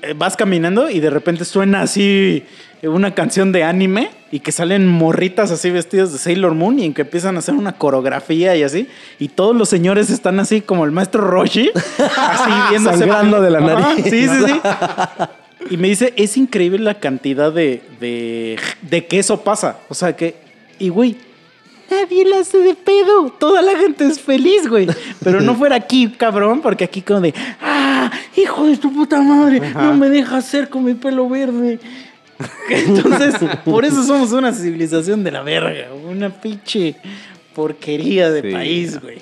eh, vas caminando y de repente suena así una canción de anime y que salen morritas así vestidas de Sailor Moon y en que empiezan a hacer una coreografía y así. Y todos los señores están así como el maestro Roshi, así viéndose. Sangrando de la nariz. Sí, sí, sí. Y me dice, es increíble la cantidad de, de, de que eso pasa. O sea que, y güey, nadie la hace de pedo. Toda la gente es feliz, güey. Pero no fuera aquí, cabrón, porque aquí como de, ah, hijo de tu puta madre, no me dejas hacer con mi pelo verde. Entonces, por eso somos una civilización de la verga, una pinche porquería de Sí. país, güey.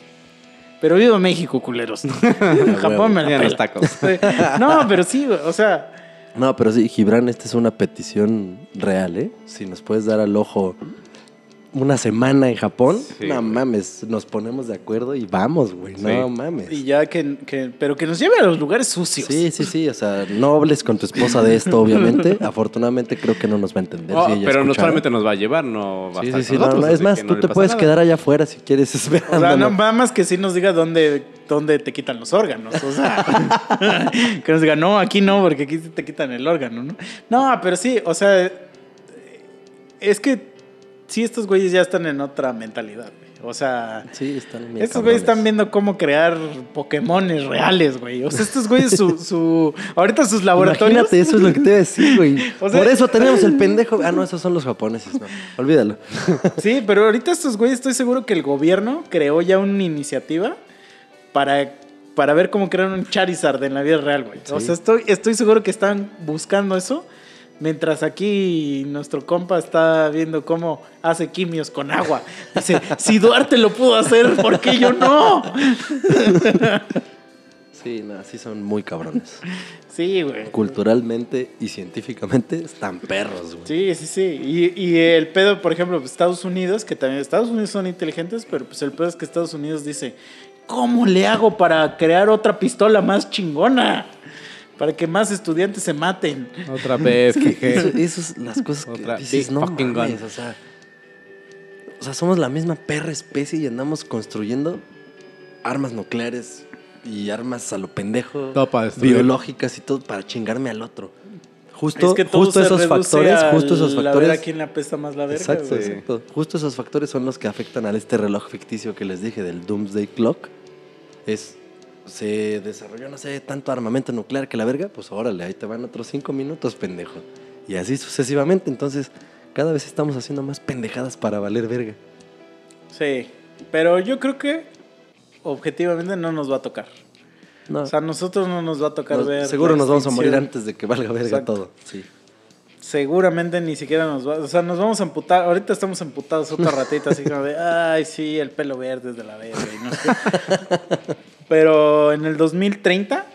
Pero viva México, culeros. Japón me la Ya los pela. tacos. No, pero sí, güey, o sea, No, pero sí, Gibran, esta es una petición real, ¿eh? Si nos puedes dar al ojo una semana en Japón, Sí, no güey. mames, nos ponemos de acuerdo y vamos, güey, no mames. y ya que, que- pero que nos lleve a los lugares sucios. Sí, sí, sí, o sea, no hables con tu esposa de esto, obviamente. Afortunadamente creo que no nos va a entender. Oh, si ella pero no solamente nos va a llevar, no va a Sí, estar sí, sí, no, no, es más, tú no te puedes quedar allá afuera si quieres O sea, no, nada más que sí nos diga dónde, dónde te quitan los órganos. O sea, que nos diga, no, aquí no, porque aquí te quitan el órgano, ¿no? No, pero sí, o sea, es que sí, estos güeyes ya están en otra mentalidad, güey. O sea, Sí, están estos güeyes están viendo cómo crear Pokémones reales, güey. O sea, estos güeyes, su, su, ahorita sus laboratorios. Imagínate, eso es lo que te iba a decir, güey. O sea- Por eso tenemos el pendejo. Ah, no, esos son los japoneses, no. Olvídalo. Sí, pero ahorita estos güeyes estoy seguro que el gobierno creó ya una iniciativa para, para ver cómo crear un Charizard en la vida real, güey. O sea, estoy, estoy seguro que están buscando eso. Mientras aquí nuestro compa está viendo cómo hace quimios con agua. Dice, si Duarte lo pudo hacer, ¿por qué yo no? Sí, no, sí son muy cabrones. Sí, güey. Culturalmente y científicamente están perros, güey. Sí, sí, sí. Y, y el pedo, por ejemplo, pues, Estados Unidos, que también Estados Unidos son inteligentes, pero pues el pedo es que Estados Unidos dice, ¿cómo le hago para crear otra pistola más chingona? Para que más estudiantes se maten. Otra vez, jeje. Eso, eso es las cosas que Otra dices, big no fucking mames, gun". o sea, o sea, somos la misma perra especie y andamos construyendo armas nucleares y armas a lo pendejo, biológicas y todo para chingarme al otro. Justo, es que todo justo se esos factores, al- justo esos factores. a quién le apesta más la verga, Exacto, güey. exacto. Justo esos factores son los que afectan a este reloj ficticio que les dije del Doomsday Clock. Es se desarrolló, no sé, tanto armamento nuclear que la verga, pues órale, ahí te van otros cinco minutos, pendejo. Y así sucesivamente. Entonces, cada vez estamos haciendo más pendejadas para valer verga. Sí, pero yo creo que objetivamente no nos va a tocar. No, O sea, a nosotros no nos va a tocar nos- ver. seguro nos vamos a morir antes de que valga verga Exacto. todo. Sí. Seguramente ni siquiera nos va, o sea, nos vamos a emputar, ahorita estamos emputados otra ratita, así como de, ay, sí, el pelo verde es de la verga. y no sé qué". Pero en el 2030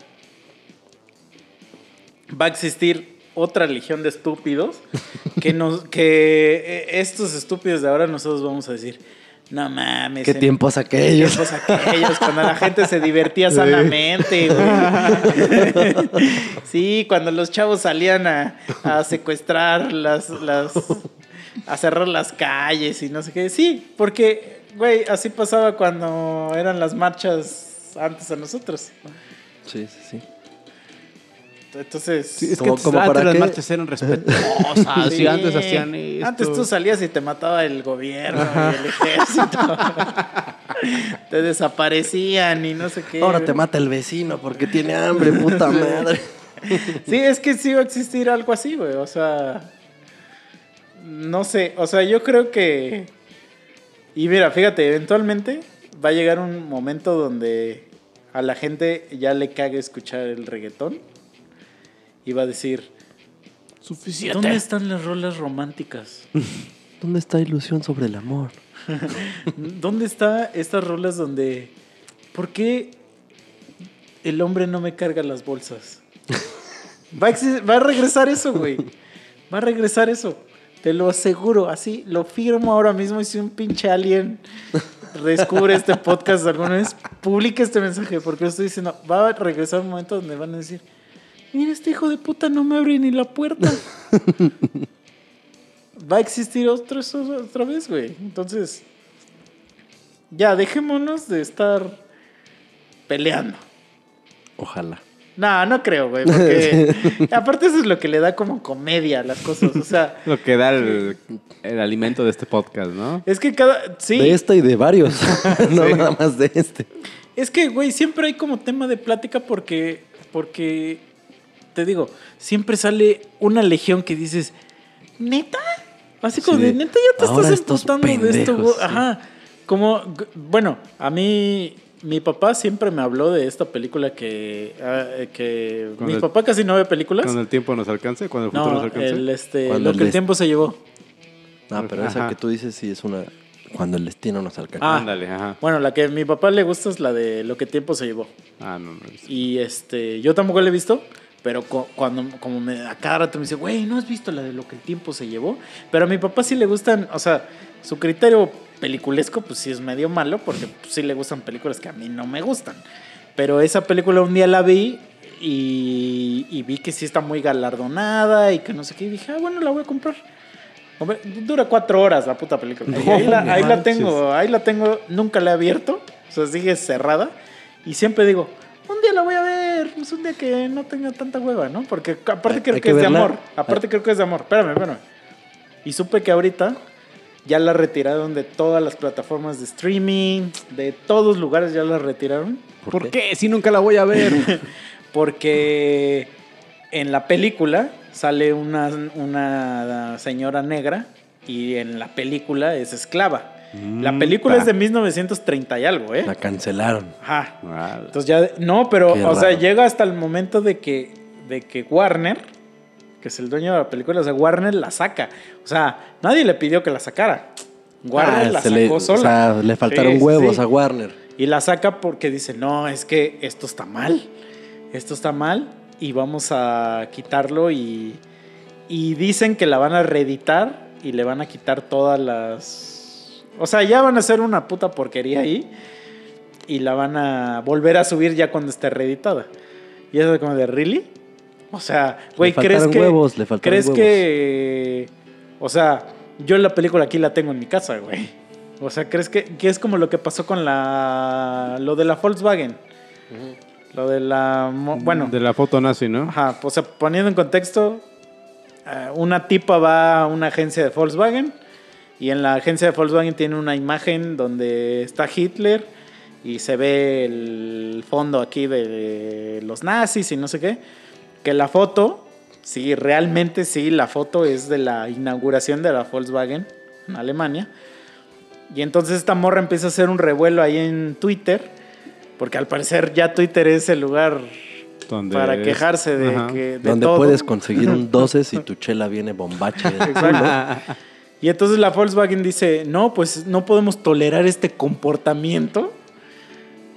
va a existir otra legión de estúpidos que nos, que eh, estos estúpidos de ahora nosotros vamos a decir, no mames. ¿Qué en- tiempos aquellos? tiempos aquellos, cuando la gente se divertía sanamente, güey. Sí, cuando los chavos salían a, a secuestrar las, las. a cerrar las calles y no sé qué. Sí, porque, güey, así pasaba cuando eran las marchas antes a nosotros. Sí, sí, sí. Entonces. Sí, es que ¿Cómo- antes, para las qué? marchas eran respetuosas. sí, Sí, antes hacían esto. Antes tú salías y te mataba el gobierno y el ejército. te desaparecían y no sé qué. Ahora te mata el vecino porque tiene hambre, puta madre. Sí, es que sí va a existir algo así, güey. O sea, no sé. O sea, yo creo que... Y mira, fíjate, eventualmente va a llegar un momento donde a la gente ya le cague escuchar el reggaetón y va a decir, Suficiente. ¿dónde están las rolas románticas? ¿Dónde está ilusión sobre el amor? ¿Dónde están estas rolas donde... ¿Por qué el hombre no me carga las bolsas? Va a, va a regresar eso, güey. Va a regresar eso. Te lo aseguro, así, lo firmo ahora mismo y si un pinche alien descubre este podcast alguna vez, publique este mensaje, porque estoy diciendo, va a regresar un momento donde van a decir, mira, este hijo de puta no me abre ni la puerta. va a existir otro, otra vez, güey. Entonces, ya, dejémonos de estar peleando. Ojalá. No, no creo, güey, porque aparte eso es lo que le da como comedia a las cosas, o sea, Lo que da el, el alimento de este podcast, ¿no? es que cada, sí, De este y de varios. no Sí. nada más de este. es que, güey, siempre hay como tema de plática porque, porque, te digo, siempre sale una legión que dices, ¿neta? Así como Sí, de, ¿neta ya te "Ahora estás emputando de esto, pendejos", güey? sí. Ajá, como, bueno, a mí... Mi papá siempre me habló de esta película que... ah, eh, que mi el- papá casi no ve películas. Cuando el tiempo nos alcance, cuando el futuro No, nos alcance. el, este, lo el que el tiempo se llevó. Ah, pero esa que tú dices sí es una. Cuando el destino nos alcanza. Ah. Ándale, ajá. Bueno, la que a mi papá le gusta es la de lo que tiempo se llevó. Ah, no, no. es- Y este, yo tampoco la he visto, pero cu- cuando como me a cada rato me dice, güey, ¿no has visto la de lo que el tiempo se llevó? Pero a mi papá sí le gustan, o sea, su criterio peliculesco, pues sí es medio malo, porque pues, sí le gustan películas que a mí no me gustan. Pero esa película un día la vi y, y vi que sí está muy galardonada y que no sé qué. Y dije, ah, bueno, la voy a comprar. Hombre, dura cuatro horas la puta película. Y ahí, la, ahí la tengo, ahí la tengo, nunca la he abierto, o sea, sigue cerrada. Y siempre digo, un día la voy a ver, pues un día que no tenga tanta hueva, ¿no? Porque aparte creo que, que es de amor, aparte creo que es de amor. Espérame, espérame. Y supe que ahorita ya la retiraron de todas las plataformas de streaming, de todos lugares ya la retiraron. ¿Por, qué? Si nunca la voy a ver. Porque en la película sale una, una señora negra y en la película es esclava. La Mm, película ta. es de 1930 y algo, ¿eh? La cancelaron. Ajá. Entonces ya, no, pero, Qué o sea, llega hasta el momento de que, de que Warner, que es el dueño de la película, o sea, Warner la saca. O sea, nadie le pidió que la sacara. Warner Ah, la sacó le, sola. O sea, le faltaron sí, huevos sí. a Warner. Y la saca porque dice, no, es que esto está mal. Esto está mal y vamos a quitarlo y, y dicen que la van a reeditar y le van a quitar todas las... O sea, ya van a hacer una puta porquería ahí y la van a volver a subir ya cuando esté reeditada. Y eso es como de, ¿really? O sea, güey, ¿crees que... huevos, le faltaron ¿Crees huevos. que... O sea, yo la película aquí la tengo en mi casa, güey. O sea, ¿crees que, que es como lo que pasó con la... Lo de la Volkswagen? Lo de la... Bueno, De la foto nazi, ¿no? Ajá, o sea, poniendo en contexto, eh, una tipa va a una agencia de Volkswagen y en la agencia de Volkswagen tiene una imagen donde está Hitler y se ve el fondo aquí de los nazis y no sé qué. Que la foto, sí, realmente sí, la foto es de la inauguración de la Volkswagen en Alemania. Y entonces esta morra empieza a hacer un revuelo ahí en Twitter, porque al parecer ya Twitter es el lugar Donde para quejarse de, Ajá. que, de Donde todo. puedes conseguir un 12 si tu chela viene bombache. Exacto. Y entonces la Volkswagen dice, no, pues no podemos tolerar este comportamiento.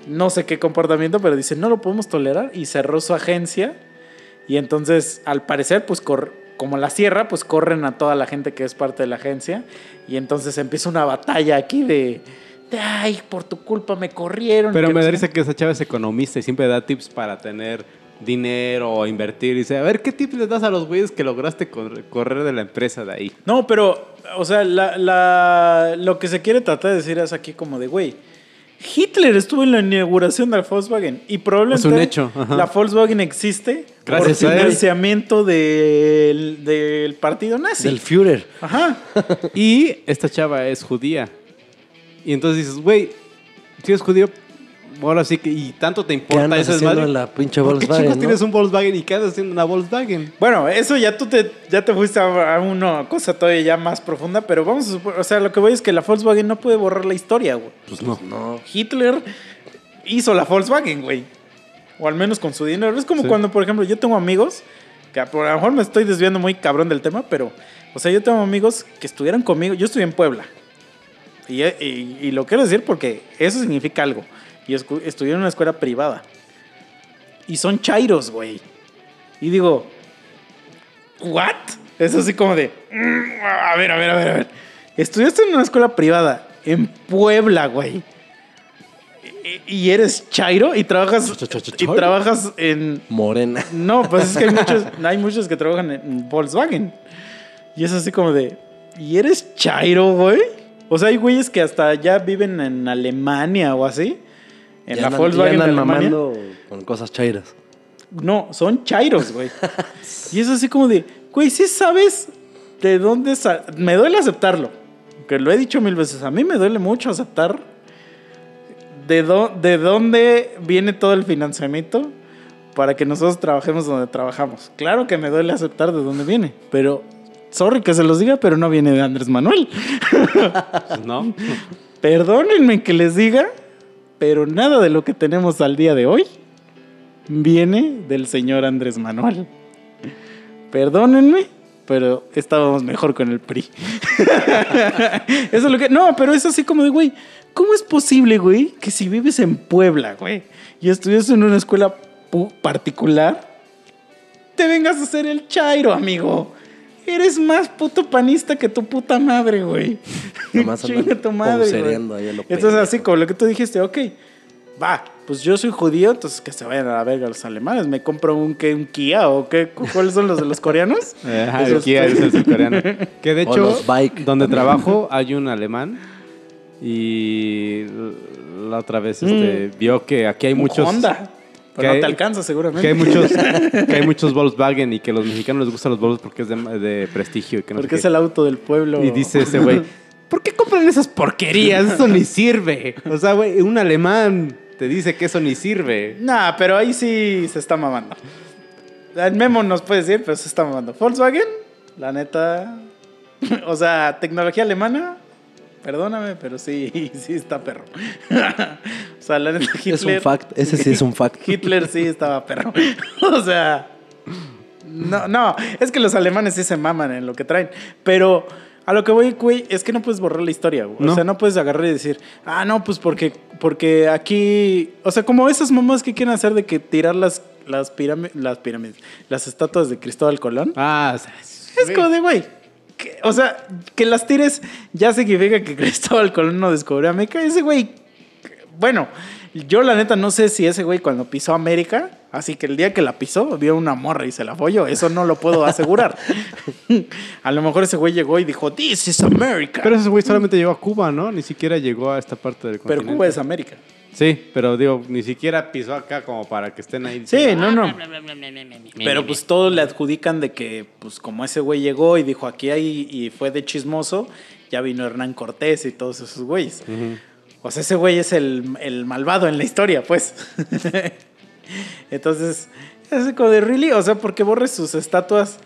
No sé qué comportamiento, pero dice, no lo podemos tolerar. Y cerró su agencia. Y entonces, al parecer, pues cor- como la cierra, pues corren a toda la gente que es parte de la agencia. Y entonces empieza una batalla aquí de, de, ay, por tu culpa me corrieron. Pero me dice que esa chava es economista y siempre da tips para tener dinero o invertir. Y dice, a ver, ¿qué tips les das a los güeyes que lograste cor- correr de la empresa de ahí? No, pero, o sea, la, la- lo que se quiere tratar de decir es aquí como de, güey, Hitler estuvo en la inauguración de la Volkswagen y probablemente Es un hecho, ajá. la Volkswagen existe Gracias por financiamiento del, del partido nazi. Del Führer. Ajá. Y esta chava es judía. Y entonces dices, güey, si es judío, ahora sí que, y tanto te ¿Qué importa andas ese haciendo desmadre? en la pinche ¿Por qué Volkswagen? chicos no? tienes un Volkswagen y qué andas haciendo en una Volkswagen? Bueno, eso ya tú te, ya te fuiste a, a una cosa todavía ya más profunda, pero vamos a suponer, o sea, lo que voy es que la Volkswagen no puede borrar la historia, güey. Pues no. No. Hitler hizo la Volkswagen, güey. O al menos con su dinero. Es como Sí. cuando, por ejemplo, yo tengo amigos, que a lo mejor me estoy desviando muy cabrón del tema, pero, o sea, yo tengo amigos que estuvieron conmigo. Yo estuve en Puebla. Y, y- y lo quiero decir porque eso significa algo. Y estudié en una escuela privada. Y son chairos, güey. Y digo, ¿what? Es así como de, "Mm, a ver, a ver, a ver, a ver. Estudiaste en una escuela privada en Puebla, güey. Y- Y eres chairo y trabajas, y trabajas en... Morena. No, pues es que hay muchos, hay muchos que trabajan en Volkswagen. Y es así como de, ¿y eres chairo, güey? O sea, hay güeyes que hasta ya viven en Alemania o así. En la andan- Volkswagen de andan Alemania. mamando con cosas chairas. No, son chairos, güey. y es así como de, güey, ¿sí sabes de dónde Me duele aceptarlo. Que lo he dicho mil veces. A mí me duele mucho aceptar de dónde viene todo el financiamiento para que nosotros trabajemos donde trabajamos. Claro que me duele aceptar de dónde viene, pero sorry que se los diga, pero no viene de Andrés Manuel. Pues no. Perdónenme que les diga, pero nada de lo que tenemos al día de hoy viene del señor Andrés Manuel. Perdónenme, pero estábamos mejor con el PRI. eso es lo que. No, pero es así como de, güey, ¿cómo es posible, güey, que si vives en Puebla, güey, y estudias en una escuela particular, te vengas a hacer el chairo, amigo? Eres más puto panista que tu puta madre, güey. Chinga tu madre, güey. Entonces, pendejo. así como lo que tú dijiste, ok, va, pues yo soy judío, entonces que se vayan a la verga los alemanes. Me compro un, ¿qué, un Kia o qué, cu- ¿cuáles son los de los coreanos? Ajá, el Kia es el surcoreano. Que de O hecho, los bike donde también. trabajo hay un alemán y la otra vez este, vio que aquí hay un muchos... Honda. Que Pero no te alcanza seguramente. Que hay muchos, que hay muchos Volkswagen y que a los mexicanos les gustan los Volkswagen porque es de, de prestigio y que no Porque qué. es el auto del pueblo. Y dice ese güey, ¿por qué compran esas porquerías? Eso ni sirve. O sea, güey, un alemán te dice que eso ni sirve. Nah, pero ahí sí se está mamando. El memo nos puede decir, pero se está mamando. Volkswagen, la neta. O sea, tecnología alemana, perdóname, pero sí, sí está perro. o sea, la neta, Hitler. Es un fact, ese sí es un fact. Hitler sí estaba perro. o sea. No, no, es que los alemanes sí se maman en lo que traen. Pero a lo que voy, güey, es que no puedes borrar la historia, güey. No. O sea, no puedes agarrar y decir, ah, no, pues porque, porque aquí. O sea, como esas mamás que quieren hacer de que tirar las, las, pirámides, las pirámides, las estatuas de Cristóbal Colón. Ah, o sea, es como de, güey. Que- O sea, que las tires ya significa que Cristóbal Colón no descubrió América. Ese güey. Bueno, yo la neta no sé si ese güey cuando pisó América, así que el día que la pisó, vio una morra y se la folló. Eso no lo puedo asegurar. a lo mejor ese güey llegó y dijo, This is America. Pero ese güey solamente llegó a Cuba, ¿no? Ni siquiera llegó a esta parte del Pero continente. Cuba es América. Sí, pero digo, ni siquiera pisó acá como para que estén ahí. Sí, no, no. Pero pues todos le adjudican de que, pues como ese güey llegó y dijo aquí hay y fue de chismoso, ya vino Hernán Cortés y todos esos güeyes. O sea, ese güey es el, el malvado en la historia, pues. Entonces, es como de really, o sea, porque borres sus estatuas,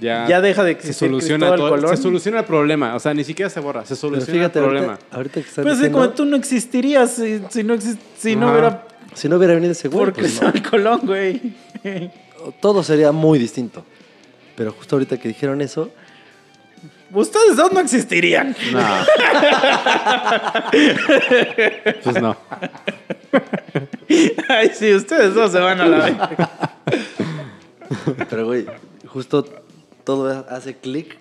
Ya, ya, deja de se existir soluciona, Cristóbal todo- Colón. se soluciona el problema. O sea, ni siquiera se borra, se Pero soluciona fíjate, el problema. ahorita, ahorita que estás Pues es diciendo, como tú no existirías si, si no, exist- si no hubiera si no hubiera venido ese güey, por pues no. Colón, güey. todo sería muy distinto. Pero justo ahorita que dijeron eso, Ustedes dos no existirían. No. pues no. Ay, sí, ustedes dos se van a la pero güey, justo todo hace clic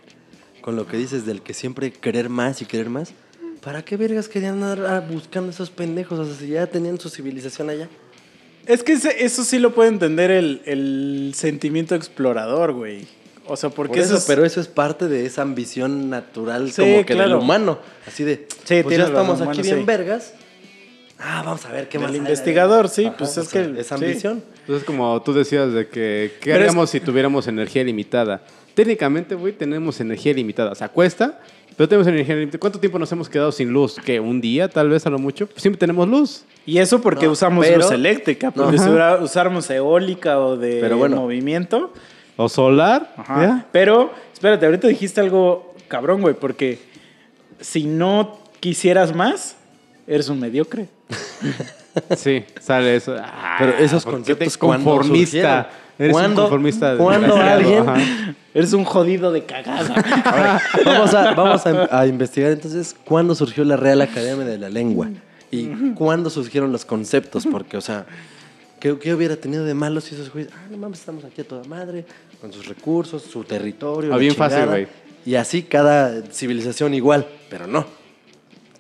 con lo que dices del que siempre querer más y querer más. ¿Para qué vergas querían andar ah, buscando esos pendejos? O sea, si ya tenían su civilización allá. Es que ese- eso sí lo puede entender el, el sentimiento explorador, güey. O sea, porque Por eso, eso es- pero eso es parte de esa ambición natural Sí, como que claro. del humano. Así de, Sí, pues ya estamos aquí bien sí. vergas. Ah, vamos a ver qué más. hay, investigador, sí, pues es o sea, que- Esa sí. ambición. Entonces, como tú decías de que, ¿qué Pero es- haríamos si tuviéramos energía limitada? Técnicamente, güey, tenemos energía limitada. O sea, cuesta, pero tenemos energía limitada. ¿Cuánto tiempo nos hemos quedado sin luz? ¿Qué? ¿Un día, tal vez, a lo mucho? Pues siempre tenemos luz. Y eso porque No, usamos pero- luz eléctrica. No. Porque si usáramos eólica o de Pero bueno. movimiento. ¿O solar? Ajá. ¿ya? Pero, espérate, ahorita dijiste algo cabrón, güey, porque si no quisieras más, eres un mediocre. Sí, sale eso. Ah, Pero esos ¿por qué conceptos conformista. Eres ¿Cuándo- un conformista. desgraciado, alguien- ajá. Eres un jodido de cagada. Ahora, vamos a, vamos a, a investigar entonces cuándo surgió la Real Academia de la Lengua y cuándo surgieron los conceptos, porque, o sea, ¿qué, qué hubiera tenido de malo si esos güeyes, ah, no mames, estamos aquí a toda madre, con sus recursos, su territorio, Ah, bien fácil, chingada", güey. Y así cada civilización igual, pero no.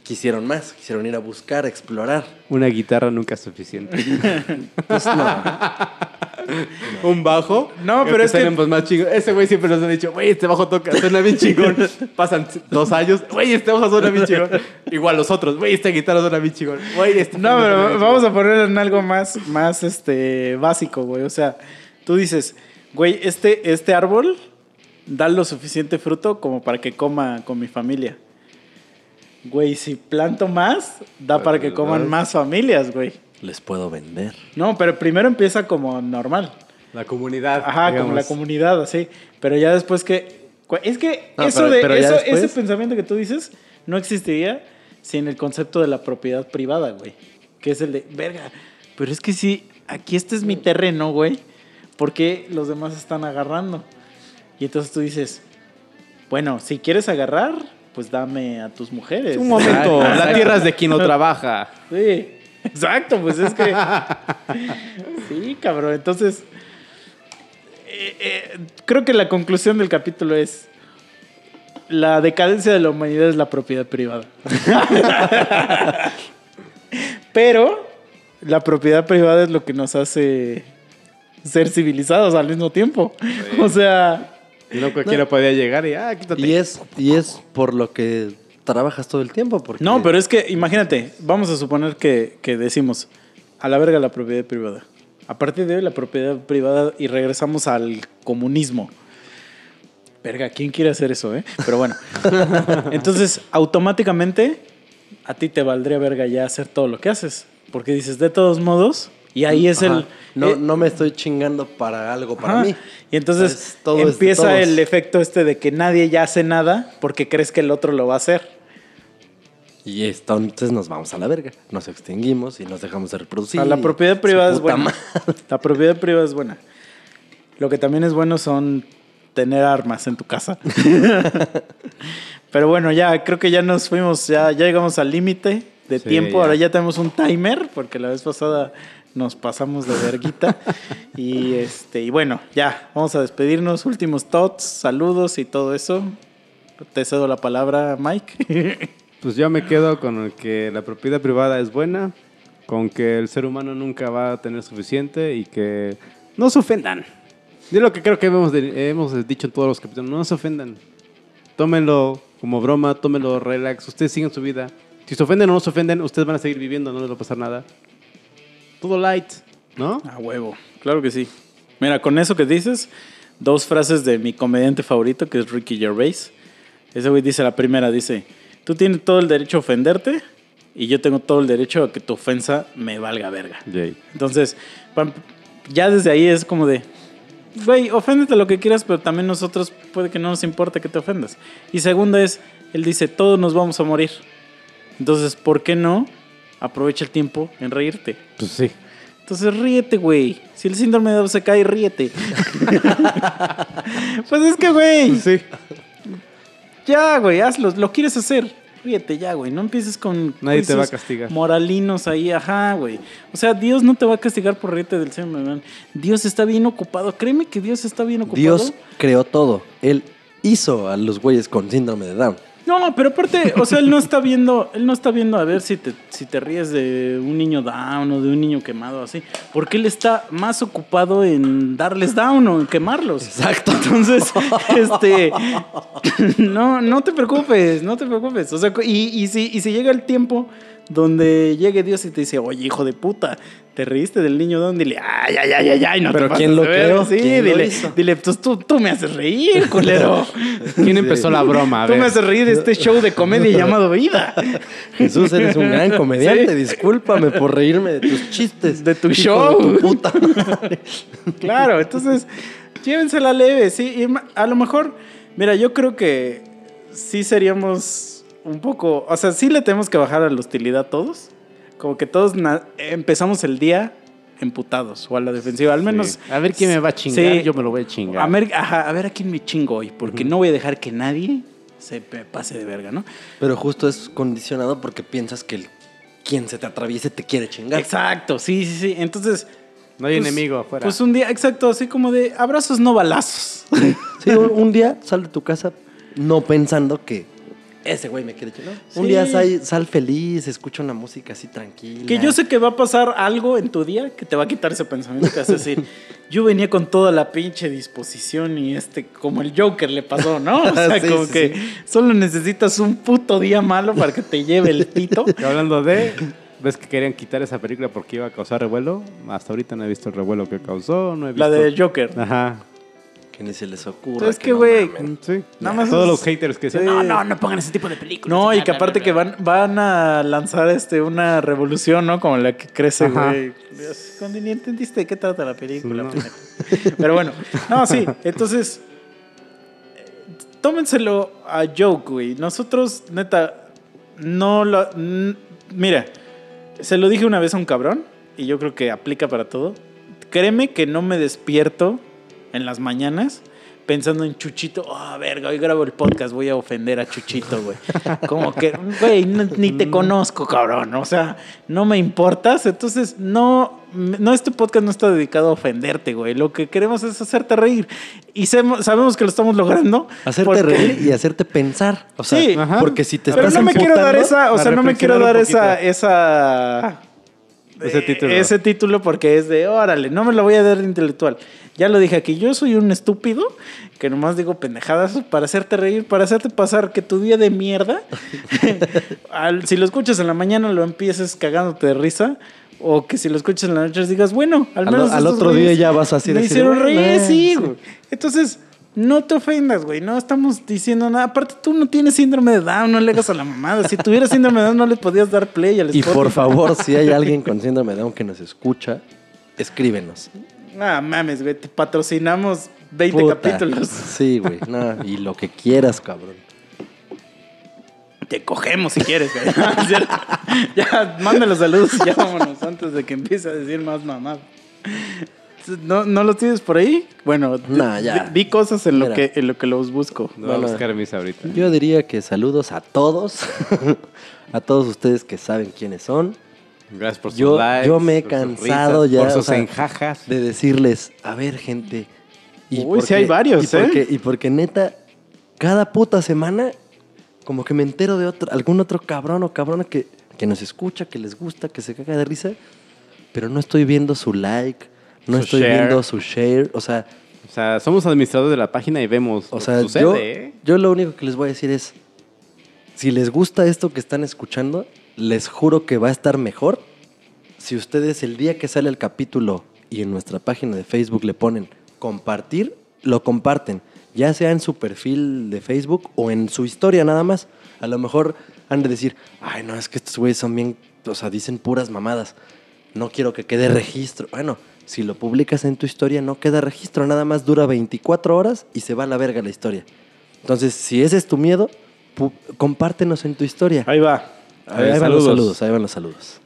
Quisieron más, quisieron ir a buscar, a explorar. Una guitarra nunca es suficiente. Pues no. un bajo. No, que pero te es que- pues, más. Ese güey siempre nos ha dicho, güey, este bajo toca, suena bien chingón. Pasan dos años, güey, este bajo suena bien chingón. Igual los otros, güey, esta guitarra suena bien chingón. Güey, este No, pero vamos a poner en algo más, más este, básico, güey. O sea, tú dices, güey, este, este árbol da lo suficiente fruto como para que coma con mi familia. Güey, si planto más, da para que coman más familias, güey. Les puedo vender. No, pero primero empieza como normal. La comunidad. Ajá, como la comunidad, así. Pero ya después que... Es que No, eso pero- de pero ya eso, después- ese pensamiento que tú dices no existiría sin el concepto de la propiedad privada, güey. Que es el de, verga, pero es que si aquí este es mi terreno, güey, ¿por qué los demás están agarrando? Y entonces tú dices, bueno, si quieres agarrar, pues dame a tus mujeres. Un momento, la tierra es de quien no trabaja. Sí, exacto, pues es que. sí, cabrón. Entonces, eh, eh, creo que la conclusión del capítulo es: la decadencia de la humanidad es la propiedad privada. Pero la propiedad privada es lo que nos hace ser civilizados al mismo tiempo. O sea. No cualquiera podía llegar y, ah, quítate. Y es, y es por lo que trabajas todo el tiempo. Porque No, pero es que imagínate, vamos a suponer que, que decimos a la verga la propiedad privada. A partir de hoy la propiedad privada y regresamos al comunismo. Verga, ¿quién quiere hacer eso, eh? Pero bueno. Entonces, automáticamente, a ti te valdría verga ya hacer todo lo que haces. Porque dices, de todos modos, y ahí es Ajá. el. No, eh, no me estoy chingando para algo para Ajá. mí. Y entonces Es- todo es de empieza el efecto este de que nadie ya hace nada porque crees que el otro lo va a hacer. Y entonces nos vamos a la verga. Nos extinguimos y nos dejamos de reproducir. Sea, la propiedad privada es buena. La propiedad privada es buena. Lo que también es bueno son tener armas en tu casa. Pero bueno, ya creo que ya nos fuimos, ya, ya llegamos al límite de Sí, tiempo. ya. Ahora ya tenemos un timer, porque la vez pasada nos pasamos de verguita. y este, y bueno, ya, vamos a despedirnos. Últimos thoughts, saludos y todo eso. Te cedo la palabra, Mike. Pues yo me quedo con el que la propiedad privada es buena, con que el ser humano nunca va a tener suficiente y que no se ofendan. Es lo que creo que hemos, hemos dicho en todos los capítulos, no se ofendan. Tómenlo como broma, tómenlo relax, ustedes sigan su vida. Si se ofenden o no se ofenden, ustedes van a seguir viviendo, no les va a pasar nada. Todo light, ¿no? A huevo, claro que sí. Mira, con eso que dices, dos frases de mi comediante favorito, que es Ricky Gervais. Ese güey dice la primera, dice, tú tienes todo el derecho a ofenderte y yo tengo todo el derecho a que tu ofensa me valga verga. Jay. Entonces, ya desde ahí es como de, güey, oféndete lo que quieras, pero también nosotros puede que no nos importe que te ofendas. Y segunda es, él dice, todos nos vamos a morir. Entonces, ¿por qué no aprovecha el tiempo en reírte? Pues sí. Entonces ríete, güey. Si el síndrome de Down se cae, ríete. pues es que, güey. Sí. Ya, güey, hazlo. Lo quieres hacer. Ríete ya, güey. No empieces con. Nadie te va a castigar. Moralinos ahí, ajá, güey. O sea, Dios no te va a castigar por ríete del síndrome de Down. Dios está bien ocupado. Créeme que Dios está bien ocupado. Dios creó todo. Él hizo a los güeyes con síndrome de Down. No, pero aparte, o sea, él no está viendo, él no está viendo a ver si te, si te ríes de un niño down o de un niño quemado así, porque él está más ocupado en darles down o en quemarlos. Exacto. Entonces, este, no, no te preocupes, no te preocupes. O sea, y, y si, y si llega el tiempo donde llegue Dios y te dice, oye, hijo de puta, te reíste del niño down, dile, ay, ay, ay, ay, ay, no Pero te ¿quién lo de ver". creó? Sí, ¿Quién lo dile, hizo? dile, pues tú, tú me haces reír, culero. ¿Quién empezó la broma? A Tú me haces reír de este show de comedia llamado Vida. Jesús, eres un gran comediante. Sí. Discúlpame por reírme de tus chistes. De tu show. de tu puta. Claro, entonces, llévensela leve, sí. y a lo mejor, mira, yo creo que sí seríamos un poco. O sea, sí le tenemos que bajar a la hostilidad todos. Como que todos empezamos el día emputados o a la defensiva. Al menos. Sí. A ver quién me va a chingar, Sí. yo me lo voy a chingar. A ver, ajá, a ver a quién me chingo hoy, porque no voy a dejar que nadie se pase de verga, ¿no? Pero justo es condicionado porque piensas que el, quien se te atraviese te quiere chingar. Exacto, sí, sí, sí. Entonces. No hay pues- enemigo afuera. Pues un día, exacto, así como de abrazos, no balazos. Sí, un, un día sal de tu casa no pensando que ese güey me quiere chingar. Un día sal, sal feliz, escucha una música así tranquila. Que yo sé que va a pasar algo en tu día que te va a quitar ese pensamiento que vas a decir, yo venía con toda la pinche disposición y este, como el Joker le pasó, ¿no? O sea, Sí, como sí, que sí. solo necesitas un puto día malo para que te lleve el pito. Y hablando de, ¿ves que querían quitar esa película porque iba a causar revuelo? Hasta ahorita no he visto el revuelo que causó, no he visto... La de Joker. Ajá. Que ni se les ocurra. Que no güey. mamen. Sí. Nada más Todos es- los haters que Sí. no, no, no pongan ese tipo de películas. No, y que aparte que bla". van, van a lanzar este una revolución, ¿no? Como la que crece, güey. Cuando ni entendiste de qué trata la película, No. Pero bueno, no, sí. Entonces, tómenselo a joke, güey. Nosotros, neta, no lo. mira, se lo dije una vez a un cabrón y yo creo que aplica para todo. Créeme que no me despierto en las mañanas pensando en Chuchito. Ah, verga, hoy grabo el podcast, voy a ofender a Chuchito, güey. Como que, güey, no- ni te conozco, cabrón. O sea, no me importas. Entonces, no, no, este podcast no está dedicado a ofenderte, güey. Lo que queremos es hacerte reír. Y sabemos que lo estamos logrando. Hacerte porque- reír y hacerte pensar. O sea, Sí. Ajá. porque si te Pero estás no me quiero dar esa, o sea, no me quiero dar esa, esa Ese título. ese título porque es de, órale, no me lo voy a dar intelectual. Ya lo dije aquí, yo soy un estúpido que nomás digo pendejadas para hacerte reír, para hacerte pasar que tu día de mierda, al- si lo escuchas en la mañana lo empieces cagándote de risa. O que si lo escuchas en la noche digas, bueno, al Al- menos. al estos otro día ya vas así Me decir, hicieron "Bueno, reír, eh, sí, sí". güey. Entonces, No te ofendas, güey. No estamos diciendo nada. Aparte, tú no tienes síndrome de Down. No le hagas a la mamada. Si tuvieras síndrome de Down, no le podías dar play al Y por favor, si hay alguien con síndrome de Down que nos escucha, escríbenos. No mames, güey. Te patrocinamos 20 Puta. capítulos. Sí, güey. No, y lo que quieras, cabrón. Te cogemos si quieres, güey. Ya, mándale saludos y ya vámonos antes de que empiece a decir más mamá. ¿No, ¿No los tienes por ahí? Bueno, Nah, ya. di cosas en lo, que, en lo que los busco. No voy a buscar mis ahorita. Yo diría que saludos a todos. a todos ustedes que saben quiénes son. Gracias por sus Yo- likes. yo me he cansado risas, ya, Por sus sea, enjajas. De decirles, a ver, gente. Uy, sí hay varios, y ¿eh? Porque, y porque neta, cada puta semana, como que me entero de otro, algún otro cabrón o cabrona que, que nos escucha, que les gusta, que se caga de risa, pero no estoy viendo su like, no Su estoy share. viendo su share. O sea, O sea, somos administradores de la página y vemos o lo sea que sucede, yo, ¿eh? yo lo único que les voy a decir es, si les gusta esto que están escuchando, les juro que va a estar mejor si ustedes el día que sale el capítulo y en nuestra página de Facebook le ponen compartir, lo comparten, ya sea en su perfil de Facebook o en su historia nada más. A lo mejor han de decir, ay, no, es que estos güeyes son bien, o sea, dicen puras mamadas. No quiero que quede registro. Bueno, si lo publicas en tu historia no queda registro, nada más dura 24 horas y se va a la verga la historia. Entonces, si ese es tu miedo, compártenos en tu historia. Ahí va. Ahí, ahí van los saludos, ahí van los saludos.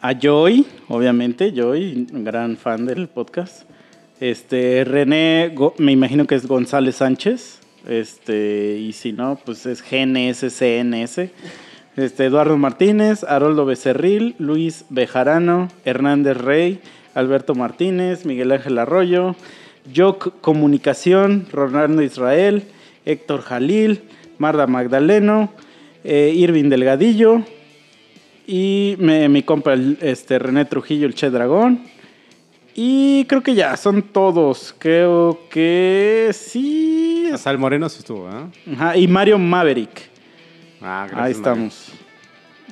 A Joy, obviamente, Joy, un gran fan del podcast. Este, René, me imagino que es González Sánchez. Este, y si no, pues es GNSCNS. Este, Eduardo Martínez, Haroldo Becerril, Luis Bejarano, Hernández Rey, Alberto Martínez, Miguel Ángel Arroyo, Joc Comunicación, Ronaldo Israel, Héctor Jalil, Marda Magdaleno, eh, Irving Delgadillo, y me- mi compa, el, este, René Trujillo, el Che Dragón. Y creo que ya, son todos. Creo que sí. El Moreno sí estuvo, ¿ah? Ajá, y Mario Maverick. Ah, gracias, Ahí Mario. estamos.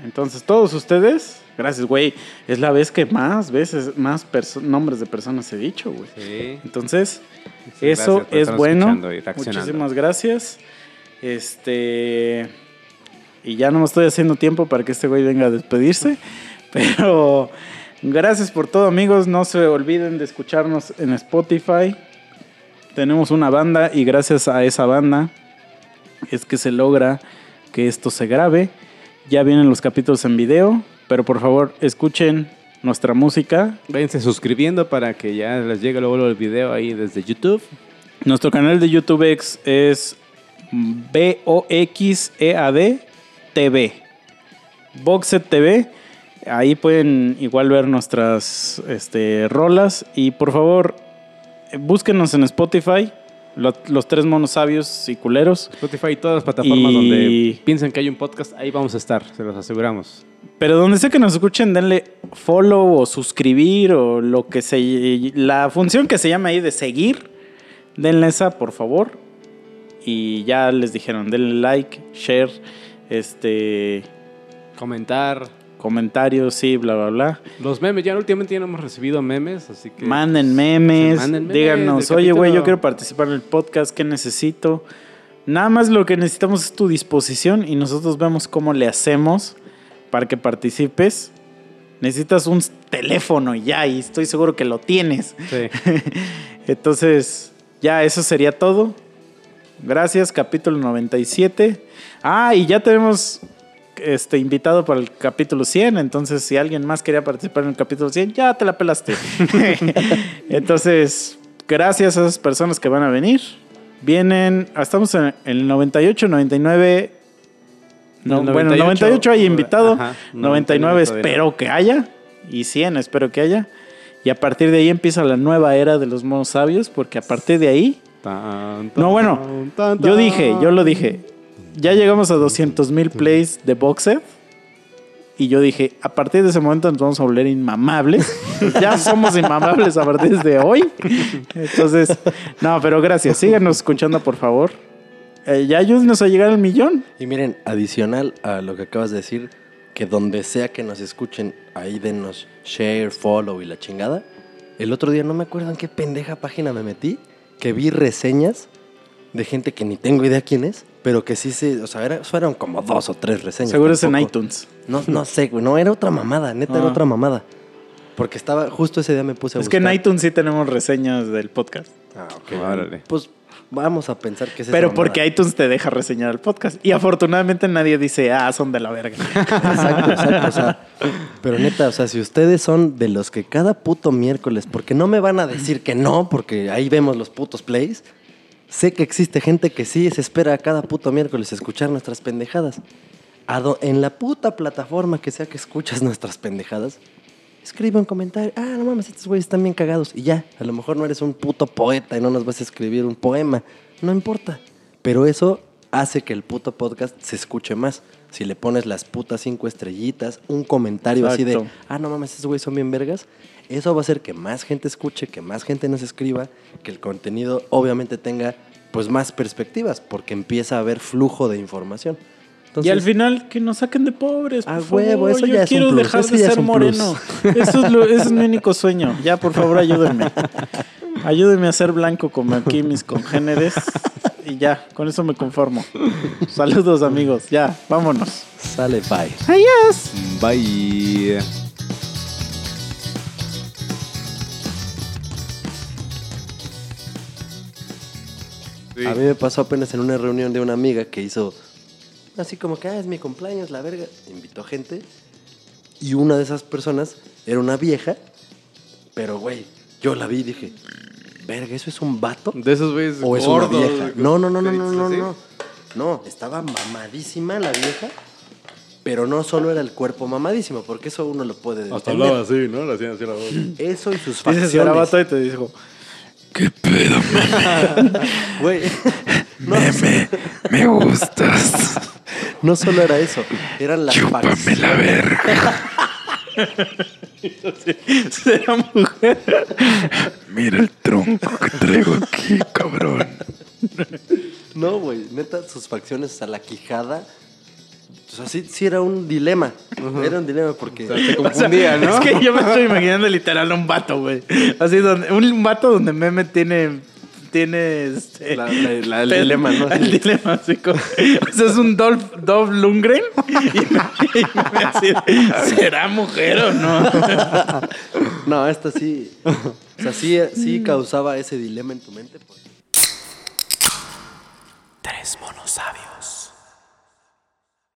Entonces, todos ustedes, gracias, güey. Es la vez que más veces, más nombres de personas he dicho, güey. Sí. Entonces, eso es bueno. Muchísimas gracias. Este. Y ya no me estoy haciendo tiempo para que este güey venga a despedirse. Pero gracias por todo, amigos. No se olviden de escucharnos en Spotify. Tenemos una banda y gracias a esa banda es que se logra que esto se grabe. Ya vienen los capítulos en video. Pero por favor, escuchen nuestra música. Váyanse suscribiendo para que ya les llegue luego el video ahí desde YouTube. Nuestro canal de YouTube ex- es B-O-X-E-A-D TV. Boxet TV. Ahí pueden igual ver nuestras este, rolas. Y por favor, búsquenos en Spotify. lo- los tres monos sabios y culeros. Spotify y todas las plataformas Y- donde piensen que hay un podcast, ahí vamos a estar, se los aseguramos. Pero donde sea que nos escuchen, denle follow o suscribir o lo que se... La función que se llama ahí de seguir, denle esa, por favor. Y ya les dijeron, denle like, share, este, Comentar. comentarios, sí, bla, bla, bla. Los memes, ya últimamente ya no hemos recibido memes, así que... Manden memes, manden memes díganos, oye, güey, yo capítulo". quiero participar en el podcast, ¿qué necesito? Nada más lo que necesitamos es tu disposición y nosotros vemos cómo le hacemos para que participes. Necesitas un teléfono y ya, y estoy seguro que lo tienes. Sí. Entonces, ya, eso sería todo. Gracias, capítulo 97. Ah, y ya tenemos este invitado para el capítulo 100, entonces si alguien más quería participar en el capítulo 100, ya te la pelaste. entonces, gracias a esas personas que van a venir. Vienen, ah, estamos en el 98, 99 no, El bueno, 98, 98 hay invitado, ajá, 99 99 espero que haya y 100 espero que haya. Y a partir de ahí empieza la nueva era de los monos sabios, porque a partir de ahí no, bueno, tan, yo tan. dije, yo lo dije. Ya llegamos a 200 mil plays de Boxed. Y yo dije, a partir de ese momento nos vamos a volver inmamables. ya somos inmamables a partir de hoy. Entonces, no, pero gracias. Síganos escuchando, por favor. Eh, ya ayúdenos a llegar al millón. Y miren, adicional a lo que acabas de decir, que donde sea que nos escuchen, ahí denos share, follow y la chingada. El otro día no me acuerdo en qué pendeja página me metí, que vi reseñas de gente que ni tengo idea quién es, pero que sí se, o sea, era- fueron como dos o tres reseñas. Seguro es en iTunes. No, no sé, güey, no, era otra mamada, neta, era Ah. otra mamada. Porque estaba, justo ese día me puse a Es que en iTunes sí tenemos reseñas del podcast. Ah, ok. Órale. Pues vamos a pensar que es Pero porque iTunes te deja reseñar el podcast. Y afortunadamente nadie dice, ah, son de la verga. Exacto, exacto. O sea, pero neta, o sea, si ustedes son de los que cada puto miércoles, porque no me van a decir que no, porque ahí vemos los putos plays, sé que existe gente que sí se espera cada puto miércoles escuchar nuestras pendejadas. En la puta plataforma que sea que escuchas nuestras pendejadas, escribe un comentario. Ah, no mames, estos güeyes están bien cagados. Y ya, a lo mejor no eres un puto poeta y no nos vas a escribir un poema. No importa. Pero eso hace que el puto podcast se escuche más. Si le pones las putas cinco estrellitas, un comentario así de, ah, no mames, estos güeyes son bien vergas, eso va a hacer que más gente escuche, que más gente nos escriba, que el contenido obviamente tenga pues más perspectivas, porque empieza a haber flujo de información. Y al final, que nos saquen de pobres. A por huevo, favor. eso Yo ya es un quiero plus, dejar eso de ya es ser un moreno. Eso es, lo- ese es mi único sueño. Ya, por favor, ayúdenme. Ayúdenme a ser blanco como aquí mis congéneres. Y ya, con eso me conformo. Saludos, amigos. Ya, vámonos. Sale, bye. Adiós. Bye. Sí. A mí me pasó apenas en una reunión de una amiga que hizo así como que ah, es mi cumpleaños, la verga. Invitó gente y una de esas personas era una vieja, pero güey, yo la vi y dije, verga, ¿eso es un vato? De esos güeyes ¿O es gordos, una vieja? güey, No, no, no, no, no, no, no. No, estaba mamadísima la vieja, pero no solo era el cuerpo mamadísimo, porque eso uno lo puede Hasta defender. hablaba así, ¿no? Le hacían así la voz. Eso y sus Dices, facciones. era vato y te dijo, Güey, no, Meme, me gustas. no solo era eso, eran las Chúpame facciones. la verga. será mujer. Mira el tronco que traigo aquí, cabrón. No, güey, neta, sus facciones a la quijada. O sea, sí, sí era un dilema. Era un dilema porque. O sea, te O sea, confundía, ¿no? Es que yo me estoy imaginando literal a un vato, güey. Así, donde, un vato donde Meme tiene. Tiene este. La- la- la- el dilema, ¿no? El dilema, como. O sea, es un Dolph, Dolph Lundgren. Y me, y me así, ¿será mujer o no? No, esta sí. O sea, sí, sí causaba ese dilema en tu mente. pues. Tres monos sabios.